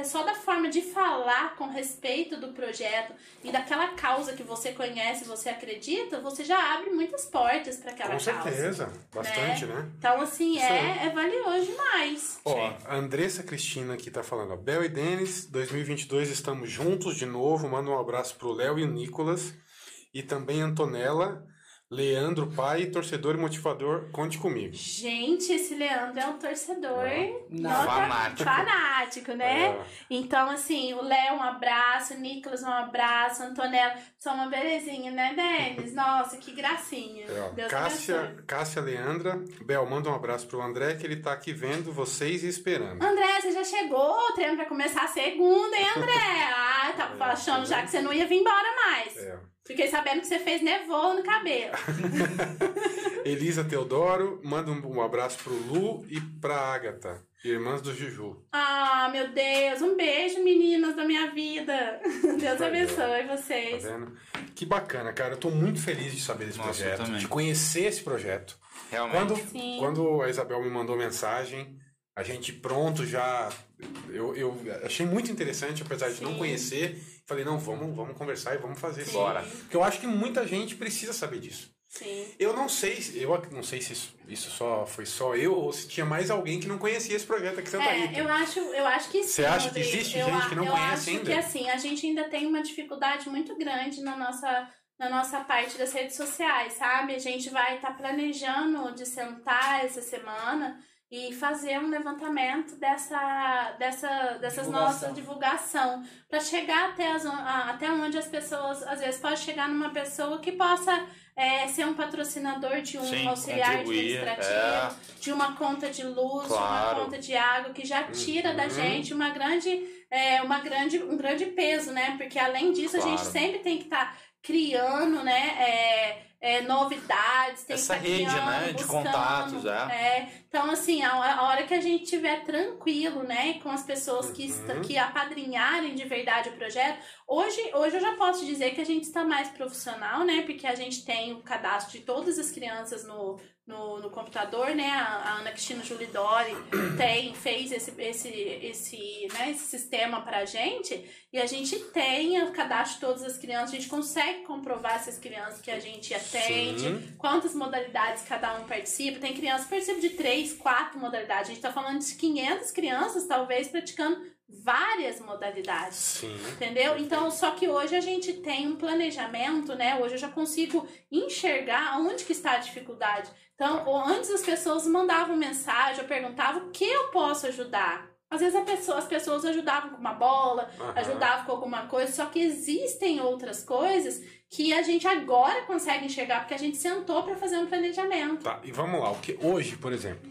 É só da forma de falar com respeito do projeto e daquela causa que você conhece, você acredita, você já abre muitas portas para aquela Com causa. certeza. Bastante, né? Então, assim, Isso é, é valioso demais. Ó, a Andressa Cristina aqui tá falando, ó, Bel e Denis, 2022 estamos juntos de novo. Manda um abraço pro Léo e o Nicolas. E também Antonella, Leandro, pai, torcedor e motivador, conte comigo. Gente, esse Leandro é um torcedor Não. nota- Fanático. fanático, né? É, Então, assim, o Léo, um abraço, o Nicolas, um abraço, a Antonella, são uma belezinha, né, Denis? Nossa, que gracinha. é, Deus Cássia. Cássia Leandra, Bel, manda um abraço pro André, que ele tá aqui vendo vocês e esperando. André, você já chegou? O treino vai começar segunda, hein, André? Ah, tava É, achando tá já que você não ia vir embora mais. É. Fiquei sabendo que você fez nevô no cabelo. Elisa Teodoro, manda um, um abraço pro Lu e pra Agatha, irmãs do Juju. Ah, meu Deus, um beijo, meninas da minha vida. Deus Valeu. abençoe Tá vocês. vendo? Que bacana, cara. Eu tô muito feliz de saber desse Nossa, projeto, de conhecer esse projeto. Realmente. Quando, Sim. quando a Isabel me mandou mensagem, a gente pronto já. Eu, eu achei muito interessante, apesar de não Sim. conhecer. Falei, não, vamos, vamos conversar e vamos fazer Sim. bora. Porque eu acho que muita gente precisa saber disso. Sim. Eu não sei, se- eu não sei se isso, isso só foi só eu ou se tinha mais alguém que não conhecia esse projeto aqui em Santa Rita. É, eu acho, eu acho que sim. Você acha que Rodrigo. existe eu, gente que não eu conhece acho ainda? que assim, a gente ainda tem uma dificuldade muito grande na nossa, na nossa parte das redes sociais, sabe? A gente vai estar planejando de sentar essa semana e fazer um levantamento dessa, dessa, dessas Divulgação. nossas divulgação para chegar até, as, até onde as pessoas às vezes pode chegar numa pessoa que possa é, ser um patrocinador de um Sim, auxiliar administrativo, de uma conta de luz, de uma Claro. conta de água que já tira da Uhum. gente uma grande, é, uma grande, um grande peso, né? Porque além disso a gente Claro. sempre tem que estar criando, né? é, é, novidades, tem Essa que tá rede, criando, né, de buscando, contatos, é. é. Então, assim, a, a hora que a gente estiver tranquilo, né, com as pessoas que, est- Uhum. que apadrinharem de verdade o projeto, hoje, hoje eu já posso dizer que a gente está mais profissional, né, porque a gente tem o cadastro de todas as crianças no, no, no computador, né? A, a Ana Cristina Julidori tem, fez esse, esse, esse, né, esse sistema pra gente e a gente tem o cadastro de todas as crianças, a gente consegue comprovar essas crianças que a gente atende, Sim. quantas modalidades cada um participa. Tem crianças que participam de três, quatro modalidades. A gente tá falando de 500 crianças, talvez, praticando várias modalidades. Sim. Entendeu? Então, só que hoje a gente tem um planejamento, né? Hoje eu já consigo enxergar onde que está a dificuldade. Então, antes as pessoas mandavam mensagem, eu perguntava o que eu posso ajudar. Às vezes pessoa, as pessoas ajudavam com uma bola, Aham. ajudavam com alguma coisa, só que existem outras coisas que a gente agora consegue enxergar, porque a gente sentou para fazer um planejamento. Tá, e vamos lá. O que, hoje, por exemplo,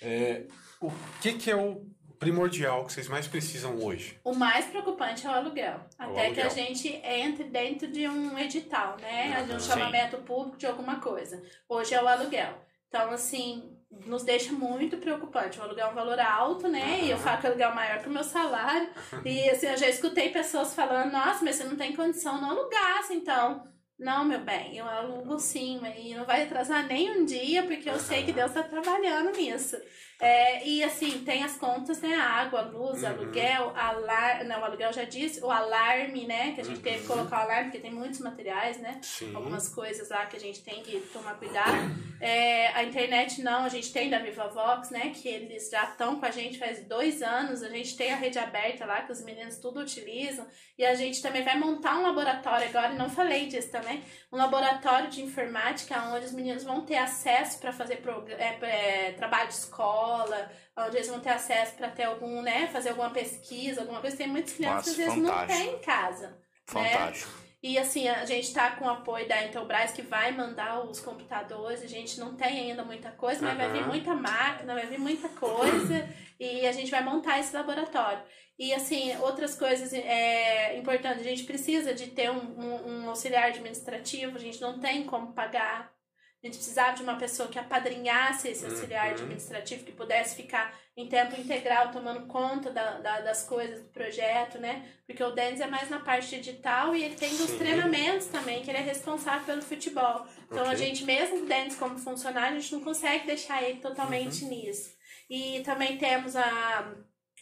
é, o que, que é o primordial que vocês mais precisam hoje? O mais preocupante é o aluguel. Até que aluguel. a gente entre dentro de um edital, né? De um chamamento público de alguma coisa. Hoje é o aluguel. Então, assim, nos deixa muito preocupante. O aluguel é um valor alto, né? E eu falo que o aluguel é maior que o meu salário. E, assim, eu já escutei pessoas falando, nossa, mas você não tem condição, não alugasse, então. Não, meu bem, eu alugo sim, e não vai atrasar nem um dia, porque eu sei que Deus está trabalhando nisso. É, e assim, tem as contas, né? Água, luz, Uhum. aluguel, alar... não, o aluguel já disse, o alarme, né? Que a gente teve que Uhum. colocar o alarme, porque tem muitos materiais, né? Sim. Algumas coisas lá que a gente tem que tomar cuidado. É, a internet não, a gente tem da VivaVox, né? Que eles já estão com a gente faz dois anos. A gente tem a rede aberta lá, que os meninos tudo utilizam. E a gente também vai montar um laboratório agora, e não falei disso também, um laboratório de informática onde os meninos vão ter acesso para fazer é, é, trabalho de escola, onde eles vão ter acesso para ter algum, né, fazer alguma pesquisa, alguma coisa. Tem muitas crianças Nossa, que às vezes não têm em casa. Fantástico. E assim, a gente tá com o apoio da Intelbras que vai mandar os computadores. A gente não tem ainda muita coisa, mas vai vir muita máquina, vai vir muita coisa. e a gente vai montar esse laboratório. E assim, outras coisas é, importantes, a gente precisa de ter um, um, um auxiliar administrativo, a gente não tem como pagar. A gente precisava de uma pessoa que apadrinhasse esse auxiliar Uhum. administrativo, que pudesse ficar em tempo integral tomando conta da, da- das coisas do projeto, né? Porque o Denis é mais na parte digital e ele tem os treinamentos também, que ele é responsável pelo futebol. Então a Ok. gente, mesmo o Denis como funcionário, a gente não consegue deixar ele totalmente Uhum. nisso. E também temos a,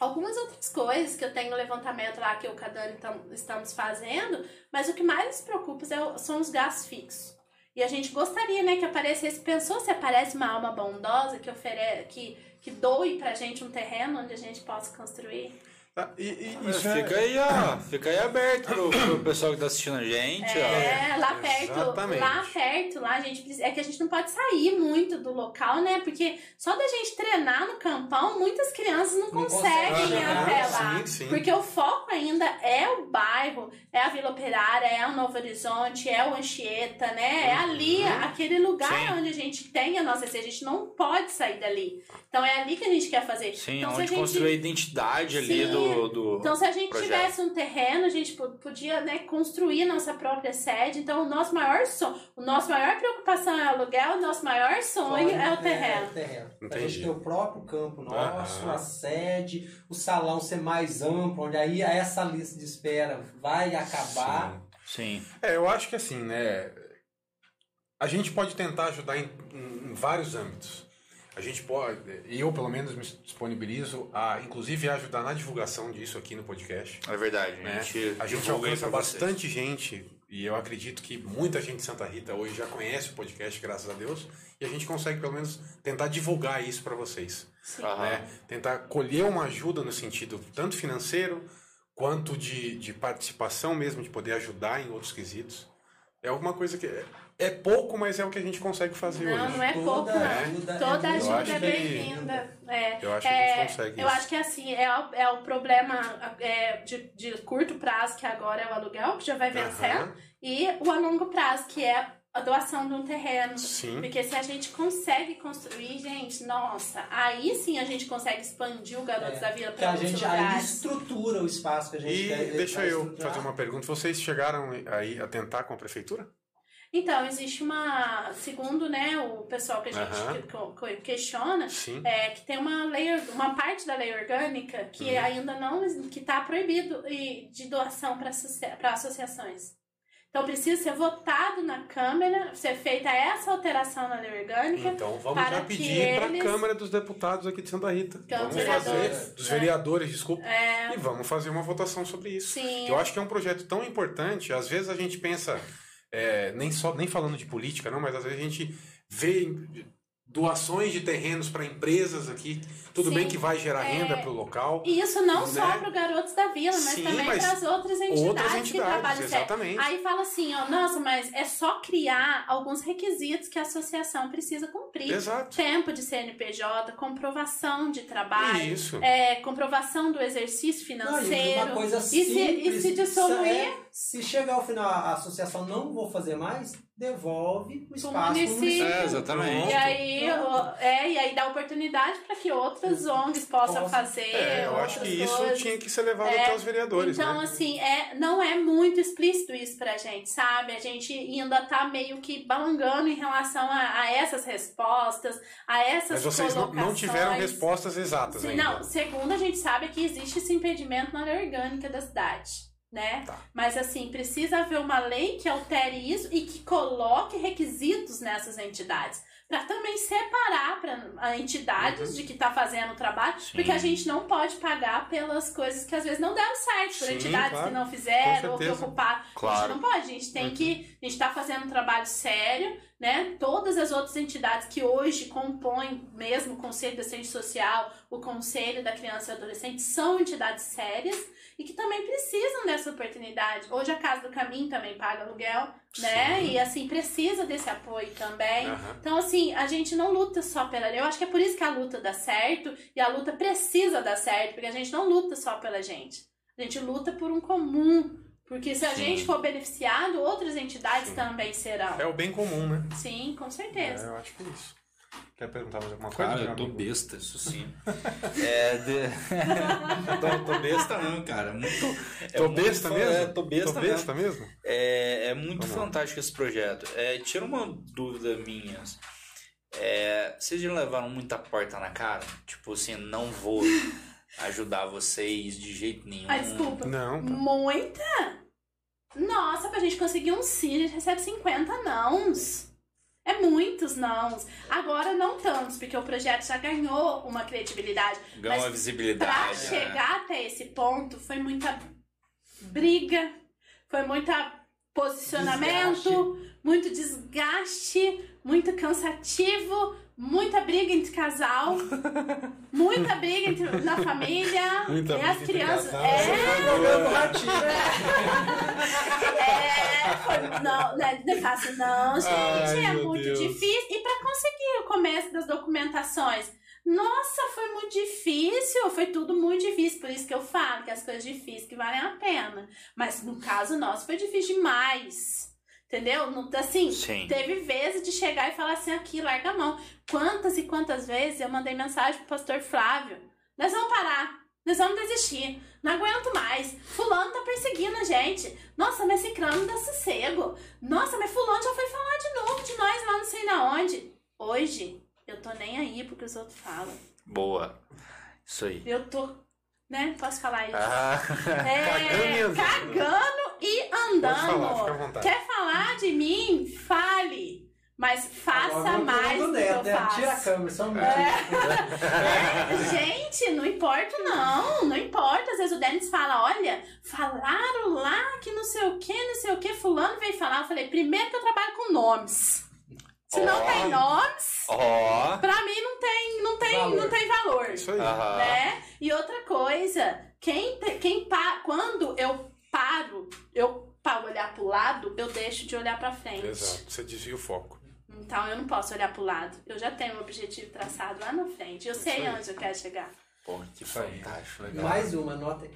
algumas outras coisas que eu tenho levantamento lá que eu e tam- estamos fazendo, mas o que mais nos preocupa é são os gastos fixos. E a gente gostaria, né, que aparecesse. Pensou se aparece uma alma bondosa que ofere, que, que doe pra gente um terreno onde a gente possa construir? Tá, e, e isso é- fica aí, ó. Fica aí aberto pro, pro pessoal que tá assistindo a gente, ó. É, lá perto, Exatamente. lá perto, lá a gente precisa, é que a gente não pode sair muito do local, né? Porque só da gente treinar no campão, muitas crianças não, Não conseguem consegue, ir ah, até lá. sim, sim. Porque o foco ainda é o bairro, é a Vila Operária, é o Novo Horizonte, é o Anchieta, né? É ali, Uhum. aquele lugar Sim. onde a gente tem a nossa sede. A gente não pode sair dali. Então é ali que a gente quer fazer. Sim, então, a onde gente- construir a identidade ali Sim. Do, do. então, se a gente projeto. tivesse um terreno, a gente po- podia né, construir nossa própria sede. Então, o nosso maior sonho, o nosso maior preocupação é o aluguel, o nosso maior sonho é o terreno. É, o terreno. Pra Entendi. gente ter o próprio campo nosso, Aham. a sede, o salão ser mais amplo, onde aí essa lista de espera vai acabar. Sim. Sim. É, eu acho que assim, né? A gente pode tentar ajudar em, em- em vários âmbitos. A gente pode, eu pelo menos me disponibilizo a, inclusive, a ajudar na divulgação disso aqui no podcast. É verdade. né? A gente, A gente alcança pra vocês. bastante gente e eu acredito que muita gente de Santa Rita hoje já conhece o podcast, graças a Deus, e a gente consegue pelo menos tentar divulgar isso para vocês. Né? Tentar colher uma ajuda no sentido tanto financeiro quanto de, de participação mesmo, de poder ajudar em outros quesitos. É alguma coisa que é, é pouco, mas é o que a gente consegue fazer Não, hoje. não é Toda pouco, não. ajuda é Toda ajuda é que- bem-vinda. É, Eu acho que a é, gente consegue eu isso. acho que assim, é o, é o problema é, de, de curto prazo, que agora é o aluguel, que já vai vencendo, Aham. e o a longo prazo, que é a doação de um terreno. Sim. Porque se a gente consegue construir, gente, nossa, aí sim a gente consegue expandir o Garotos É, da Vila Que para a outros gente aí lugares. estrutura o espaço que a gente E quer. deixa eu fazer uma pergunta. Vocês chegaram aí a tentar com a prefeitura? Então, existe uma. Segundo né, o pessoal que a gente que- que- questiona, Sim. é, que tem uma lei, uma parte da lei orgânica que Uhum. ainda não que está proibido de doação para associações. Então precisa ser votado na Câmara, ser feita essa alteração na lei orgânica. Então vamos para já pedir para a eles- Câmara dos Deputados aqui de Santa Rita. Câmara vamos fazer, Vereadores. dos É. vereadores, desculpa. É, E vamos fazer uma votação sobre isso. sim. Eu acho que é um projeto tão importante, às vezes a gente pensa, é, nem, só, nem falando de política, não, mas às vezes a gente vê doações de terrenos para empresas aqui. Tudo Sim, bem que vai gerar é. renda para o local. E isso não só Né? para Garotos da Vila, mas Sim, também para as outras entidades, Outras que entidades, trabalham sério. exatamente. Aí fala assim, ó, nossa, mas é só criar alguns requisitos que a associação precisa cumprir. Exato. Tempo de CNPJ, comprovação de trabalho, Isso. é, comprovação do exercício Não, e financeiro. uma coisa e, se, e simples, se dissolver, é, se chegar ao final a associação não vou fazer mais, devolve o espaço pro município. município. É, exatamente. E aí, o- é, e aí dá oportunidade para que outras ONGs possam Possa- fazer. É, eu acho outras que isso coisas. tinha que ser levado É, até os vereadores, Então, né? assim, é, não é muito explícito isso pra gente, sabe? A gente ainda tá meio que balangando em relação a, a essas respostas, a essas Mas vocês não, não tiveram respostas exatas Sim, ainda. não, segundo a gente sabe que existe esse impedimento na lei orgânica da cidade, né? Tá. Mas assim, precisa haver uma lei que altere isso e que coloque requisitos nessas entidades. Pra também separar para entidades Uhum. de que tá fazendo o trabalho, Sim. porque a gente não pode pagar pelas coisas que às vezes não deram certo, por Sim, entidades claro. que não fizeram ou que ocuparam. A Claro. gente não pode, a gente tem Uhum. que. A gente tá fazendo um trabalho sério, né? Todas as outras entidades que hoje compõem mesmo o Conselho da Assistência Social, o Conselho da Criança e Adolescente, são entidades sérias e que também precisam dessa oportunidade. Hoje a Casa do Caminho também paga aluguel, né? Sim. E assim, precisa desse apoio também. Aham. Então, assim, a gente não luta só pela. Eu acho que é por isso que a luta dá certo e a luta precisa dar certo, porque a gente não luta só pela gente. A gente luta por um comum. Porque se a Sim. gente for beneficiado, outras entidades Sim. também serão. É o bem comum, né? Sim, com É, certeza. eu acho que é isso. Quer perguntar mais alguma coisa? Cara, eu tô amigo? besta, isso sim. é, de... tô, tô besta não, cara. Muito, é Tô muito besta mesmo? É, tô besta, Tô mesmo. besta mesmo? É, é muito Vamos lá. fantástico esse projeto. É, tira uma dúvida minha. É, vocês já levaram muita porta na cara? Tipo assim, não vou ajudar vocês de jeito nenhum. Ah, desculpa. Não. tá. Muita? Nossa, pra gente conseguir um sim, a gente recebe 50 nãos. É muitos nãos. Agora não tantos, porque o projeto já ganhou uma credibilidade. Ganha uma visibilidade. Pra né? chegar até esse ponto, foi muita briga, foi muita posicionamento, muito desgaste, muito cansativo, muita briga entre casal, muita briga entre, na família, Muita e as crianças. casal. É, do ratinho. é, foi, não, não é, não é fácil não, gente, Ai, é muito Deus. difícil. E pra conseguir o começo das documentações, nossa, foi muito difícil, foi tudo muito difícil, por isso que eu falo que as coisas difíceis que valem a pena. Mas no caso nosso foi difícil demais. Entendeu? Assim, Sim. teve vezes de chegar e falar assim, aqui, larga a mão. Quantas e quantas vezes eu mandei mensagem pro pastor Flávio. Nós vamos parar. Nós vamos desistir. Não aguento mais. Fulano tá perseguindo a gente. Nossa, mas Ciclano não dá sossego. Nossa, mas Fulano já foi falar de novo de nós lá não sei na onde. Hoje, eu tô nem aí porque os outros falam. Boa. Isso aí. Eu tô, né? Posso falar isso? Ah, Cagando É, andando. cagando e Pode falar, fica à andando. vontade. Quer falar de mim? Fale. Mas faça mais do que neto, eu né? faço. Tira a câmera, só um minuto. É, gente, não importa não, não importa. Às vezes o Denis fala, olha, falaram lá que não sei o que, não sei o que, fulano veio falar. Eu falei, primeiro que eu trabalho com nomes. Se não Ó. tem nomes, Ó. pra mim não tem, não tem, Valor. não tem valor. Isso aí. Né? E outra coisa, quem, te- quem pa, quando eu paro, eu para olhar pro lado, eu deixo de olhar pra frente. Exato. Você desvia o foco. Então eu não posso olhar pro lado. Eu já tenho um objetivo traçado lá na frente. Eu sei aí. onde eu quero chegar. Pô, que Isso fantástico. Legal. Mais uma, anota aí.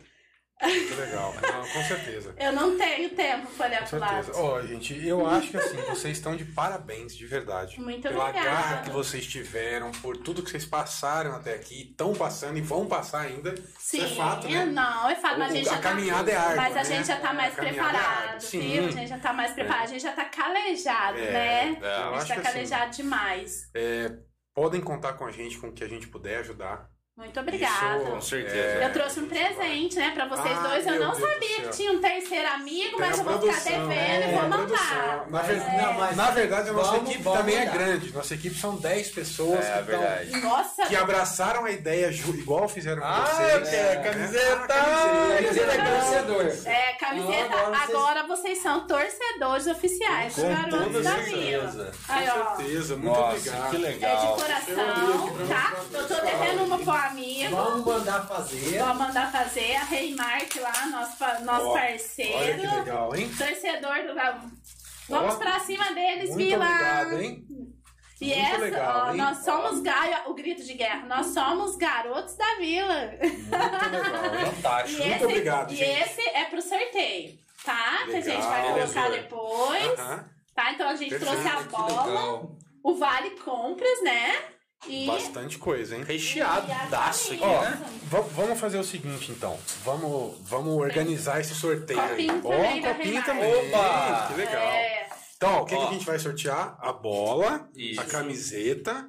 Muito legal. Não, com certeza. Eu não tenho tempo pra olhar pro lado. Ó, gente, eu acho que assim, vocês estão de parabéns, de verdade. Muito Pela obrigada. garra que vocês tiveram, por tudo que vocês passaram até aqui, estão passando e vão passar ainda. Sim, Isso é fato, né? não, é fato, mas a O- gente a já caminhada tá, é árdua, Mas a né? gente já tá É, mais é preparado, árdua. Sim. viu? A gente já tá mais preparado, a gente já tá calejado, É, né? é, a gente tá que assim, calejado demais. podem contar com a gente, com o que a gente puder ajudar. Muito obrigada. Isso, Com certeza. Eu trouxe um presente, né, pra vocês Ai, dois. Eu não Deus sabia que tinha um terceiro amigo, Tem mas eu vou ficar devendo é, e vou mandar. Na, É. Não, mas- na verdade, a nossa Vamos- equipe vamos também é grande. Nossa equipe são 10 pessoas É, que, tão- verdade. Nossa, que abraçaram a ideia igual fizeram com Ah, vocês. eu quero né? camiseta! Ah, camiseta. É torcedor. é, camiseta. Agora Agora, vocês- vocês... são torcedores oficiais Com garotos toda da certeza. vila. Com certeza, muito Nossa, obrigado. que É legal. de Eu abri coração, tá? Eu tô devendo uma pro amigo. Vamos mandar fazer. Vou mandar fazer a Reimart lá, nosso, nosso Ó, parceiro. Olha que legal, hein? Torcedor do. Vamos Ó, pra cima deles, Muito Vila! obrigado, hein? E Muito essa, legal, ó, nós somos Gaia, o grito de guerra, nós somos garotos da vila. Muito legal? Fantástico. E Muito esse, obrigado, e gente. esse é pro sorteio, tá? que a gente Legal. vai colocar depois. Aham. Tá? Então a gente Perfeito, trouxe a bola, legal. o vale compras, né? E. Bastante coisa, hein? Recheado, e a daço aqui, camisa. né? Va- vamos fazer o seguinte, então. Vamos, vamos organizar esse sorteio aí. Copinho Ó, também da copinho também. Opa! Que legal. É, Então, ó, o que, que Ó. a gente vai sortear? A bola, Isso. a camiseta,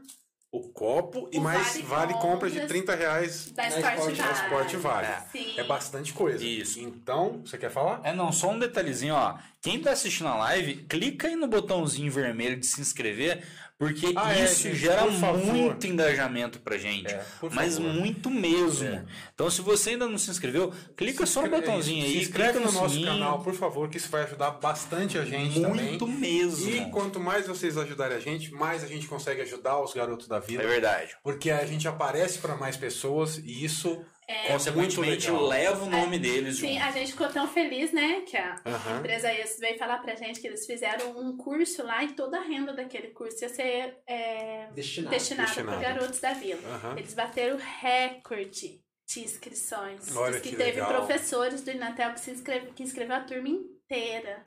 o copo e O mais vale vale compra de compras 30 reais da Na Sport Vale. Vale. Sim. É bastante coisa. Isso. Então, você quer falar? É, não, só um detalhezinho, ó. Quem tá assistindo a live, clica aí no botãozinho vermelho de se inscrever, porque Ah, é, isso gente, gera muito engajamento pra gente. É, mas favor. muito mesmo. É. Então, se você ainda não se inscreveu, clica Se só no botãozinho aí, Se inscreve clica no nosso sininho. canal, por favor, que isso vai ajudar bastante a gente Muito também. mesmo. E quanto mais vocês ajudarem a gente, mais a gente consegue ajudar os garotos da É vida. verdade. Porque a gente aparece para mais pessoas e isso é, Consequentemente, leva o nome deles Sim, junto. a gente ficou tão feliz, né? Que a Aham. empresa IES veio falar pra gente que eles fizeram um curso lá e toda a renda daquele curso ia ser é, Destinado. destinada Destinado. para garotos da vila. Aham. Eles bateram recorde de inscrições. Olha Diz que, que teve legal. professores do Inatel que se inscreve, que inscreveu a turma inteira.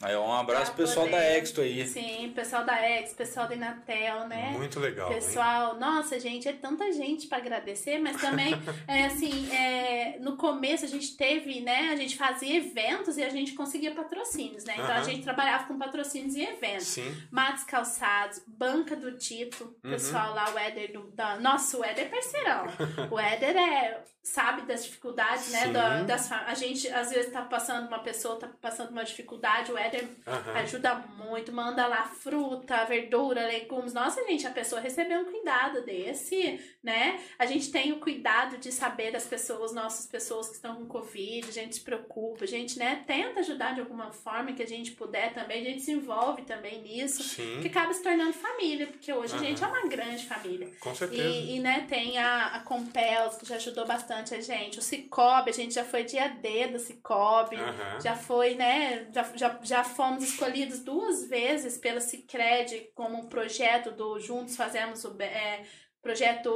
Aí, um abraço pessoal da poder- Exto aí. Sim, pessoal da Ex, pessoal do Inatel, né? Muito legal. hein? Pessoal, nossa, gente, é tanta gente para agradecer, mas também, é, assim, é, no começo a gente teve, né, a gente fazia eventos e a gente conseguia patrocínios, né? Então a Aham. gente trabalhava com patrocínios e eventos. Sim. Matos Calçados, Banca do Tito, Uhum. pessoal lá, o Éder, do, da, nossa, o Éder é parceirão. o Éder é, sabe das dificuldades, né? Da- das, a gente, às vezes, tá passando, uma pessoa tá passando uma dificuldade, o Éder Aham. Ajuda muito, manda lá fruta, verdura, legumes. Nossa, gente, a pessoa recebeu um cuidado desse, né? A gente tem o cuidado de saber das pessoas, nossas pessoas que estão com Covid, a gente se preocupa, a gente, né, tenta ajudar de alguma forma que a gente puder também, a gente se envolve também nisso, Sim. que acaba se tornando família, porque hoje a Aham. gente é uma grande família. Com certeza. E, e, né, tem a, a Compels, que já ajudou bastante a gente. O Cicobi, a gente já foi dia D do Cicobi. Aham. Já foi, né? Já, já, já fomos escolhidos duas vezes pela Cicred como um projeto do Juntos Fazemos o é, projeto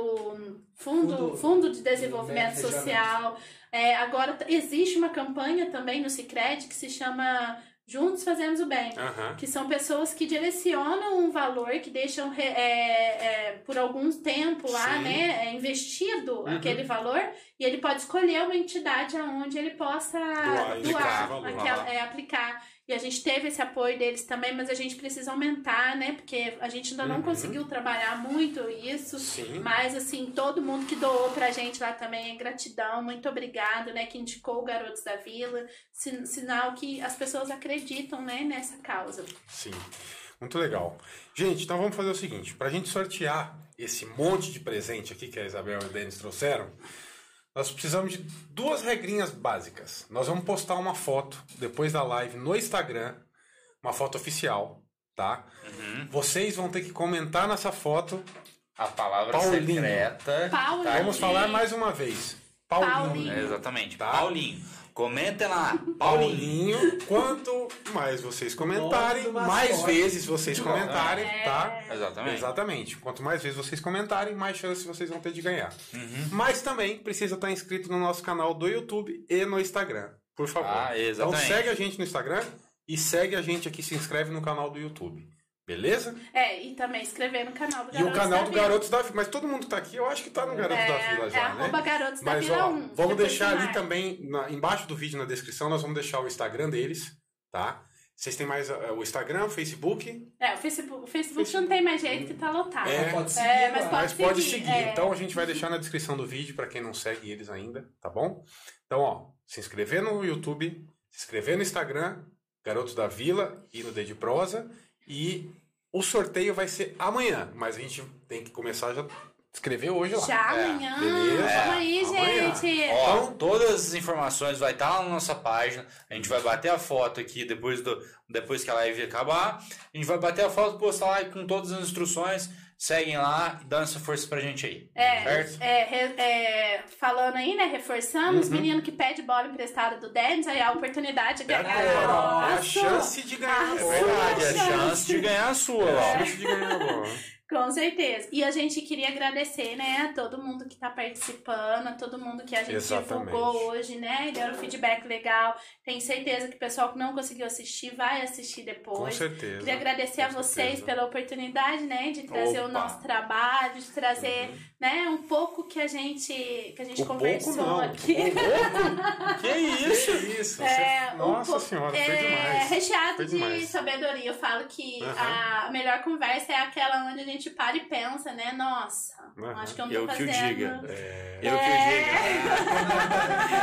Fundo, Fundo- Fundo de Desenvolvimento. Social. É, agora existe uma campanha também no Cicred que se chama Juntos Fazemos o Bem. Que são pessoas que direcionam um valor, que deixam é, é, por algum tempo lá, Sim. né, é, investido Uhum. aquele valor, e ele pode escolher uma entidade aonde ele possa Doar, doar, aplicar valor. aquela- é, aplicar. E a gente teve esse apoio deles também, mas a gente precisa aumentar, né? Porque a gente ainda não Uhum. conseguiu trabalhar muito isso. Sim. Mas, assim, todo mundo que doou pra gente lá também é gratidão. Muito obrigado, né? Que indicou o Garotos da Vila. Sin- Sinal que as pessoas acreditam, né? Nessa causa. Sim. Muito legal. Gente, então vamos fazer o seguinte: pra gente sortear esse monte de presente aqui que a Isabel e o Denis trouxeram, nós precisamos de duas regrinhas básicas. Nós vamos postar uma foto depois da live no Instagram, uma foto oficial, tá? Vocês vão ter que comentar nessa foto. A palavra Paulinho. secreta. Paulinho. tá Vamos falar mais uma vez. Paulinho. Paulinho. É, exatamente. Tá. Paulinho. Comentem lá. Paulinho. Paulinho. Quanto mais vocês comentarem, mais mascote. vezes vocês comentarem, É. tá? Exatamente. Exatamente. Quanto mais vezes vocês comentarem, mais chance vocês vão ter de ganhar. Uhum. Mas também precisa estar inscrito no nosso canal do YouTube e no Instagram. Por favor. Ah, exatamente. Então segue a gente no Instagram e segue a gente aqui, se inscreve no canal do YouTube. Beleza? É, e também escrever no canal do E o Garotos canal da do. Garotos da Vila. Mas todo mundo que tá aqui, eu acho que tá no Garotos é, da Vila já, é né? Garotos da Mas Vila ó, 1. vamos deixar ali também, na- embaixo do vídeo na descrição, nós vamos deixar o Instagram deles, tá? Vocês têm mais uh, o Instagram, o Facebook? É, o Facebook, o Facebook não tem mais jeito que tá lotado. É. Pode seguir É, mas pode Mas pode seguir, seguir. é. Então a gente vai deixar na descrição do vídeo para quem não segue eles ainda, tá bom? Então, ó, se inscrever no YouTube, se inscrever no Instagram, Garotos da Vila e no Dedo de Prosa. E o sorteio vai ser amanhã, mas a gente tem que começar já a escrever hoje lá. Já É, amanhã. beleza. Vamos aí, Amanhã. gente. Ó, Então- todas as informações vai estar lá na nossa página. A gente vai bater a foto aqui depois, do, depois que a live acabar. A gente vai bater a foto, postar lá com todas as instruções. Seguem lá e dão essa força pra gente aí. É, Certo? é, é, falando aí, né? Reforçando, Uhum. os meninos que pedem bola emprestada do Denis, aí a oportunidade de É ganhar. é a chance de ganhar a Ah, É bola. verdade, é a chance. de ganhar a sua, É a chance de ganhar a bola. Com certeza. E a gente queria agradecer, né, a todo mundo que tá participando, a todo mundo que a gente Exatamente. divulgou hoje, né, e deram um feedback legal. Tenho certeza que o pessoal que não conseguiu assistir vai assistir Com depois. certeza. Queria agradecer a Com vocês certeza. pela oportunidade, né, de trazer o Opa. nosso trabalho, de trazer, Uhum. Né, um pouco que a gente que a gente Um pouco conversou não. aqui. Que isso? Que isso? É, você- um Nossa pouco- senhora, foi é, demais. recheado Foi de demais. sabedoria. Eu falo que Aham. a melhor conversa é aquela onde a gente para e pensa, né? Nossa, Aham. acho que eu não tô Eu que o fazendo. diga. É, Eu que diga.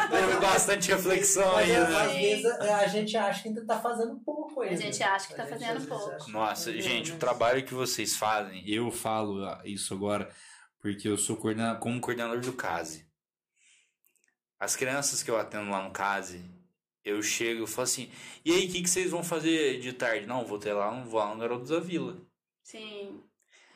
Teve bastante reflexão aí, às né? vezes a, gente acha que ainda tá fazendo pouco ainda. A gente acha que tá fazendo pouco. acha- Nossa, gente, o trabalho que vocês fazem, eu falo isso agora porque eu sou coordena- como coordenador do CASE. As crianças que eu atendo lá no CASE, eu chego e falo assim: e aí, o que, que vocês vão fazer de tarde? Não, vou ter lá, um- vou lá no Garoto da Vila. Sim.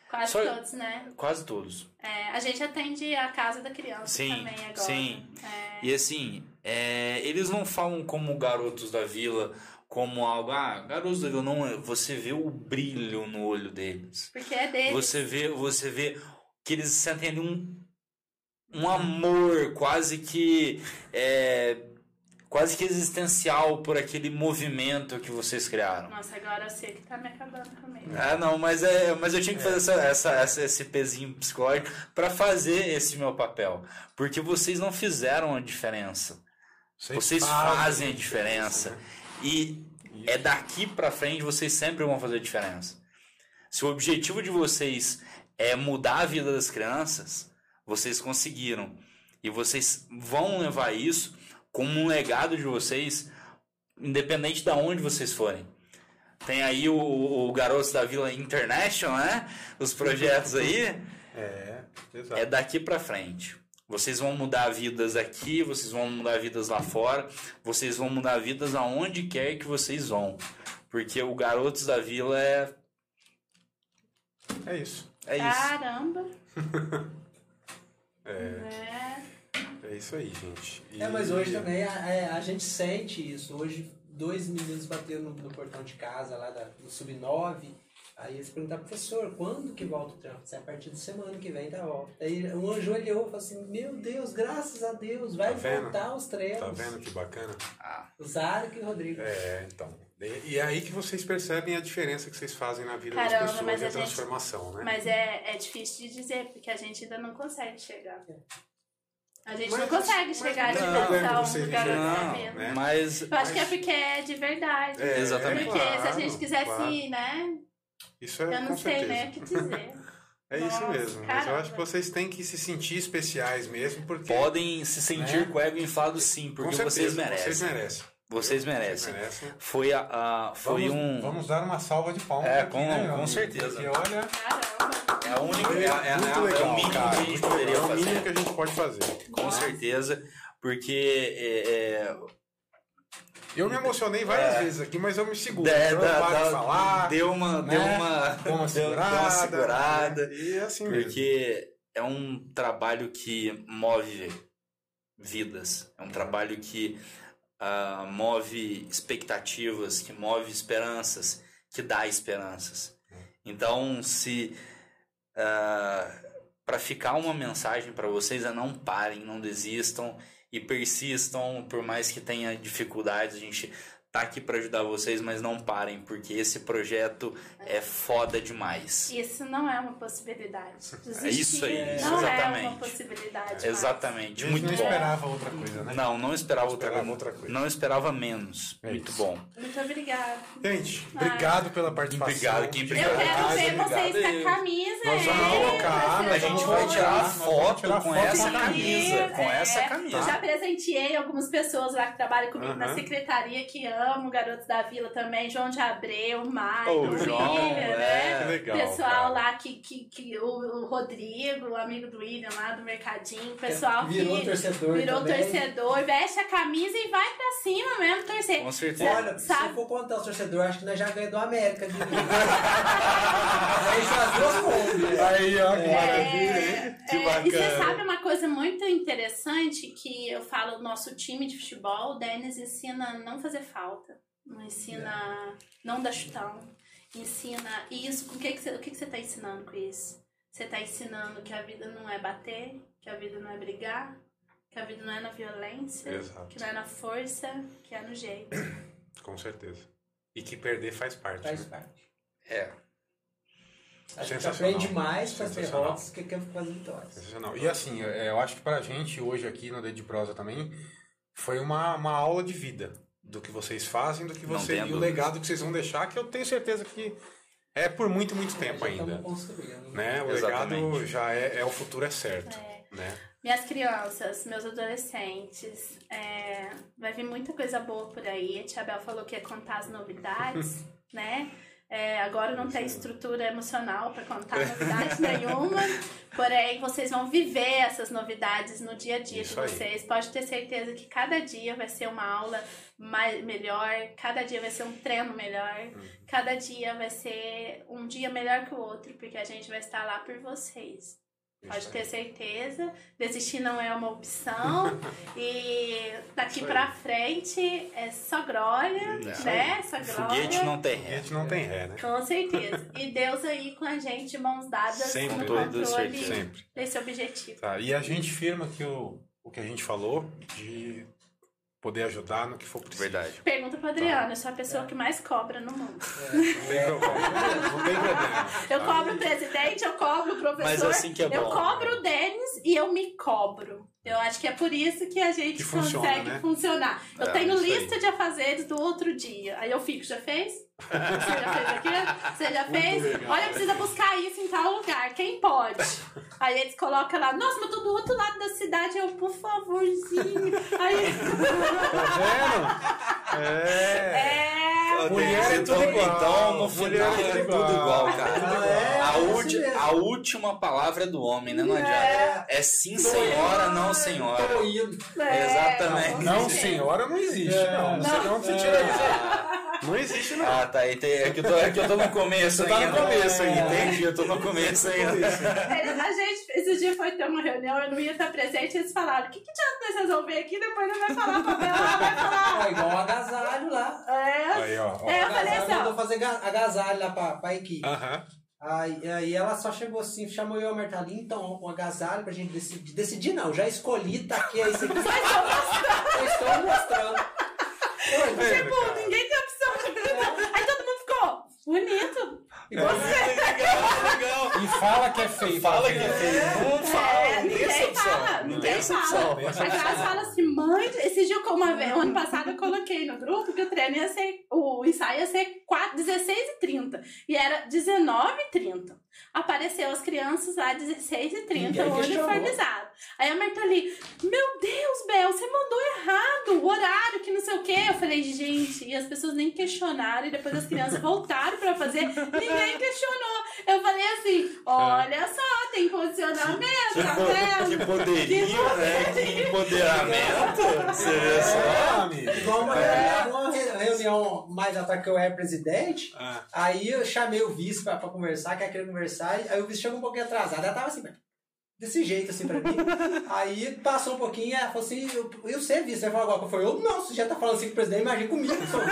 Quase Só- todos, né? Quase todos. É, a gente atende a casa da criança Sim, também agora. sim. É, E assim, é, eles não falam como garotos da vila, como algo, ah, garotos da vila, não, você vê o brilho no olho deles. porque é deles. Você vê, você vê que eles sentem ali um, um amor quase que é, quase que existencial por aquele movimento que vocês criaram. Nossa, agora eu sei que tá me acabando comigo. Ah, não, mas é, mas eu tinha que fazer essa, essa, essa- esse pezinho psicológico para fazer esse meu papel, porque vocês não fizeram a diferença. Vocês fazem a diferença. né? E é daqui pra frente vocês sempre vão fazer a diferença. Se o objetivo de vocês é mudar a vida das crianças, vocês conseguiram. E vocês vão levar isso como um legado de vocês, independente de onde vocês forem. Tem aí o, o Garotos da Vila International, né? Os projetos aí. É, exato. É daqui pra frente. Vocês vão mudar vidas aqui, vocês vão mudar vidas lá fora, vocês vão mudar vidas aonde quer que vocês vão. Porque o Garotos da Vila é, É isso. É isso. Caramba. É, É. é isso aí, gente. E- É, mas hoje também a, a- a gente sente isso. Hoje, dois meninos bateram no, no portão de casa lá da, do Sub-9. Aí eles perguntaram, professor, quando que volta o trampo? É a partir de semana que vem tá volta. Aí um anjo olhou e falou assim, meu Deus, graças a Deus, vai Tá voltar os treinos. Tá vendo que bacana? Ah, O Zarek e o Rodrigo. É, então. E e é aí que vocês percebem a diferença que vocês fazem na vida Caramba, das pessoas e a a gente- transformação, né? Mas é, é difícil de dizer, porque a gente ainda não consegue chegar. A gente Mas- não consegue mas chegar não de um da não, né? mas Eu acho que é porque é de verdade. É, Exatamente. Porque se a claro, gente quisesse, claro. né? Isso é Eu não sei certeza. né o que dizer. É isso Nossa, mesmo. Mas eu caramba. acho que vocês têm que se sentir especiais mesmo, porque. podem se sentir Né? com o ego inflado sim, com porque certeza, vocês merecem. Vocês merecem. Vocês merecem. merecem. Foi a, a- foi vamos, um Vamos dar uma salva de palmas. É, aqui, com- né, com certeza. Porque olha. É a única é, é, é, muito é legal, o mínimo cara. que a gente poderia legal. É o fazer. mínimo que a gente pode fazer. Com certeza, porque é, é, Eu me emocionei várias É. vezes aqui, mas eu me seguro. É, eu paro dá- de falar. deu uma né? deu uma Deu uma deu- deu segurada. uma segurada, né? E assim mesmo. porque é um trabalho que move vidas, é um trabalho que ah, move expectativas, que move esperanças, que dá esperanças. Então, se para ficar uma mensagem para vocês é não parem, não desistam e persistam, por mais que tenha dificuldades, a gente tá aqui para ajudar vocês, mas não parem, porque esse projeto é foda demais. Isso não é uma possibilidade. É isso aí, Desistir isso não é exatamente. uma possibilidade. mais. Exatamente, gente muito não bom. esperava outra coisa, né? Não, não esperava, Esperava outra, outra coisa. Não esperava menos. É muito isso. bom. Muito obrigada. Gente, obrigado pela participação. Obrigado, quem Eu Obrigado. quero Ah, ver obrigado vocês com eu. a camisa. Nós vamos é, colocar, A gente vai tirar foto tirar com foto essa com camisa. Com É, essa camisa. Já presenteei algumas pessoas lá que trabalham comigo na Aham. secretaria que amo, Garotos da Vila também, João de Abreu, Maicon, Ô, William, João, né? é. Que legal, pessoal cara. lá que, que, que o, o Rodrigo, o amigo do William lá do Mercadinho, pessoal Virou que torcedor virou também. torcedor, veste a camisa e vai pra cima mesmo torcer. Com certeza. Olha, se Sabe- eu for contar os torcedores, acho que nós já ganhamos do América. De... a gente faz duas contas. Aí, ó, que É. maravilha, hein? Que É, e você bacana. sabe uma coisa muito interessante que eu falo, nosso time de futebol, o Denis ensina a não fazer falta, não ensina não dar chutão, ensina isso. O que, que, você, o que, que você tá ensinando com isso? Você tá ensinando que a vida não é bater, que a vida não é brigar, que a vida não é na violência, Exato. que não é na força, que é no jeito. Com certeza. E que perder faz parte. Faz né? parte. É. A gente Sensacional. aprende mais com as Sensacional. derrotas que com as vitórias. Sensacional. E assim, é, eu acho que pra gente hoje aqui no Dedo de Prosa também foi uma, uma aula de vida do que vocês fazem, do que tenha e o legado que vocês vão deixar, que eu tenho certeza que é por muito, muito tempo Já ainda. estamos construindo. Né? O Exatamente. legado já é, é o futuro é certo. Né? Minhas crianças, meus adolescentes, é, vai vir muita coisa boa por aí. A Tia Bel falou que ia contar as novidades, né? É, agora não tem estrutura emocional para contar novidade nenhuma, porém vocês vão viver essas novidades no dia a dia Isso de aí. vocês. Pode ter certeza que cada dia vai ser uma aula mais, melhor, cada dia vai ser um treino melhor, Uhum. cada dia vai ser um dia melhor que o outro, porque a gente vai estar lá por vocês. Pode ter certeza. Desistir não é uma opção. e daqui pra frente é só glória, Isso né? Só glória. Foguete não tem A ré. gente não tem ré, né? Com certeza. E Deus aí com a gente, de mãos dadas, Sempre, no controle. Sempre. desse objetivo. Tá, e a gente firma que o, o que a gente falou de poder ajudar no que for preciso. Verdade. Pergunta pro Adriano, eu sou a pessoa que mais cobra no mundo. Não tem problema. Não tem problema. Eu cobro o presidente, eu cobro o professor, Mas assim que é eu bom. cobro o Denis e eu me cobro. Eu acho que é por isso que a gente Que funciona, consegue né? funcionar. Eu É, tenho isso aí. lista de afazeres do outro dia. Aí eu fico, já fez? Você já fez aqui? Você já fez? legal. Olha, precisa buscar isso em tal lugar. Quem pode? Aí eles colocam lá, nossa, mas eu tô do outro lado da cidade. Eu, por favorzinho. Aí. Tá vendo? É. É. Mulher é tudo igual. Então, no Mulher final é é tudo igual. cara. Ah, é? A, É ulti- assim a última palavra é do homem, né? Não adianta. É. É sim, senhora, não, senhora. Tô indo. É, Exatamente. Não, senhora, não existe. É. Não, você não se tira isso. Não existe, não. Ah, tá. aí tem- É que eu tô, é que eu tô no começo Você tá ainda. no começo ainda. Entendi, eu tô no começo ainda. É, A gente, esse dia foi ter uma reunião, eu não ia estar presente, eles falaram, o que, que adianta nós resolver aqui, depois não vai falar pra ela, vai falar. É igual o agasalho lá. É, Aí, ó. ó. É, eu falei agasalho assim, mandou fazer ga- agasalho lá pra, pra equipe. Aham. Aí, aí ela só chegou assim, chamou eu e a Martalinha, então, um agasalho pra gente decidir. Decidir não, já escolhi, tá aqui, aí você Eu estou mostrando. Oi, Vendo, tipo, ninguém tem opção. Aí todo mundo ficou, bonito. igual legal, legal. E fala que é feio. Fala que é feio. Não fala, É, não tem ninguém exceção. fala, Não ninguém tem fala. A Graça fala assim, mãe, esse dia eu uma vez, ano passado eu coloquei no grupo que o treino ia ser, o ensaio ia ser 4, 16 e 30. E era 19 e 30. Apareceu as crianças lá, 16 e 30, Ninguém questionou. uniformizado. Aí a Marta ali, meu Deus, Bel, você mandou errado o horário, que não sei o quê. Eu falei, gente, e as pessoas nem questionaram, e depois as crianças voltaram pra fazer, ninguém questionou. Eu falei assim, olha só, tem posicionamento, tá vendo? Que poderio, né? Que empoderamento. Você vê É, só. amigo. Igual uma, uma re- reunião mais atrás que eu era presidente, Ah, aí eu chamei o vice pra, pra conversar, que ia querer conversar, aí o vice chegou um pouquinho atrasado, ela tava assim, desse jeito assim pra mim. aí passou um pouquinho, ela falou assim, eu, eu sei vice, você falou agora que eu falei, eu não, você já tá falando assim com o presidente, imagina comigo, que sou.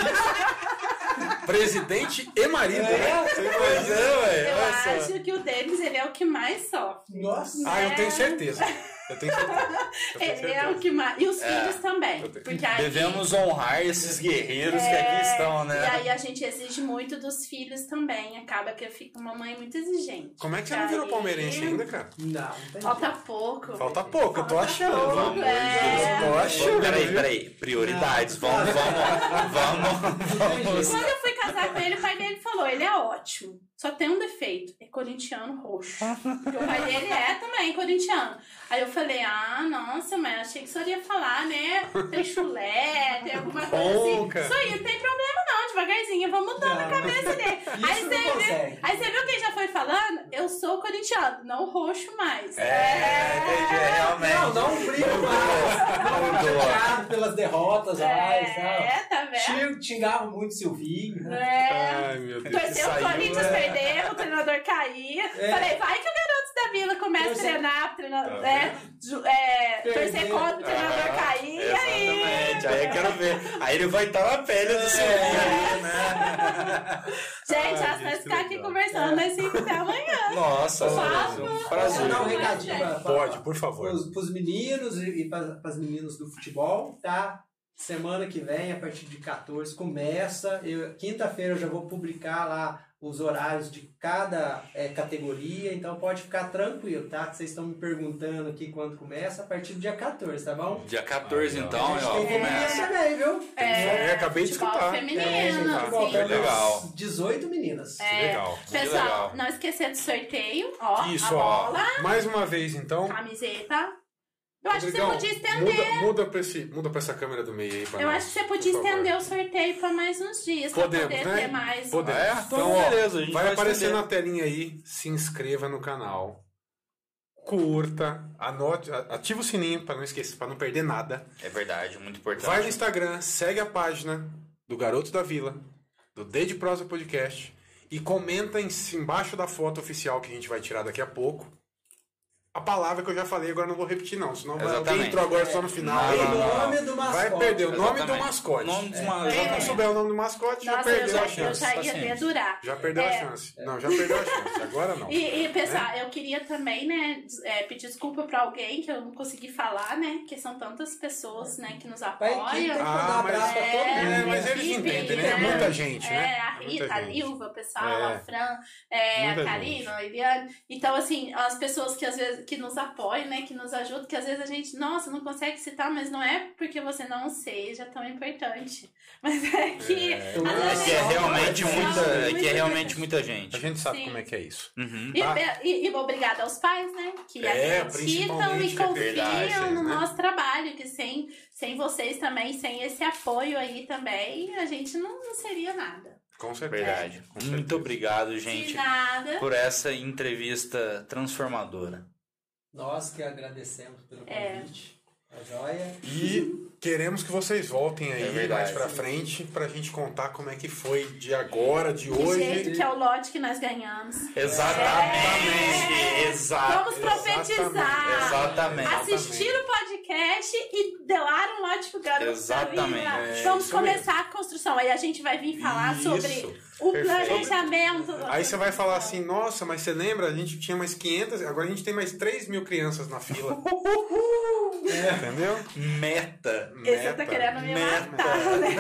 Presidente e marido, né? Você Pois imagina? é, ué. Eu olha só. acho que o Denis, ele é o que mais sofre. Nossa. Ah, eu tenho certeza. Eu tenho certeza. Eu tenho Ele é certeza. o que mais. E os É. filhos também. Porque aí, Devemos honrar esses guerreiros que aqui estão, E né? aí a gente exige muito dos filhos também. Acaba que eu fico uma mãe muito exigente. Como é que você não virou Aí- palmeirense ainda, cara? Não, não Falta pouco. Falta pouco, eu tô achando. pouco, é. Eu tô achando. Peraí, peraí. Prioridades. Vamos, vamos, vamos, vamos. Quando eu fui casar com ele, o pai dele falou: ele é ótimo. Só tem um defeito, é corintiano roxo. Porque o pai dele é também corintiano. Aí eu falei, ah, nossa, mas achei que o senhor ia falar, né? Tem chulé, tem alguma coisa assim. Isso aí não tem problema não, devagarzinho, eu vou mudando a Não. cabeça dele. Isso Aí não você, viu, aí você viu quem já foi falando? Eu sou corintiano, não roxo mais. É, entendi, é, realmente. Não, não briga mais. Não Mudou. chateado pelas derrotas mais, sabe? É, tá vendo? Xing- Xingava muito o Silvinho. né? É. Ai, meu Deus. Torceu o Corinthians é. perder, o treinador caía. É. Falei, vai que o garoto da Vila começa a treinar, o treinador, Tá é, ju- é, torcer contra o treinador Ah, cair, e aí? Exatamente. Aí eu quero ver. Aí ele vai estar na pele do seu ali, né? Gente, vamos gente, ficar aqui legal. conversando às 5 da manhã. Nossa, um prazer. dar um recadinho Pode, por favor. pros, pros meninos e, e para as meninas do futebol, tá? Semana que vem, a partir de 14, começa. Eu- Quinta-feira eu já vou publicar lá os horários de cada é, categoria, então pode ficar tranquilo, tá? Vocês estão me perguntando aqui quando começa, a partir do dia 14, tá bom? Dia 14, Aí, ó. então, gente ó, feminino começa. também, viu? É, acabei de futebol escutar. feminino, É, futebol assim. feminino, Legal. 18 meninas. Que É, legal. Pessoal, legal. não esquecer do sorteio, ó, Isso, a ó. bola, Mais uma vez, então. camiseta. Eu acho que você Rodrigão, podia estender. Muda, muda, pra esse, muda pra essa câmera do meio aí pra Eu nós, acho que você podia por favor. estender o sorteio pra mais uns dias, Podemos, pra poder né? ter mais. Podemos. É? Então, Então, ó, beleza, a gente vai vai aparecer estender. na telinha aí. Se inscreva no canal. Curta, anote, ativa o sininho pra não esquecer, para não perder nada. É verdade, muito importante. Vai no Instagram, segue a página do Garoto da Vila, do D de Prosa Podcast e comenta em, embaixo da foto oficial que a gente vai tirar daqui a pouco. A palavra que eu já falei, agora não vou repetir não, senão vai- alguém Exatamente. entrou agora só no final. Não, não, não. nome do mascote. Vai perder o nome do Exatamente. mascote. Nome dos Quem ma- não exatamente. souber o nome do mascote, já Nossa, eu perdeu já, a eu chance. já ia paciência. dedurar. Já perdeu a É. chance. Não, já perdeu a chance. Agora não. E, e pessoal, eu queria também, né, é, pedir desculpa pra alguém que eu não consegui falar, né? Que são tantas pessoas, né, que nos tem que apoiam. Ah, mas- pra todo É, mundo. É, mas eles equipe, entendem, né? É né? muita gente, né? É, a Muita Rita, a. Lilva, o pessoal, É. a Fran, é, a Karina, a Eliane. Então, assim, as pessoas que às vezes que nos apoiam, né, que nos ajudam, que às vezes a gente, nossa, não consegue citar, mas não é porque você não seja tão importante. Mas é que. É. É vezes É que é gente- realmente Não, muita, é que é realmente muita A gente. gente sabe Sim. como é que é isso. Uhum. E, Tá. e, e obrigada aos pais, né? Que É, acreditam e que confiam acreditam, no né? nosso trabalho, que sem, sem vocês também, sem esse apoio aí também, a gente não, não seria nada. Com certeza. Verdade. Com certeza. Muito obrigado, De gente, nada. por essa entrevista transformadora. Nós que agradecemos pelo É. convite. A joia. E queremos que vocês voltem aí É verdade. mais pra frente pra gente contar como é que foi de agora, de Que hoje. jeito que é o lote que nós ganhamos. Exatamente. Exato. Vamos profetizar. Exatamente. Assistir o podcast e doar um lote pro garoto Exatamente. É, Vamos começar a construção. Aí a gente vai vir falar Isso. sobre o planejamento. Aí você vai falar assim, nossa, mas você lembra? A gente tinha mais 500, agora a gente tem mais 3 mil crianças na fila. Entendeu? Meta. Esse tá Meta. querendo me Meta. matar, né?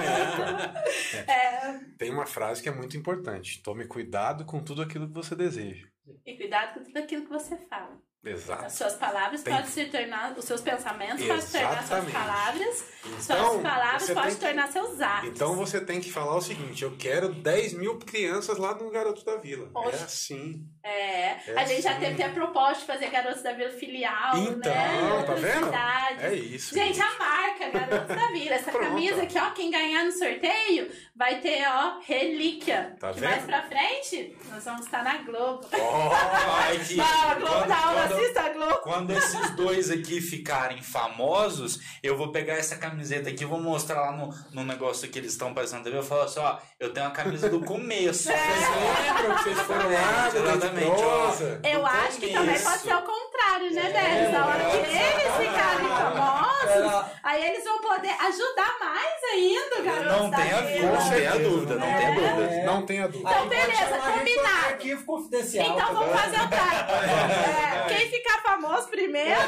Meta. É, Tem uma frase que é muito importante. Tome cuidado com tudo aquilo que você deseja. e cuidado com tudo aquilo que você fala. Exato. As suas palavras Tem- podem se tornar, os seus pensamentos podem se tornar suas palavras, Então, suas palavras podem se tornar seus atos. Então você tem que falar o seguinte: eu quero 10 mil crianças lá no Garoto da Vila. Oxe. É assim. É, É a gente já assim. teve até a proposta de fazer Garotos da Vila filial, Então, né? tá vendo? É isso. Gente, a marca Garotos da Vila. Essa Pronto. camisa aqui, ó, quem ganhar no sorteio vai ter, ó, relíquia. Tá que vendo? mais pra frente, nós vamos estar na Globo. Ó, Ai, que- a Globo quando- da aula, quando- assista a Globo. Quando esses dois aqui ficarem famosos, eu vou pegar essa camiseta aqui e vou mostrar lá no, no negócio que eles estão passando TV. Eu falo assim, ó, eu tenho a camisa do começo. vocês lembram que vocês foram lá Exatamente, ó. Eu acho que também começo. pode ser o contrário, né, Denis? Na hora que eles ficarem famosos, Aí eles vão poder ajudar mais ainda, garoto. Não tenha dúvida, não tenha dúvida, não tenha dúvida. É. Não tenha dúvida. Então, beleza, combinado. Arquivo confidencial. Então tá vamos fazer o trato. É, quem ficar famoso primeiro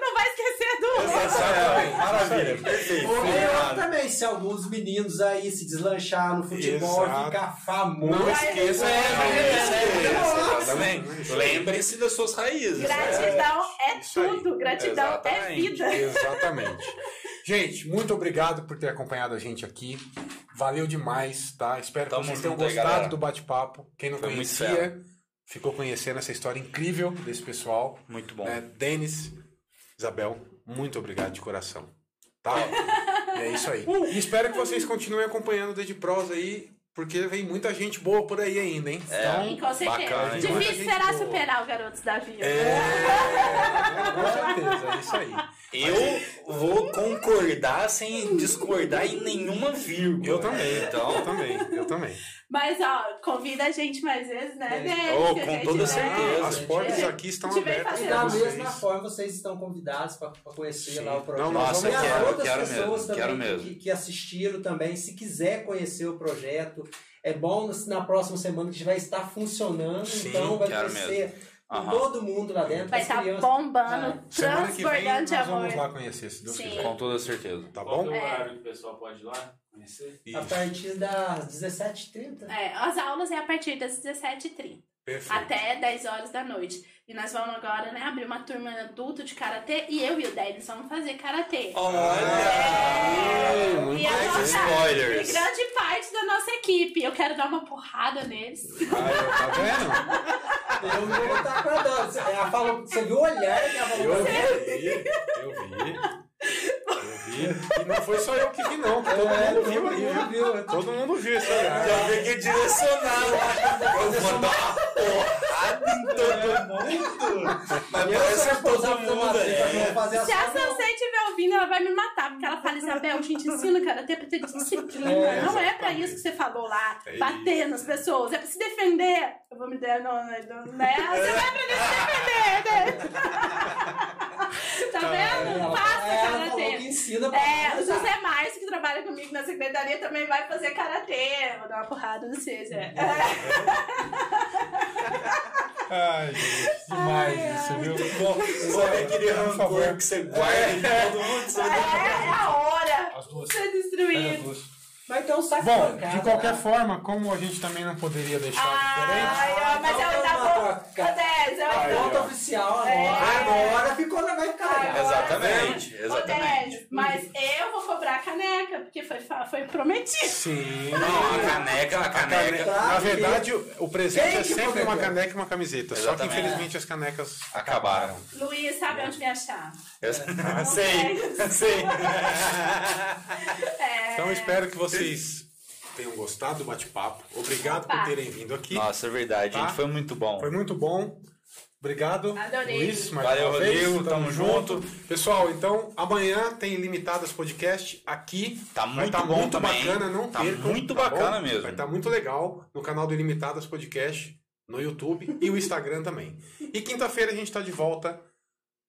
não vai esquecer do outro. Maravilha, perfeito. Ou também, se alguns meninos aí se deslanchar no futebol, Exato. ficar famoso. Não esqueça. É, é. Lembre-se das suas raízes. Gratidão é tudo. Gratidão é vida. Exatamente. Gente, muito obrigado por ter acompanhado a gente aqui. Valeu demais, tá? Espero Tamo que vocês tenham aí, gostado galera. do bate-papo. Quem não Foi conhecia, ficou conhecendo essa história incrível desse pessoal. Muito bom. Né? Denis, Isabel, muito obrigado de coração. Tá? e é isso aí. E espero que vocês continuem acompanhando o Dead Pros aí, porque vem muita gente boa por aí ainda, hein? É. Sim, com certeza. Bacana, Difícil será boa. superar o Garotos da Vida. É, com certeza, é isso aí. Eu vou concordar sem discordar em nenhuma vírgula. Eu também, eu Então, também, eu também. Mas, ó, convida a gente mais vezes, né, É. Denis? Oh, com toda né, certeza. As portas É. aqui estão abertas E da mesma forma, vocês estão convidados para conhecer Sim. lá o projeto. Não, Nossa, e as quero, outras quero pessoas mesmo, também quero que- mesmo. Que, que assistiram também, se quiser conhecer o projeto, é bom se na próxima semana que vai estar funcionando, Sim, então vai quero crescer com Aham. todo mundo lá dentro. Vai estar crianças. bombando, vem transbordando nós de amor. vamos lá conhecer, se Deus Sim. quiser. com toda certeza. Tá Qual bom? que é o É. horário que o pessoal pode ir lá A partir das 17h30. É, as aulas é a partir das 17h30 Perfeito. até 10 horas da noite. E nós vamos agora, né, abrir uma turma adulto de karatê e eu e o Denis vamos fazer karatê. Olha! Muito E a nossa- spoilers. E grande parte da nossa equipe. Eu quero dar uma porrada neles. Ai, tá vendo? Eu vou estar acordando. Ela falou, você viu o olhar que ela falou? Eu vi, eu vi. E não foi só eu que vi, não. Todo É, mundo viu todo aí, mundo viu? viu. Todo mundo viu esse olhar. Já vi que direcionar lá. Eu vou dar porrada em todo mundo. Mas Eu parece que todo mundo é. fazer Se a. Sansei estiver ouvindo, ela vai me matar. Porque ela fala, Isabel, a gente ensina karatê pra ter disciplina. É, não é pra isso que você falou lá. É bater nas pessoas. É pra se defender. Eu vou me der, não, não, não, né? Você vai aprender a se defender, né? tá vendo? Falou que karatê. ensina pra É, o. José Márcio, que trabalha comigo na secretaria, também vai fazer karatê. Vou dar uma porrada no vocês, é. Ai, gente, demais isso, viu? Sabe aquele Por favor. rancor que você guarda em todo mundo? Você É, é a hora As duas. de ser Pega as destruído. duas. Vai ter um saco Bom, de qualquer né? forma, como a gente também não poderia deixar diferente. Ai, ó, mas eu Então, Ô, cara. Dez, eu A conta oficial agora. É. Agora ficou, vai ficar legal. Agora Exatamente, Ô, exatamente. Dez, mas eu vou cobrar a caneca, porque foi, foi prometido. Sim. Não, a caneca, a caneca. Na verdade, o- o presente Quem é sempre uma caneca e uma camiseta. Só que Exatamente. infelizmente as canecas Acabaram. Luiz, sabe onde me achar? Eu sei, sei. É, Então espero que vocês tenham gostado do bate-papo. Obrigado por Opa. terem vindo aqui. Nossa, é verdade, Tá? gente. Foi muito bom. Foi muito bom. Obrigado, Adorei. Luiz. mais Valeu, uma vez. Rodrigo. Tamo junto. Pessoal, então amanhã tem Limitadas Podcast aqui. Tá Vai muito tá bom muito também. bacana, não Tá percam, muito tá bacana bom? mesmo. Vai estar muito legal no canal do Ilimitadas Podcast, no YouTube e o Instagram também. E quinta-feira a gente está de volta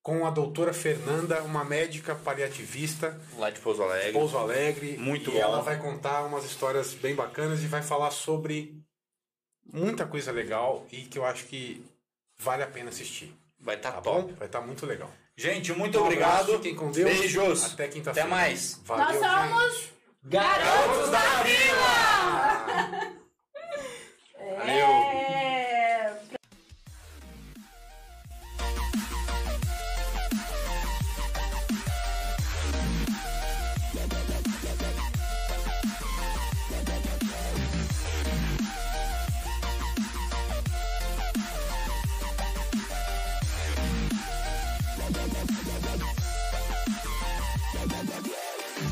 com a doutora Fernanda, uma médica paliativista, Lá de Pouso Alegre. Pouso Alegre. Muito e bom. ela vai contar umas histórias bem bacanas e vai falar sobre muita coisa legal e que eu acho que vale a pena assistir. Vai estar Tá top. bom? Vai estar muito legal. Gente, muito Um obrigado. Fiquem com Deus. Beijos. Até quinta-feira. Até mais. Valeu, Nós somos gente. Garotos da Vila! Vila! Valeu. É.